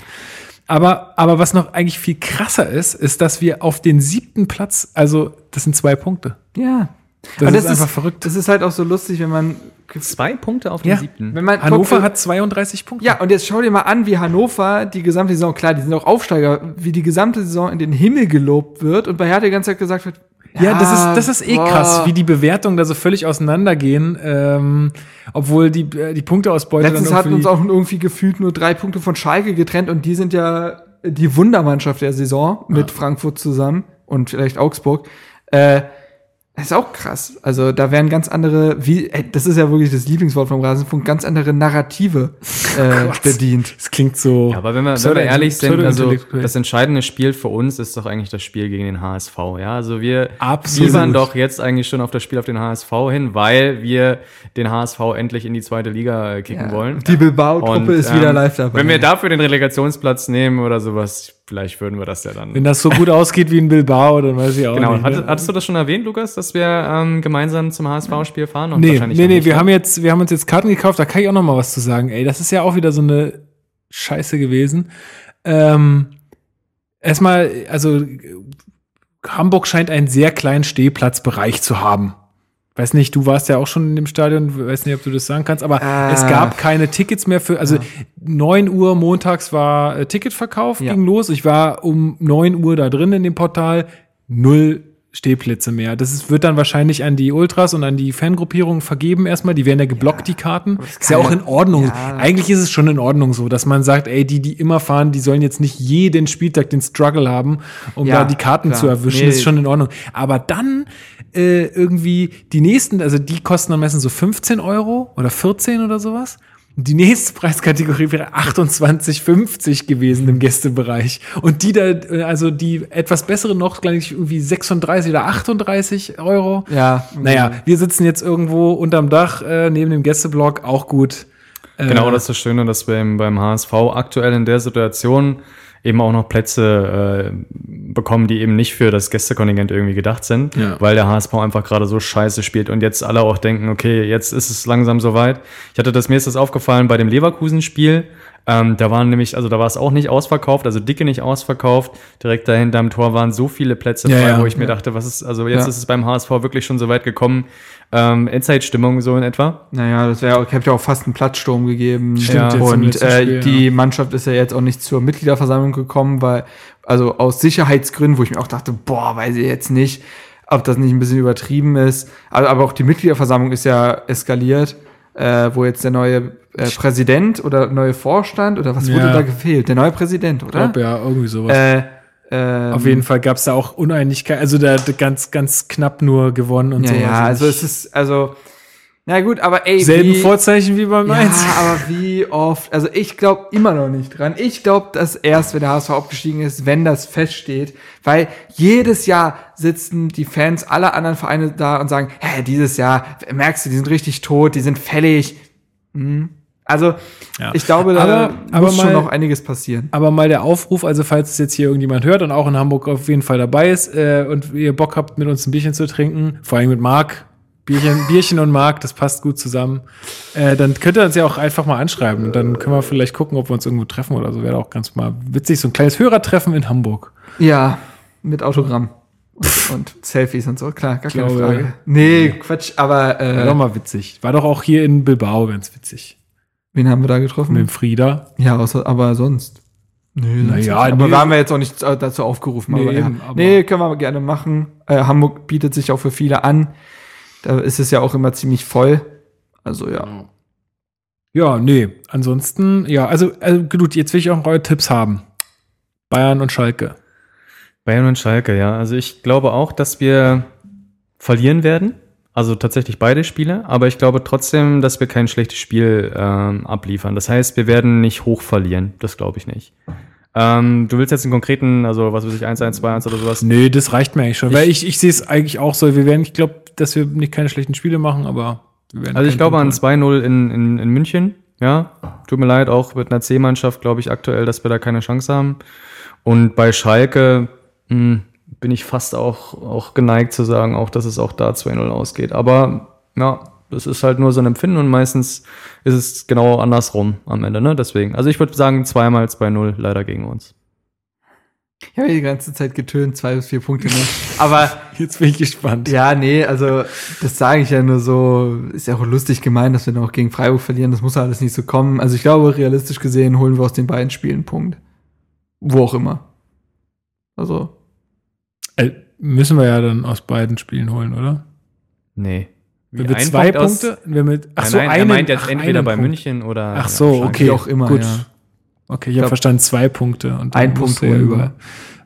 Aber, aber was noch eigentlich viel krasser ist, ist, dass wir auf den siebten Platz, also das sind zwei Punkte. Ja. Das Und ist einfach verrückt. Das ist halt auch so lustig, wenn man. zwei Punkte auf den Ja. siebten. Wenn man Hannover hat 32 Punkte. Ja, und jetzt schau dir mal an, wie Hannover die gesamte Saison, klar, die sind auch Aufsteiger, wie die gesamte Saison in den Himmel gelobt wird und bei Hertha die ganze Zeit gesagt wird, Ja, das ist, das ist eh boah. krass, wie die Bewertungen da so völlig auseinandergehen, ähm, obwohl die, äh, die Punkteausbeute Letztens dann hatten uns auch irgendwie gefühlt nur drei Punkte von Schalke getrennt und die sind ja die Wundermannschaft der Saison mit Frankfurt zusammen und vielleicht Augsburg. Äh, das ist auch krass. Also da wären ganz andere, wie, ey, das ist ja wirklich das Lieblingswort vom Rasenfunk, ganz andere Narrative äh, Gott. bedient. Das klingt so. Ja, aber wenn wir, wenn wir ehrlich sind, also das entscheidende Spiel für uns ist doch eigentlich das Spiel gegen den HSV. Ja, also wir Absolut. fiebern doch jetzt eigentlich schon auf das Spiel auf den HSV hin, weil wir den HSV endlich in die zweite Liga äh, kicken Ja. wollen. Die Bilbao-Truppe Und, ist wieder ähm, live dabei. Wenn wir dafür den Relegationsplatz nehmen oder sowas, vielleicht würden wir das ja dann. Wenn das so gut ausgeht wie in Bilbao, dann weiß ich auch Genau. nicht. Hattest, ne? hattest du das schon erwähnt, Lukas, dass wir ähm, gemeinsam zum HSV-Spiel fahren? Und Nee, wahrscheinlich nee, nee, nicht, wir haben jetzt, wir haben uns jetzt Karten gekauft, da kann ich auch noch mal was zu sagen. Ey, das ist ja auch wieder so eine Scheiße gewesen. Ähm, erstmal, also Hamburg scheint einen sehr kleinen Stehplatzbereich zu haben. Weiß nicht, du warst ja auch schon in dem Stadion, weiß nicht, ob du das sagen kannst, aber Ah. es gab keine Tickets mehr für, also 9 Uhr montags war äh, Ticketverkauf, Ja. ging los. Ich war um 9 Uhr da drin in dem Portal, null Stehplätze mehr. Das ist, wird dann wahrscheinlich an die Ultras und an die Fangruppierungen vergeben erstmal. Die werden ja geblockt, die Karten. Ist ja auch in Ordnung. Ja. Eigentlich ist es schon in Ordnung so, dass man sagt, ey, die, die immer fahren, die sollen jetzt nicht jeden Spieltag den Struggle haben, um Ja, da die Karten klar. zu erwischen. Nee. Das ist schon in Ordnung. Aber dann äh, irgendwie die nächsten, also die kosten am meisten so 15 Euro oder 14 oder sowas. Die nächste Preiskategorie wäre 28,50 gewesen im Gästebereich. Und die da, also die etwas bessere noch, glaube ich, irgendwie 36 oder 38 Euro. Ja. Naja, wir sitzen jetzt irgendwo unterm Dach äh, neben dem Gästeblock, auch gut. Äh, Genau, das ist das Schöne, dass wir eben beim HSV aktuell in der Situation eben auch noch Plätze äh, bekommen, die eben nicht für das Gästekontingent irgendwie gedacht sind, Ja. weil der HSV einfach gerade so scheiße spielt und jetzt alle auch denken, okay, jetzt ist es langsam soweit. Ich hatte das, mir ist das aufgefallen bei dem Leverkusen-Spiel, ähm, da waren nämlich, also da war es auch nicht ausverkauft, also dicke nicht ausverkauft. Direkt dahinter am Tor waren so viele Plätze Ja, frei, ja, wo ich mir ja. dachte, was ist, also jetzt Ja. ist es beim HSV wirklich schon so weit gekommen. Ähm, Endzeitstimmung so in etwa. Naja, das wäre, ich habe ja auch fast einen Platzsturm gegeben. Stimmt, im und äh, Spiel, die ja. Mannschaft ist ja jetzt auch nicht zur Mitgliederversammlung gekommen, weil, also aus Sicherheitsgründen, wo ich mir auch dachte, boah, weiß ich jetzt nicht, ob das nicht ein bisschen übertrieben ist. Aber, aber auch die Mitgliederversammlung ist ja eskaliert, äh, wo jetzt der neue äh, Präsident oder neue Vorstand oder was wurde Ja. da gefehlt? Der neue Präsident, Ich oder? glaube, ja, irgendwie sowas. Äh, ähm, Auf jeden Fall gab es da auch Uneinigkeit, also da ganz, ganz knapp nur gewonnen und Ja, so. ja, also es ist, also, na gut, aber ey, selben wie, Vorzeichen wie beim Ja, Mainz. aber wie oft, also ich glaube immer noch nicht dran. Ich glaube, dass erst, wenn der HSV abgestiegen ist, wenn das feststeht, weil jedes Jahr sitzen die Fans aller anderen Vereine da und sagen, hä, dieses Jahr, merkst du, die sind richtig tot, die sind fällig. Hm. Also, Ja. ich glaube, da Aber- aber muss schon mal- noch einiges passieren. Aber mal der Aufruf, also falls es jetzt hier irgendjemand hört und auch in Hamburg auf jeden Fall dabei ist äh, und ihr Bock habt, mit uns ein Bierchen zu trinken, vor allem mit Marc, Bierchen, Bierchen und Marc, das passt gut zusammen, äh, dann könnt ihr uns ja auch einfach mal anschreiben und dann können wir vielleicht gucken, ob wir uns irgendwo treffen oder so. Wäre auch ganz mal witzig, so ein kleines Hörertreffen in Hamburg. Ja, mit Autogramm. Und, und Selfies und so, klar, gar keine glaube, Frage. Nee, Quatsch, aber äh, doch mal witzig. War doch auch hier in Bilbao ganz witzig. Wen haben wir da getroffen? Mit dem Frieda. Ja, außer, aber sonst. Nee, Naja, aber nee. wir haben ja jetzt auch nicht äh, dazu aufgerufen. Nee, aber, ja. eben, aber- nee, können wir gerne machen. Äh, Hamburg bietet sich auch für viele an. Da ist es ja auch immer ziemlich voll. Also ja. Ja, nee. Ansonsten, ja, also, also gut, jetzt will ich auch eure Tipps haben. Bayern und Schalke. Bayern und Schalke, ja. Also ich glaube auch, dass wir verlieren werden. Also tatsächlich beide Spiele. Aber ich glaube trotzdem, dass wir kein schlechtes Spiel ähm, abliefern. Das heißt, wir werden nicht hoch verlieren. Das glaube ich nicht. Ähm, du willst jetzt einen konkreten, also was weiß ich, 1, 1, 2, 1 oder sowas? Nee, das reicht mir eigentlich schon. weil ich, ich sehe es eigentlich auch so. Wir werden, ich glaube, dass wir nicht keine schlechten Spiele machen, aber wir werden. Also ich glaube an Punkt 2-0 in, in, in München. Ja, tut mir leid, auch mit einer C-Mannschaft glaube ich aktuell, dass wir da keine Chance haben. Und bei Schalke mh, bin ich fast auch, auch geneigt zu sagen, auch dass es auch da 2-0 ausgeht. Aber ja, das ist halt nur so ein Empfinden und meistens ist es genau andersrum am Ende, ne? Deswegen. Also ich würde sagen, zweimal 2-0 leider gegen uns. Ich habe die ganze Zeit getönt, zwei bis vier Punkte. Ne? Aber. Jetzt bin ich gespannt. ja, nee, also das sage ich ja nur so, ist ja auch lustig gemeint, dass wir noch gegen Freiburg verlieren. Das muss ja alles nicht so kommen. Also ich glaube, realistisch gesehen holen wir aus den beiden Spielen einen Punkt. Wo auch immer. Also, Äh, müssen wir ja dann aus beiden Spielen holen, oder? Nee. Wenn wir zwei Punkt aus- Punkte, wenn wir, ach Nein, so, nein, er einen- meint jetzt ach, entweder einen bei Punkt. München oder. Ach so, okay. Wie auch immer, Gut. ja. Okay, ich habe glaub- verstanden, zwei Punkte. Und dann Ein Punkt ja über.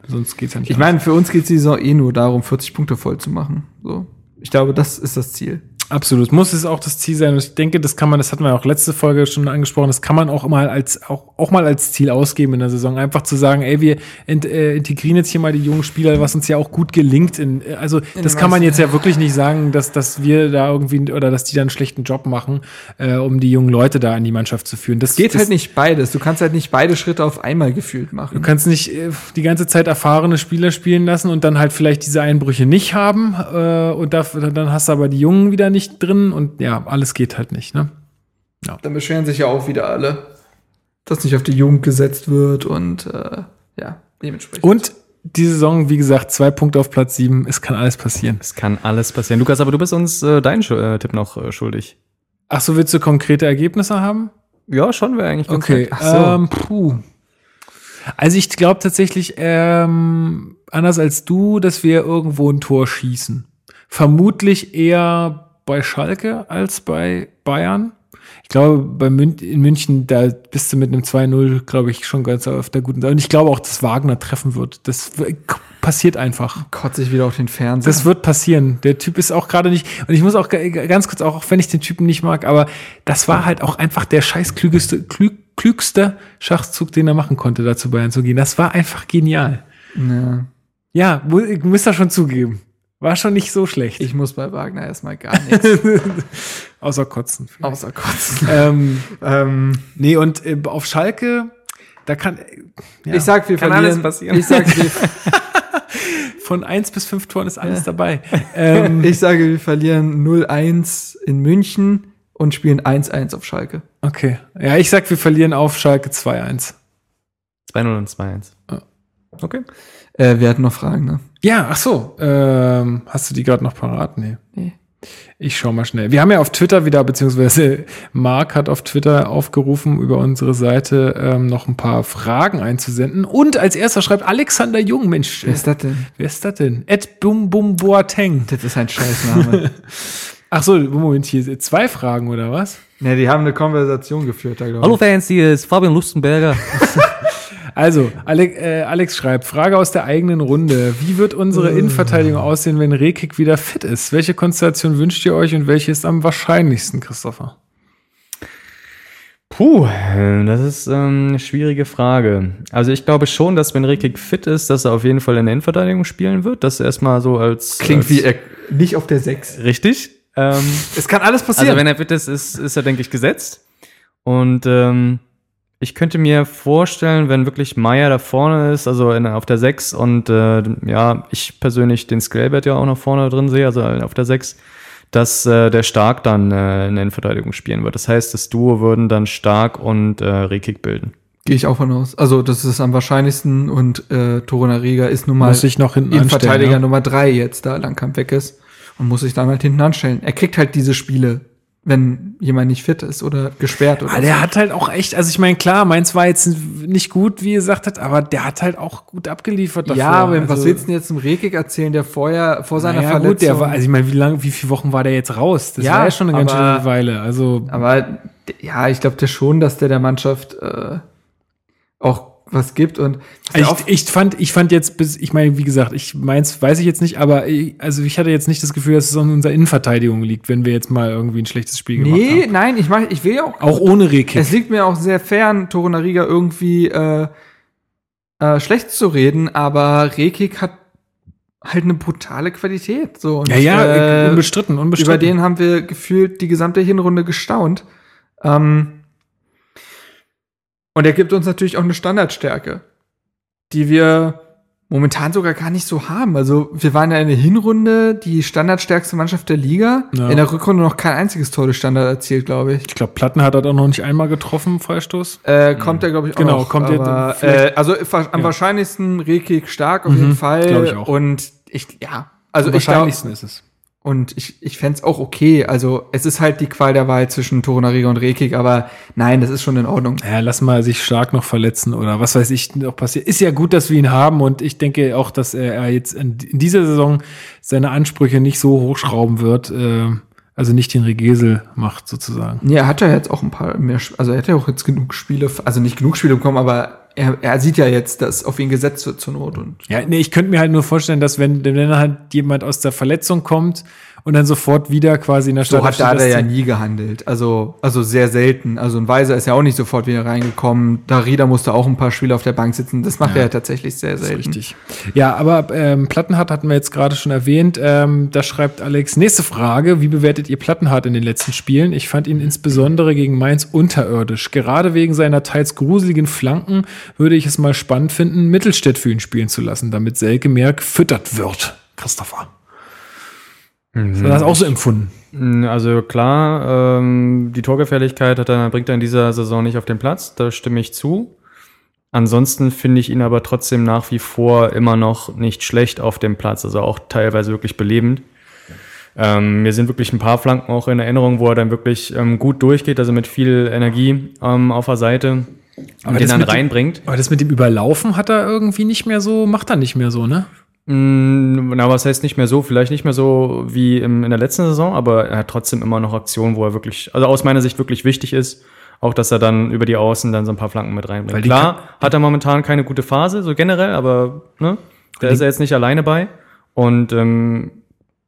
Sonst geht's ja nicht. Ich meine, für uns geht die Saison eh nur darum, 40 Punkte voll zu machen. So. Ich glaube, das ist das Ziel. Absolut. Muss es auch das Ziel sein. Und ich denke, das kann man, das hatten wir auch letzte Folge schon angesprochen, das kann man auch mal als, auch, auch mal als Ziel ausgeben in der Saison. Einfach zu sagen, ey, wir int, äh, integrieren jetzt hier mal die jungen Spieler, was uns ja auch gut gelingt. In, äh, also, das den kann man jetzt ja wirklich nicht sagen, dass, dass wir da irgendwie, oder dass die da einen schlechten Job machen, äh, um die jungen Leute da in die Mannschaft zu führen. Das Geht das, halt nicht beides. Du kannst halt nicht beide Schritte auf einmal gefühlt Du machen. kannst nicht äh, die ganze Zeit erfahrene Spieler spielen lassen und dann halt vielleicht diese Einbrüche nicht haben äh, und dafür, dann hast du aber die Jungen wieder nicht drin und ja, alles geht halt nicht, ne? Dann beschweren sich ja auch wieder alle, dass nicht auf die Jugend gesetzt wird und äh, ja, dementsprechend. Und die Saison, wie gesagt, zwei Punkte auf Platz sieben, es kann alles passieren. Es kann alles passieren. Lukas, aber du bist uns äh, deinen Schu- äh, Tipp noch äh, schuldig. Ach so, willst du konkrete Ergebnisse haben? Ja, schon wäre eigentlich ganz Okay. Ach so. ähm, puh. Also ich glaube tatsächlich, ähm, anders als du, dass wir irgendwo ein Tor schießen. Vermutlich eher bei Schalke als bei Bayern. Ich glaube, bei Mün in München, da bist du mit einem 2-0, glaube ich, schon ganz auf der guten Seite. Und ich glaube auch, dass Wagner treffen wird. Das passiert einfach. Kotze ich wieder auf den Fernseher. Das wird passieren. Der Typ ist auch gerade nicht. Und ich muss auch ganz kurz, auch wenn ich den Typen nicht mag, aber das war halt auch einfach der scheiß klügeste, klüg, klügste Schachzug, den er machen konnte, dazu Bayern zu gehen. Das war einfach genial. ja. Ja, ich muss das schon zugeben. War schon nicht so schlecht. Ich muss bei Wagner erstmal gar nichts. Außer Kotzen. vielleicht. Außer kotzen. Ähm, ähm, nee, und äh, auf Schalke, da kann. Ja, ich sag, wir Kann verlieren. alles passieren. Ich sag, wir, von eins bis fünf Toren ist alles dabei. Ähm, ich sage, wir verlieren 0-1 in München und spielen 1-1 auf Schalke. okay. Ja, ich sag, wir verlieren auf Schalke 2-1. 2-0 und 2-1. Ja. Okay. Äh, wir hatten noch Fragen, ne? Ja, ach so. Ähm, hast du die gerade noch parat? Nee. Nee. Ich schau mal schnell. Wir haben ja auf Twitter wieder, beziehungsweise Marc hat auf Twitter aufgerufen, über unsere Seite ähm, noch ein paar Fragen einzusenden. Und als erster schreibt Alexander Jung, Mensch, Wer ist das denn? wer ist das denn? Ed Bum Bum Boateng. Das ist ein Scheißname. Ach so, Moment, hier sind zwei Fragen oder was? ne, die haben eine Konversation geführt, da glaube ich. Hallo Fans, hier ist Fabian Lustenberger. Also, Alex, äh, Alex schreibt, Frage aus der eigenen Runde. Wie wird unsere Innenverteidigung aussehen, wenn Rekik wieder fit ist? Welche Konstellation wünscht ihr euch und welche ist am wahrscheinlichsten, Christopher? Puh, das ist ähm, eine schwierige Frage. Also ich glaube schon, dass wenn Rekik fit ist, dass er auf jeden Fall in der Innenverteidigung spielen wird. Das erstmal so als Klingt als, wie er nicht auf der 6. richtig. Ähm, Es kann alles passieren. also wenn er fit ist, ist, ist er denke ich gesetzt. Und ähm, ich könnte mir vorstellen, wenn wirklich Meier da vorne ist, also in, auf der 6 und äh, ja, ich persönlich den Skelbert ja auch noch vorne drin sehe, also auf der 6, dass äh, der Stark dann äh, in der Innenverteidigung spielen wird. Das heißt, das Duo würden dann Stark und äh, Rekik bilden. Gehe ich auch von aus. Also, das ist am wahrscheinlichsten und äh, Torunariga ist nun mal Muss ich noch hinten Innenverteidiger anstellen, ja? Nummer 3 jetzt, da Langkamp weg ist. Und muss sich dann halt hinten anstellen. Er kriegt halt diese Spiele, wenn jemand nicht fit ist oder gesperrt oder Ah, der hat halt auch echt, also ich meine, klar, meins war jetzt nicht gut, wie ihr gesagt habt, aber der hat halt auch gut abgeliefert so. dafür. Ja, aber was Also, willst du denn jetzt zum Rekik erzählen, der vorher, vor seiner naja, Verletzung. gut, der war, also ich meine, wie lange, wie viele Wochen war der jetzt raus? Das Ja, war ja schon eine ganz aber- schöne Weile. Also, aber ja, ich glaube schon, dass der der Mannschaft äh, auch was gibt und ich, ich fand, ich fand jetzt bis, ich meine, wie gesagt, ich meins weiß ich jetzt nicht, aber ich, also ich hatte jetzt nicht das Gefühl, dass es an unserer Innenverteidigung liegt, wenn wir jetzt mal irgendwie ein schlechtes Spiel gemacht Nee, haben. nein, ich mach, ich will ja auch Auch ohne Rekik. Es liegt mir auch sehr fern, Torunariga irgendwie äh, äh, schlecht zu reden, aber Rekik hat halt eine brutale Qualität. So. Und, Ja, ja, äh, unbestritten, unbestritten. über den haben wir gefühlt die gesamte Hinrunde gestaunt. Ähm, und er gibt uns natürlich auch eine Standardstärke, die wir momentan sogar gar nicht so haben. Also wir waren ja in der Hinrunde die standardstärkste Mannschaft der Liga. Ja. In der Rückrunde noch kein einziges Tor durch Standard erzielt, glaube ich. Ich glaube, Platten hat er doch noch nicht einmal getroffen, Freistoß. Äh, kommt er, glaube ich, auch Genau, noch. kommt er aber, äh, Also am Ja. wahrscheinlichsten Rekik stark auf Mhm, jeden Fall. glaub ich auch. Und ich, ja, also Am ich glaube, wahrscheinlichsten ist es. Und ich, ich fände auch okay. Also es ist halt die Qual der Wahl zwischen Torunariga und Rekik, aber nein, das ist schon in Ordnung. Ja, lass mal sich stark noch verletzen oder was weiß ich noch passiert. Ist ja gut, dass wir ihn haben und ich denke auch, dass er, jetzt in, dieser Saison seine Ansprüche nicht so hochschrauben wird, äh, also nicht den Regesel macht sozusagen. Ja, er hat ja jetzt auch ein paar mehr, also er hat ja auch jetzt genug Spiele, also nicht genug Spiele bekommen, aber er, er sieht ja jetzt, dass auf ihn gesetzt wird zur Not und Ja, nee, ich könnte mir halt nur vorstellen, dass wenn, wenn halt jemand aus der Verletzung kommt und dann sofort wieder quasi in der So hat Startelf Dada ja nie gehandelt. Also, also sehr selten. Also ein Weiser ist ja auch nicht sofort wieder reingekommen. Darida musste auch ein paar Spiele auf der Bank sitzen. Das macht Ja. er ja tatsächlich sehr Das ist selten. richtig. Ja, aber ähm, Plattenhardt hatten wir jetzt gerade schon erwähnt. Ähm, da schreibt Alex, nächste Frage. Wie bewertet ihr Plattenhardt in den letzten Spielen? Ich fand ihn insbesondere gegen Mainz unterirdisch. Gerade wegen seiner teils gruseligen Flanken würde ich es mal spannend finden, Mittelstädt für ihn spielen zu lassen, damit Selke mehr gefüttert wird. Christopher. Hast du das auch so empfunden? Mm, Also klar, ähm, die Torgefährlichkeit er, bringt er in dieser Saison nicht auf den Platz, da stimme ich zu. Ansonsten finde ich ihn aber trotzdem nach wie vor immer noch nicht schlecht auf dem Platz, also auch teilweise wirklich belebend. Ähm, mir sind wirklich ein paar Flanken auch in Erinnerung, wo er dann wirklich ähm, gut durchgeht, also mit viel Energie ähm, auf der Seite Aber und den dann mit dem- reinbringt. Aber das mit dem Überlaufen hat er irgendwie nicht mehr so, macht er nicht mehr so, ne? Mm, Na, was heißt nicht mehr so? Vielleicht nicht mehr so wie im, in der letzten Saison, aber er hat trotzdem immer noch Aktionen, wo er wirklich, also aus meiner Sicht wirklich wichtig ist. Auch, dass er dann über die Außen dann so ein paar Flanken mit reinbringt. Klar, hat er momentan keine gute Phase, so generell, aber, ne? Da ist er jetzt nicht alleine bei. Und ähm,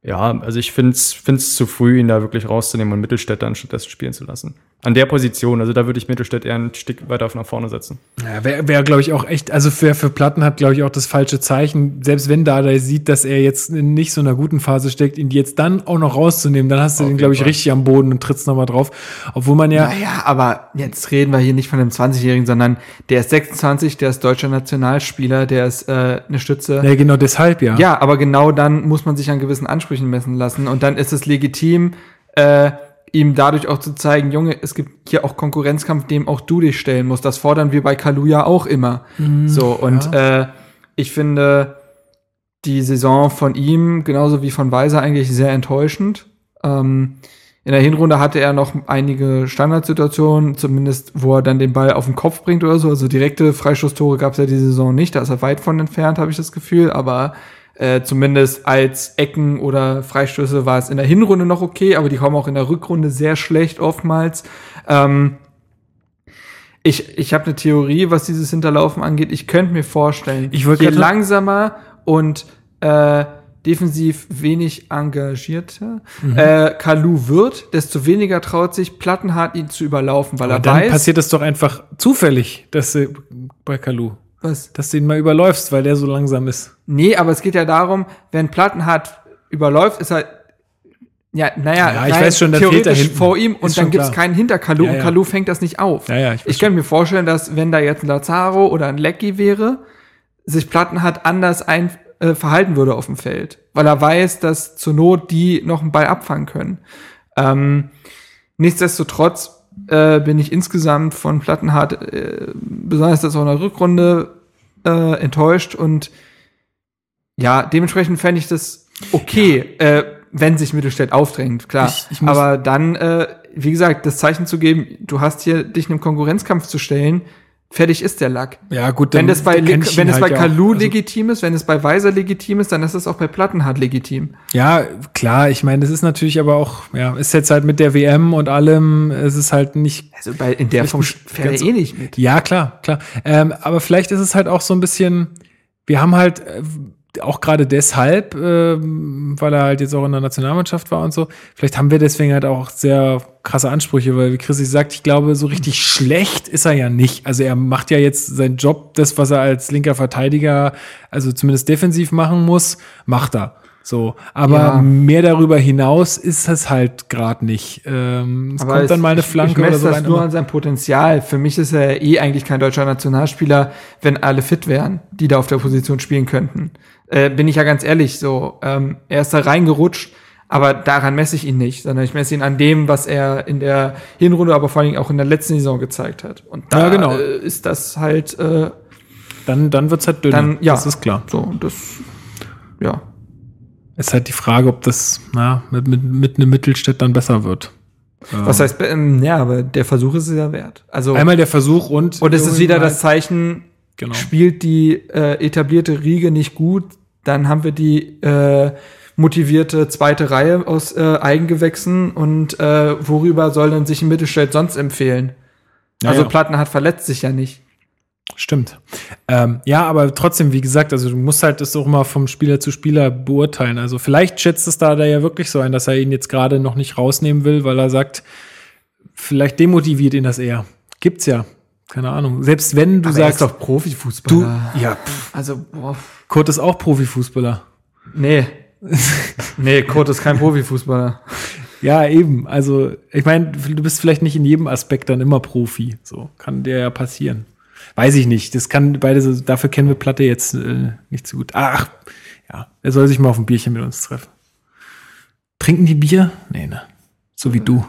ja, also ich finde es zu früh, ihn da wirklich rauszunehmen und Mittelstädt dann stattdessen spielen zu lassen. An der Position, also da würde ich Mittelstädt eher ein Stück weiter auf nach vorne setzen. Ja, wäre, wär, glaube ich, auch echt, also für, für Platten hat, glaube ich, auch das falsche Zeichen. Selbst wenn Dardai sieht, dass er jetzt in nicht so einer guten Phase steckt, ihn jetzt dann auch noch rauszunehmen, dann hast du den, glaube ich, Fall. richtig am Boden und trittst nochmal drauf. Obwohl man ja, Naja, aber jetzt reden wir hier nicht von einem 20-Jährigen, sondern der ist 26, der ist deutscher Nationalspieler, der ist äh, eine Stütze. ja, genau deshalb ja. Ja, aber genau dann muss man sich an gewissen Ansprüchen messen lassen und dann ist es legitim, äh, ihm dadurch auch zu zeigen, Junge, es gibt hier auch Konkurrenzkampf, dem auch du dich stellen musst. Das fordern wir bei Kaluja auch immer. so, und äh, ich finde die Saison von ihm, genauso wie von Weiser, eigentlich sehr enttäuschend. Ähm, in der Hinrunde hatte er noch einige Standardsituationen, zumindest wo er dann den Ball auf den Kopf bringt oder so. Also direkte Freistoßtore gab es ja diese Saison nicht, da ist er weit von entfernt, habe ich das Gefühl. Aber äh, zumindest als Ecken oder Freistöße war es in der Hinrunde noch okay, aber die kommen auch in der Rückrunde sehr schlecht oftmals. Ähm, ich ich habe eine Theorie, was dieses Hinterlaufen angeht. Ich könnte mir vorstellen, Ich je langsamer und äh, defensiv wenig engagierter Mhm. äh, Kalu wird, desto weniger traut sich Plattenhardt ihn zu überlaufen, weil Aber er dann weiß, passiert das doch einfach zufällig, dass du bei Kalu, was. dass du ihn mal überläufst, weil der so langsam ist. Nee, aber es geht ja darum, wenn Plattenhardt überläuft, ist er ja, naja, Ja, ich weiß schon, theoretisch vor ihm und dann gibt's klar. keinen hinter Kalu Ja, und ja. Kalu fängt das nicht auf. Ja, ja, ich Ich kann mir vorstellen, dass wenn da jetzt ein Lazaro oder ein Lecky wäre, sich Plattenhardt anders ein, äh, verhalten würde auf dem Feld, weil er weiß, dass zur Not die noch einen Ball abfangen können. Ähm, nichtsdestotrotz äh, bin ich insgesamt von Plattenhardt, äh, besonders das auch in der Rückrunde, äh, enttäuscht und ja, dementsprechend fände ich das okay, äh, wenn sich Mittelstädt aufdrängt, klar. Ich- ich Aber dann, äh, wie gesagt, das Zeichen zu geben, du hast hier dich einem Konkurrenzkampf zu stellen, fertig ist der Lack. Ja, gut, Wenn das bei, wenn es bei halt ja auch. Kalu Also- legitim ist, wenn es bei Weiser legitim ist, dann ist es auch bei Plattenhardt legitim. Ja, klar, ich meine, das ist natürlich aber auch, ja, ist jetzt halt mit der WM und allem, es ist halt nicht Also bei, in der Form fährt er eh nicht mit. Ja, klar, klar. Ähm, aber vielleicht ist es halt auch so ein bisschen, wir haben halt äh, auch gerade deshalb, ähm, weil er halt jetzt auch in der Nationalmannschaft war und so, vielleicht haben wir deswegen halt auch sehr krasse Ansprüche, weil wie Chrissy sagt, ich glaube, so richtig schlecht ist er ja nicht. Also er macht ja jetzt seinen Job, das, was er als linker Verteidiger, also zumindest defensiv machen muss, macht er. So, aber Ja. mehr darüber hinaus ist es halt gerade nicht. Ähm, es kommt es- dann mal eine ich- Flanke ich messe oder so das nur aber- an seinem Potenzial. Für mich ist er eh eigentlich kein deutscher Nationalspieler, wenn alle fit wären, die da auf der Position spielen könnten. Äh, bin ich ja ganz ehrlich so. Ähm, er ist da reingerutscht, aber daran messe ich ihn nicht, sondern ich messe ihn an dem, was er in der Hinrunde, aber vor allem auch in der letzten Saison gezeigt hat. Und da Ja, genau. äh, ist das halt äh, dann, dann wird's halt dünner. dann, ja, Das ist klar. So, das, ja. Ist halt die Frage, ob das na, mit, mit, mit einem Mittelstädt dann besser wird. Was heißt, ähm, ja, aber der Versuch ist es ja wert. Also, Einmal der Versuch und. und es ist wieder das Zeichen, Genau. spielt die äh, etablierte Riege nicht gut, dann haben wir die äh, motivierte zweite Reihe aus äh, Eigengewächsen und äh, worüber soll denn sich ein Mittelstädt sonst empfehlen? Ja, also. Platten hat verletzt sich ja nicht. Stimmt. Ähm, ja, aber trotzdem, wie gesagt, also du musst halt das auch mal vom Spieler zu Spieler beurteilen. Also vielleicht schätzt es da, da ja wirklich so ein, dass er ihn jetzt gerade noch nicht rausnehmen will, weil er sagt, vielleicht demotiviert ihn das eher. Gibt's ja. Keine Ahnung. Selbst wenn du Aber er sagst, ist doch Profifußballer. du, ja, pff, Also, boah, Kurt ist auch Profifußballer. nee. nee, Kurt ist kein Profifußballer. Ja, eben. Also, ich meine, du bist vielleicht nicht in jedem Aspekt dann immer Profi. So kann dir ja passieren. Weiß ich nicht. Das kann beide so, dafür kennen wir Platte jetzt äh, nicht so gut. Ach, ja, er soll sich mal auf ein Bierchen mit uns treffen. Trinken die Bier? Nee, ne. So wie du.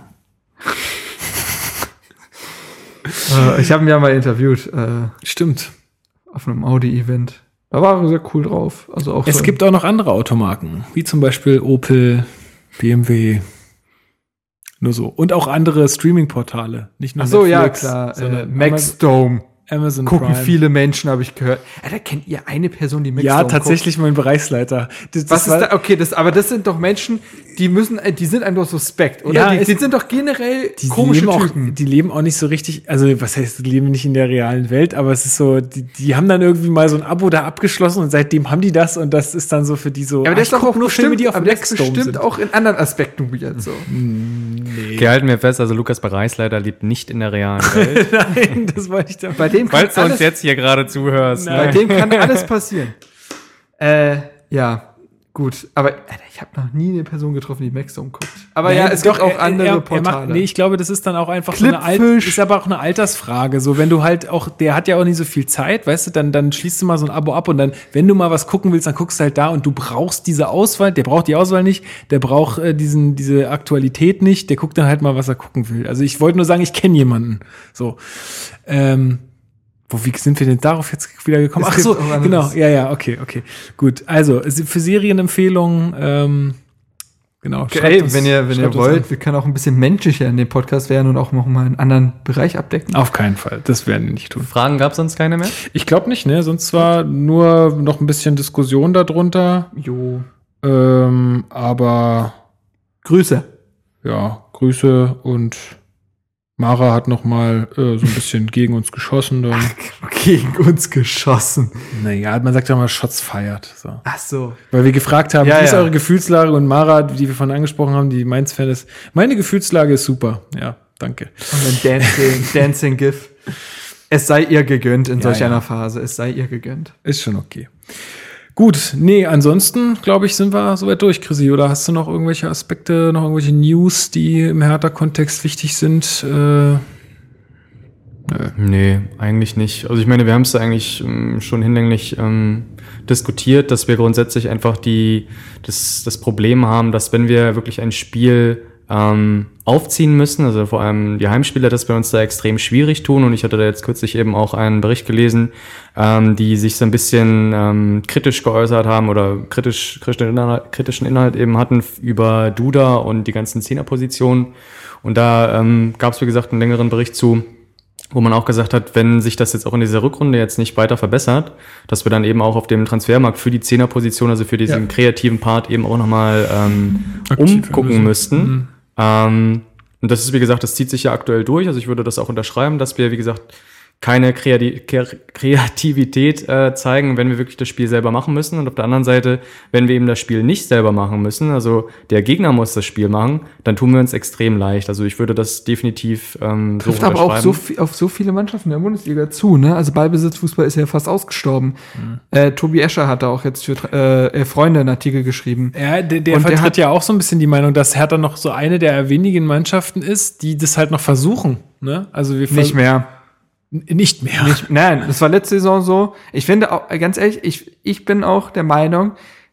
Äh, ich habe ihn ja mal interviewt äh, Stimmt. auf einem Audi-Event. Da war er sehr cool drauf. Also auch Es so gibt auch noch andere Automarken, wie zum Beispiel Opel, BMW. Nur so. Und auch andere Streaming-Portale. Nicht nur Ach so, ja, Netflix, klar. Äh, Maxdome. Amazon Gucken Prime. viele Menschen, habe ich gehört. Alter, kennt ihr eine Person, die Mixdown Ja, guckt? tatsächlich mein Bereichsleiter. Das, Was das war- ist da? Okay, das, aber das sind doch Menschen, die müssen, äh, die sind einfach suspekt, oder? Ja, die, die sind doch generell die komische leben auch, Typen. Die leben auch nicht so richtig, also was heißt, die leben nicht in der realen Welt, aber es ist so, die, die haben dann irgendwie mal so ein Abo da abgeschlossen und seitdem haben die das und das ist dann so für die so. aber ah, der ich ist doch auch nur Filme, die auf aber der ist Blackstone bestimmt sind. auch in anderen Aspekten weird so. Okay, halten wir fest, also Lukas Bereichsleiter lebt nicht in der realen Welt. Nein, das wollte ich damit. Bei dem kann Falls du uns alles, jetzt hier gerade zuhörst. Nein. bei dem kann alles passieren. äh, ja. Gut, aber ich habe noch nie eine Person getroffen, die Maxdome guckt. Aber ja, Nein, es doch, gibt auch er- andere er, er Portale. macht, nee, ich glaube, das ist dann auch einfach so eine Alt, ist aber auch eine Altersfrage. So, wenn du halt auch, der hat ja auch nicht so viel Zeit, weißt du, dann, dann schließt du mal so ein Abo ab und dann, wenn du mal was gucken willst, dann guckst du halt da und du brauchst diese Auswahl, der braucht die Auswahl nicht, der braucht äh, diesen, diese Aktualität nicht, der guckt dann halt mal, was er gucken will. Also ich wollte nur sagen, ich kenne jemanden. So. Ähm, wo, wie sind wir denn darauf jetzt wieder gekommen? Es Ach so, genau, ja, ja, okay, okay. Gut, also für Serienempfehlungen, ähm, genau. Ey, uns- wenn ihr, wenn ihr wollt, wir können auch ein bisschen menschlicher in dem Podcast werden und auch noch mal einen anderen Bereich abdecken. Auf keinen Fall. Das werden wir nicht tun. Fragen gab es sonst keine mehr? Ich glaube nicht, ne? Sonst war nur noch ein bisschen Diskussion darunter. Jo. Ähm, aber Grüße. ja, Grüße und Mara hat noch mal äh, so ein bisschen gegen uns geschossen. Dann. Gegen uns geschossen. Naja, man sagt ja mal Shots feiert. So. Ach so. Weil wir gefragt haben, Ja, wie ist ja. eure Gefühlslage? Und Mara, die wir vorhin angesprochen haben, die Mainz-Fan ist, meine Gefühlslage ist super. Ja, danke. Und ein Dancing, Dancing GIF. Es sei ihr gegönnt in Ja, solch einer Phase. Es sei ihr gegönnt. Ist schon okay. Gut, nee, ansonsten, glaube ich, sind wir soweit durch, Chrissy. Oder hast du noch irgendwelche Aspekte, noch irgendwelche News, die im Hertha-Kontext wichtig sind? Äh, Nee, eigentlich nicht. Also ich meine, wir haben es eigentlich ähm, schon hinlänglich ähm, diskutiert, dass wir grundsätzlich einfach die, das, das Problem haben, dass wenn wir wirklich ein Spiel ähm, aufziehen müssen, also vor allem die Heimspieler, dass wir uns da extrem schwierig tun. Und ich hatte da jetzt kürzlich eben auch einen Bericht gelesen, ähm, die sich so ein bisschen ähm, kritisch geäußert haben oder kritisch, kritischen, Inhalt, kritischen Inhalt eben hatten über Duda und die ganzen Zehnerpositionen. Und da ähm, gab es, wie gesagt, einen längeren Bericht zu, wo man auch gesagt hat, wenn sich das jetzt auch in dieser Rückrunde jetzt nicht weiter verbessert, dass wir dann eben auch auf dem Transfermarkt für die Zehnerposition, also für diesen Ja. kreativen Part eben auch nochmal ähm, Aktiv umgucken müssen. müssten. Ähm, und das ist, wie gesagt, das zieht sich ja aktuell durch. Also ich würde das auch unterschreiben, dass wir, wie gesagt, keine Kreati Kre- Kreativität äh, zeigen, wenn wir wirklich das Spiel selber machen müssen. Und auf der anderen Seite, wenn wir eben das Spiel nicht selber machen müssen, also der Gegner muss das Spiel machen, dann tun wir uns extrem leicht. Also ich würde das definitiv ähm, so Trifft aber auch so viel, auf so viele Mannschaften der Bundesliga zu, ne? Also Ballbesitzfußball ist ja fast ausgestorben. Mhm. Äh, Tobi Escher hat da auch jetzt für äh, äh, Freunde einen Artikel geschrieben. ja, der, der Und der vertritt hat- ja auch so ein bisschen die Meinung, dass Hertha noch so eine der wenigen Mannschaften ist, die das halt noch versuchen. Ne? Also wir Nicht mehr. Nicht mehr. Nicht, nein, das war letzte Saison so. Ich finde auch, ganz ehrlich, ich, ich bin auch der Meinung,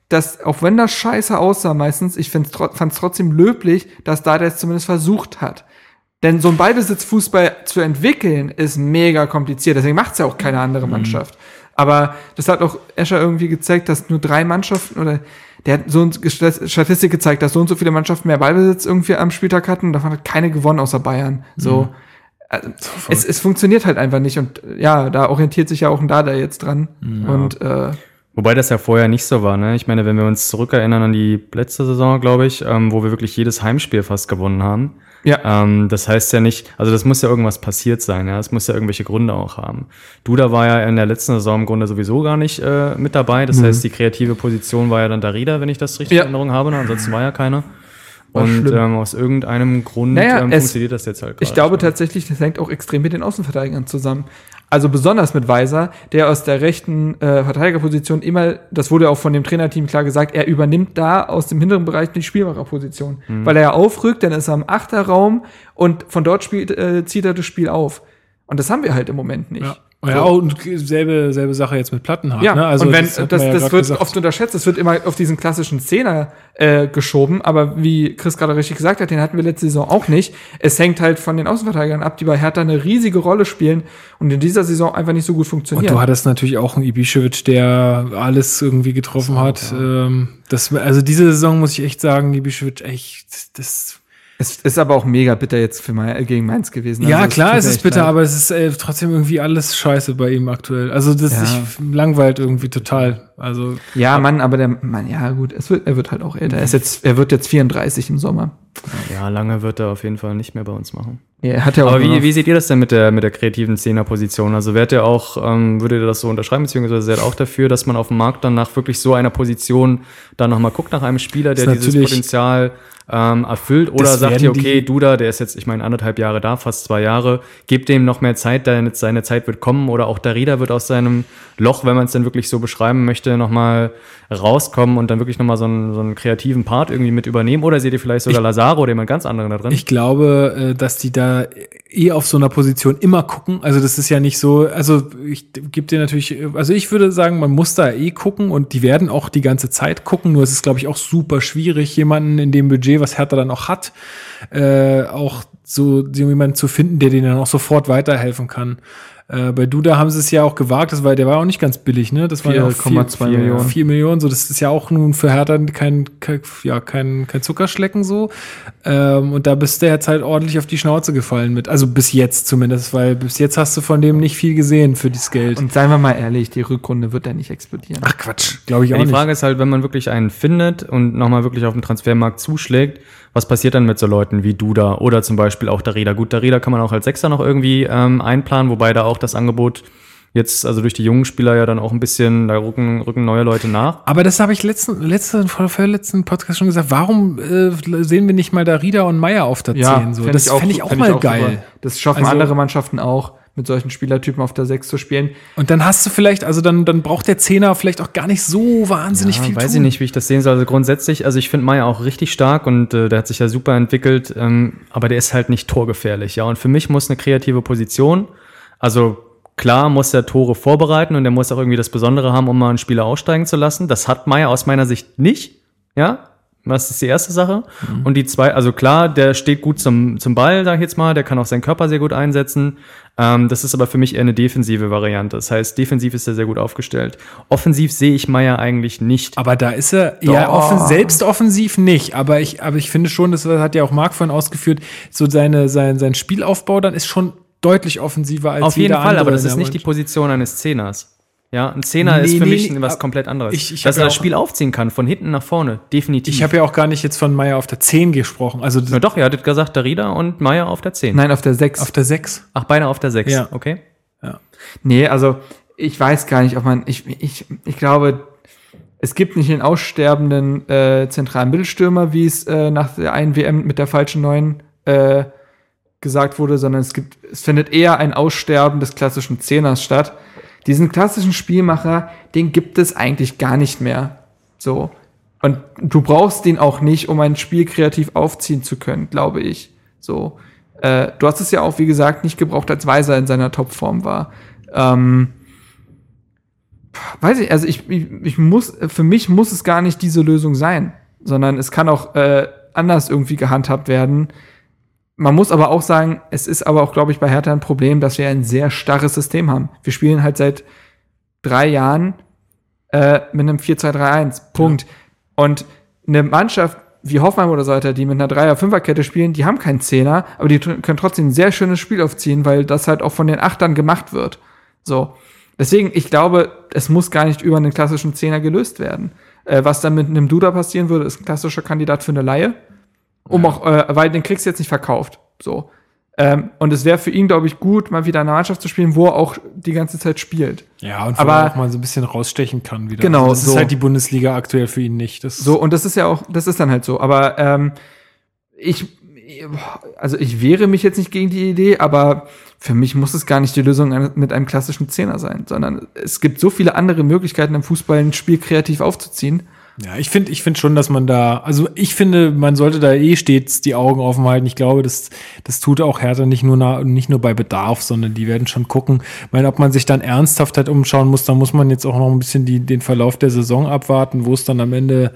dass, auch wenn das scheiße aussah meistens, ich fand es trotzdem löblich, dass da der es zumindest versucht hat. Denn so ein Ballbesitzfußball zu entwickeln, ist mega kompliziert. Deswegen macht es ja auch keine andere Mannschaft. Aber das hat auch Escher irgendwie gezeigt, dass nur drei Mannschaften oder der hat so eine Statistik gezeigt, dass so und so viele Mannschaften mehr Ballbesitz irgendwie am Spieltag hatten. Davon hat keine gewonnen außer Bayern. So. Also, es, es funktioniert halt einfach nicht. Und äh, ja, da orientiert sich ja auch ein Dada jetzt dran. Und äh, Wobei das ja vorher nicht so war, ne? Ich meine, wenn wir uns zurückerinnern an die letzte Saison, glaube ich, ähm, wo wir wirklich jedes Heimspiel fast gewonnen haben. ja, Ähm, das heißt ja nicht, also das muss ja irgendwas passiert sein, ja. Es muss ja irgendwelche Gründe auch haben. Duda war ja in der letzten Saison im Grunde sowieso gar nicht äh, mit dabei. Das heißt, die kreative Position war ja dann Darida, wenn ich das richtig Ja. in Erinnerung habe. Ne? Ansonsten war ja keiner. War Und ähm, aus irgendeinem Grund Naja, ähm, es- funktioniert das jetzt halt ich glaube mehr. tatsächlich, das hängt auch extrem mit den Außenverteidigern zusammen. Also besonders mit Weiser, der aus der rechten äh, Verteidigerposition immer, das wurde auch von dem Trainerteam klar gesagt, er übernimmt da aus dem hinteren Bereich die Spielmacherposition. Weil er ja aufrückt, dann ist er im Achterraum und von dort spielt, äh, zieht er das Spiel auf. Und das haben wir halt im Moment nicht. Ja. Ja, und selbe, selbe Sache jetzt mit Plattenhardt. Ja, ne? also und wenn, das, hat das, ja grad wird gesagt. oft unterschätzt, es wird immer auf diesen klassischen Zehner äh, geschoben, aber wie Chris gerade richtig gesagt hat, den hatten wir letzte Saison auch nicht. Es hängt halt von den Außenverteidigern ab, die bei Hertha eine riesige Rolle spielen und in dieser Saison einfach nicht so gut Und funktionieren. du hattest natürlich auch einen Ibišević, der alles irgendwie getroffen hat. Ähm, das, also diese Saison muss ich echt sagen, Ibišević echt, das, Es ist aber auch mega bitter jetzt für mein, gegen Mainz gewesen. Ja, Also, es klar, es ist bitter, leid. aber es ist äh, trotzdem irgendwie alles scheiße bei ihm aktuell. Also das Ja. sich langweilt irgendwie total. Also Ja, Mann, aber der Mann, ja gut, es wird, er wird halt auch älter. Er, ist jetzt, er wird jetzt 34 im Sommer. Ja, lange wird er auf jeden Fall nicht mehr bei uns machen. Ja, er hat ja auch Aber wie, wie seht ihr das denn mit der, mit der kreativen Zehnerposition? Also wärt ihr auch, ähm, würdet ihr das so unterschreiben, beziehungsweise seid ihr auch dafür, dass man auf dem Markt dann nach wirklich so einer Position dann nochmal guckt nach einem Spieler, der dieses Potenzial ähm, erfüllt? Oder sagt ihr, okay, Duda, der ist jetzt, ich meine, anderthalb Jahre da, fast zwei Jahre, gebt dem noch mehr Zeit, deine, seine Zeit wird kommen oder auch Darida wird aus seinem Loch, wenn man es denn wirklich so beschreiben möchte, nochmal rauskommen und dann wirklich nochmal so einen, so einen kreativen Part irgendwie mit übernehmen? Oder seht ihr vielleicht sogar Lazaro oder jemand ganz anderen da drin? Ich glaube, äh, dass die da eh auf so einer Position immer gucken. Also das ist ja nicht so, also ich gebe dir natürlich, also ich würde sagen, man muss da eh gucken und die werden auch die ganze Zeit gucken. Nur es ist, glaube ich, auch super schwierig, jemanden in dem Budget, was Hertha dann auch hat, äh, auch so jemanden zu finden, der denen dann auch sofort weiterhelfen kann. Äh, bei Duda haben sie es ja auch gewagt, das war, der war auch nicht ganz billig, ne? Das war ja auch 4,2 vier- Millionen. 4 Millionen, so das ist ja auch nun für Hertha kein, kein, ja, kein, kein Zuckerschlecken so. Ähm, und da bist du jetzt halt ordentlich auf die Schnauze gefallen mit. Also bis jetzt zumindest, weil bis jetzt hast du von dem nicht viel gesehen für das Geld. Und seien wir mal ehrlich, die Rückrunde wird er nicht explodieren. Ach Quatsch, glaube ich Ja, auch die nicht. Frage ist halt, wenn man wirklich einen findet und nochmal wirklich auf dem Transfermarkt zuschlägt, was passiert dann mit so Leuten wie Duda oder zum Beispiel auch Darida? Gut, Darida kann man auch als Sechser noch irgendwie ähm, einplanen, wobei da auch das Angebot jetzt, also durch die jungen Spieler ja dann auch ein bisschen, da rücken, rücken neue Leute nach. Aber das habe ich letzten, letzten, vorletzten Podcast schon gesagt. Warum äh, sehen wir nicht mal da Rieder und Meier auf der 10? So? fänd Das fände ich auch fänd mal super. geil. Das schaffen Also- andere Mannschaften auch, mit solchen Spielertypen auf der 6 zu spielen. Und dann hast du vielleicht, also dann, dann braucht der Zehner vielleicht auch gar nicht so wahnsinnig Ja, viel weiß tun. ich nicht, wie ich das sehen soll. Also grundsätzlich, also ich finde Meier auch richtig stark und äh, der hat sich ja super entwickelt, ähm, aber der ist halt nicht torgefährlich, ja. Und für mich muss eine kreative Position, also klar muss der Tore vorbereiten und der muss auch irgendwie das Besondere haben, um mal einen Spieler aussteigen zu lassen. Das hat Meier aus meiner Sicht nicht, ja. Das ist die erste Sache. Und die zwei, also klar, der steht gut zum, zum Ball, sag ich jetzt mal, der kann auch seinen Körper sehr gut einsetzen. Ähm, das ist aber für mich eher eine defensive Variante. Das heißt, defensiv ist er sehr gut aufgestellt. Offensiv sehe ich Meier eigentlich nicht. Aber da ist er, ja, offen, selbst offensiv nicht. Aber ich, aber ich finde schon, das hat ja auch Marc vorhin ausgeführt, so seine, sein, sein Spielaufbau dann ist schon deutlich offensiver als Auf jeden Fall, aber das ist nicht die. Position eines Zehners. Ja, ein Zehner Nee, ist für nee, mich nee, was ab- komplett anderes. ich- ich Dass hab er ja das Spiel aufziehen kann, von hinten nach vorne, definitiv. Ich habe ja auch gar nicht jetzt von Meier auf der 10 gesprochen. Also Na doch, ihr hattet gesagt, Darida und Meier auf der 10. Nein, auf der 6. auf der 6. Ach, beide auf der 6. Ja. Okay. Nee, also ich weiß gar nicht, ob man, ich, ich, ich glaube, es gibt nicht den aussterbenden äh, zentralen Mittelstürmer, wie es äh, nach der einen WM mit der falschen neuen äh, gesagt wurde, sondern es gibt, es findet eher ein Aussterben des klassischen Zehners statt. Diesen klassischen Spielmacher, den gibt es eigentlich gar nicht mehr. So. Und du brauchst den auch nicht, um ein Spiel kreativ aufziehen zu können, glaube ich. So. Äh, du hast es ja auch, wie gesagt, nicht gebraucht, als Weiser in seiner Topform war. Ähm, weiß ich, also ich, ich, ich muss, für mich muss es gar nicht diese Lösung sein, sondern es kann auch äh, anders irgendwie gehandhabt werden. Man muss aber auch sagen, es ist aber auch, glaube ich, bei Hertha ein Problem, dass wir ein sehr starres System haben. Wir spielen halt seit drei Jahren äh, mit einem 4-2-3-1. Punkt. Und eine Mannschaft wie Hoffmann oder so weiter, die mit einer Dreier-Fünfer-Kette spielen, die haben keinen Zehner, aber die können trotzdem ein sehr schönes Spiel aufziehen, weil das halt auch von den Achtern gemacht wird. So. Deswegen, ich glaube, es muss gar nicht über einen klassischen Zehner gelöst werden. Äh, was dann mit einem Duda passieren würde, ist ein klassischer Kandidat für eine Laie. Um auch, äh, weil den kriegst du jetzt nicht verkauft. So. Ähm, und es wäre für ihn, glaube ich, gut, mal wieder in einer Mannschaft zu spielen, wo er auch die ganze Zeit spielt. Ja, und wo Aber- er auch mal so ein bisschen rausstechen kann wieder. Genau, Also das so. ist halt die Bundesliga aktuell für ihn nicht. Das So, und das ist ja auch, das ist dann halt so. Aber ähm, ich, also ich wehre mich jetzt nicht gegen die Idee, aber für mich muss es gar nicht die Lösung mit einem klassischen Zehner sein, sondern es gibt so viele andere Möglichkeiten im Fußball ein Spiel kreativ aufzuziehen. Ja, ich finde ich finde schon, dass man da, also ich finde, man sollte da eh stets die Augen offen halten. Ich glaube, das, das tut auch Hertha nicht nur, na, nicht nur bei Bedarf, sondern die werden schon gucken. Ich meine, ob man sich dann ernsthaft halt umschauen muss, da muss man jetzt auch noch ein bisschen die, den Verlauf der Saison abwarten, wo es dann am Ende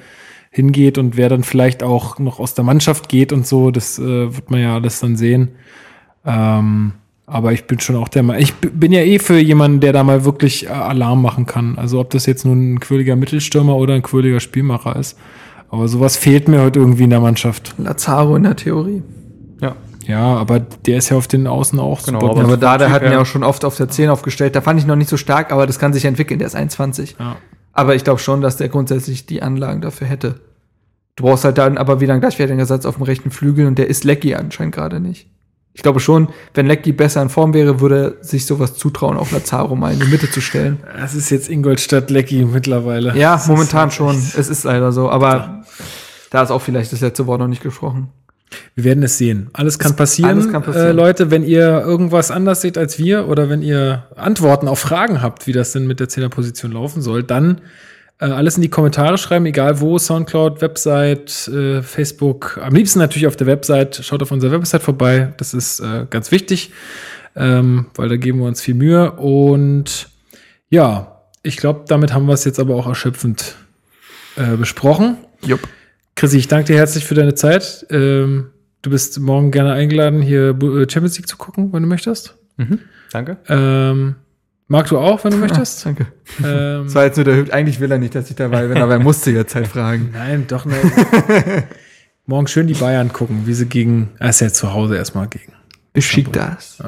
hingeht und wer dann vielleicht auch noch aus der Mannschaft geht und so. Das äh, wird man ja alles dann sehen. Ähm, aber ich bin schon auch der Meinung, ich bin ja eh für jemanden, der da mal wirklich äh, Alarm machen kann. Also ob das jetzt nun ein quirliger Mittelstürmer oder ein quirliger Spielmacher ist. Aber sowas fehlt mir heute irgendwie in der Mannschaft. Lazaro in der Theorie. Ja. Ja, aber der ist ja auf den Außen auch Genau, super aber-. Aber da, der hat ihn ja auch schon oft auf der 10 aufgestellt. Da fand ich noch nicht so stark, aber das kann sich entwickeln. Der ist 21. Ja. Aber ich glaube schon, dass der grundsätzlich die Anlagen dafür hätte. Du brauchst halt dann aber wieder einen gleichwertigen Ersatz auf dem rechten Flügel und der ist Lecky anscheinend gerade nicht. Ich glaube schon, wenn Lecky besser in Form wäre, würde er sich sowas zutrauen, auch Lazaro mal in die Mitte zu stellen. Das ist jetzt Ingolstadt Lecky mittlerweile. Ja, Das momentan ist schon. echt- Es ist leider so. Aber da ist auch vielleicht das letzte Wort noch nicht gesprochen. Wir werden es sehen. Alles kann passieren. alles kann passieren. Äh, Leute, wenn ihr irgendwas anders seht als wir oder wenn ihr Antworten auf Fragen habt, wie das denn mit der Zehnerposition laufen soll, dann äh, alles in die Kommentare schreiben, egal wo, Soundcloud, Website, äh, Facebook. Am liebsten natürlich auf der Website. Schaut auf unserer Website vorbei. Das ist äh, ganz wichtig, ähm, weil da geben wir uns viel Mühe. Und ja, ich glaube, damit haben wir es jetzt aber auch erschöpfend äh, besprochen. Jupp. Chrissy, ich danke dir herzlich für deine Zeit. Ähm, du bist morgen gerne eingeladen, hier äh, Champions League zu gucken, wenn du möchtest. Danke. Ähm, Marc, du auch, wenn du möchtest? Danke. ähm, Das war jetzt nur der Hüb. Eigentlich will er nicht, dass ich dabei bin, aber er musste jetzt halt fragen. nein, doch nicht. morgen schön die Bayern gucken, wie sie gegen, er ist ja zu Hause erstmal gegen. Beschickt das.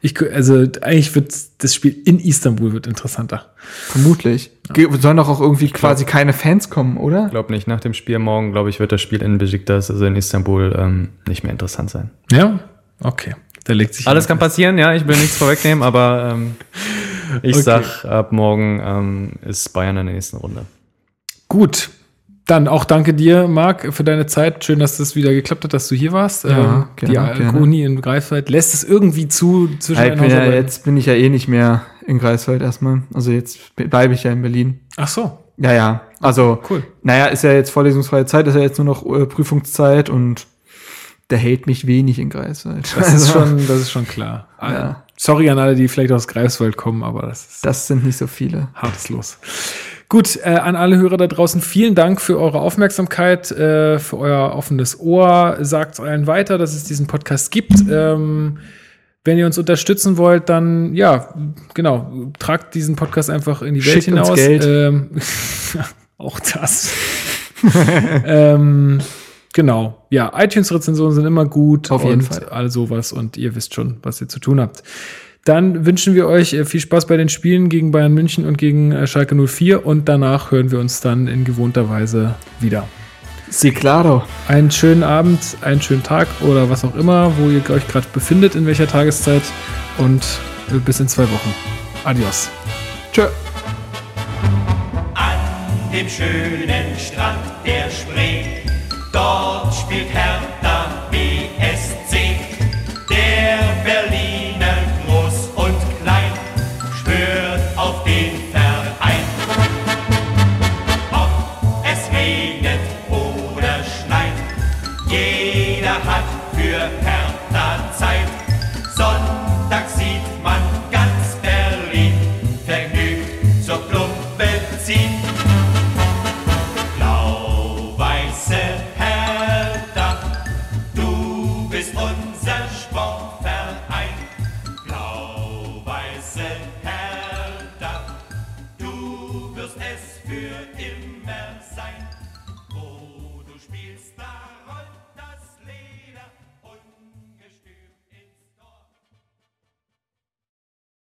Ich, gu- also eigentlich wird das Spiel in Istanbul wird interessanter. Vermutlich. Ge- Sollen doch auch irgendwie quasi keine Fans kommen, oder? Glaub nicht. Nach dem Spiel morgen, glaube ich, wird das Spiel in Besiktas, also in Istanbul, ähm, nicht mehr interessant sein. Ja? Okay. Da legt sich Alles kann passieren, ja. Ich will nichts vorwegnehmen, aber ähm, ich Okay. sag, ab morgen ähm, ist Bayern in der nächsten Runde. Gut. Dann auch danke dir, Marc, für deine Zeit. Schön, dass das wieder geklappt hat, dass du hier warst. Ja, ähm, die gerne, gerne. Uni in Greifswald lässt es irgendwie zu zwischen Ja, bin ja, jetzt bin ich ja eh nicht mehr in Greifswald erstmal. Also jetzt bleibe ich ja in Berlin. Ach so, Ja, ja. Also, cool. naja, ist ja jetzt vorlesungsfreie Zeit, ist ja jetzt nur noch äh, Prüfungszeit und der hält mich wenig in Greifswald. Das ist schon, das ist schon klar. Ja. Sorry an alle, die vielleicht aus Greifswald kommen, aber das ist Das sind nicht so viele. hartes Los. Gut, äh, an alle Hörer da draußen, vielen Dank für eure Aufmerksamkeit, äh, für euer offenes Ohr. Sagt allen weiter, dass es diesen Podcast gibt. Ähm, wenn ihr uns unterstützen wollt, dann ja, genau, tragt diesen Podcast einfach in die Welt Schickt uns hinaus. Geld. Ähm, auch das. ähm, genau. Ja, iTunes-Rezensionen sind immer gut. Auf jeden und Fall. All sowas und ihr wisst schon, was ihr zu tun habt. Dann wünschen wir euch äh, viel Spaß bei den Spielen gegen Bayern München und gegen äh, Schalke 04 und danach hören wir uns dann in gewohnter Weise wieder. Sí, claro. Einen schönen Abend, einen schönen Tag oder was auch immer, wo ihr euch gerade befindet, in welcher Tageszeit und äh, bis in zwei Wochen. Adios. Tschö. An dem schönen Strand der Spree, dort spielt Hertha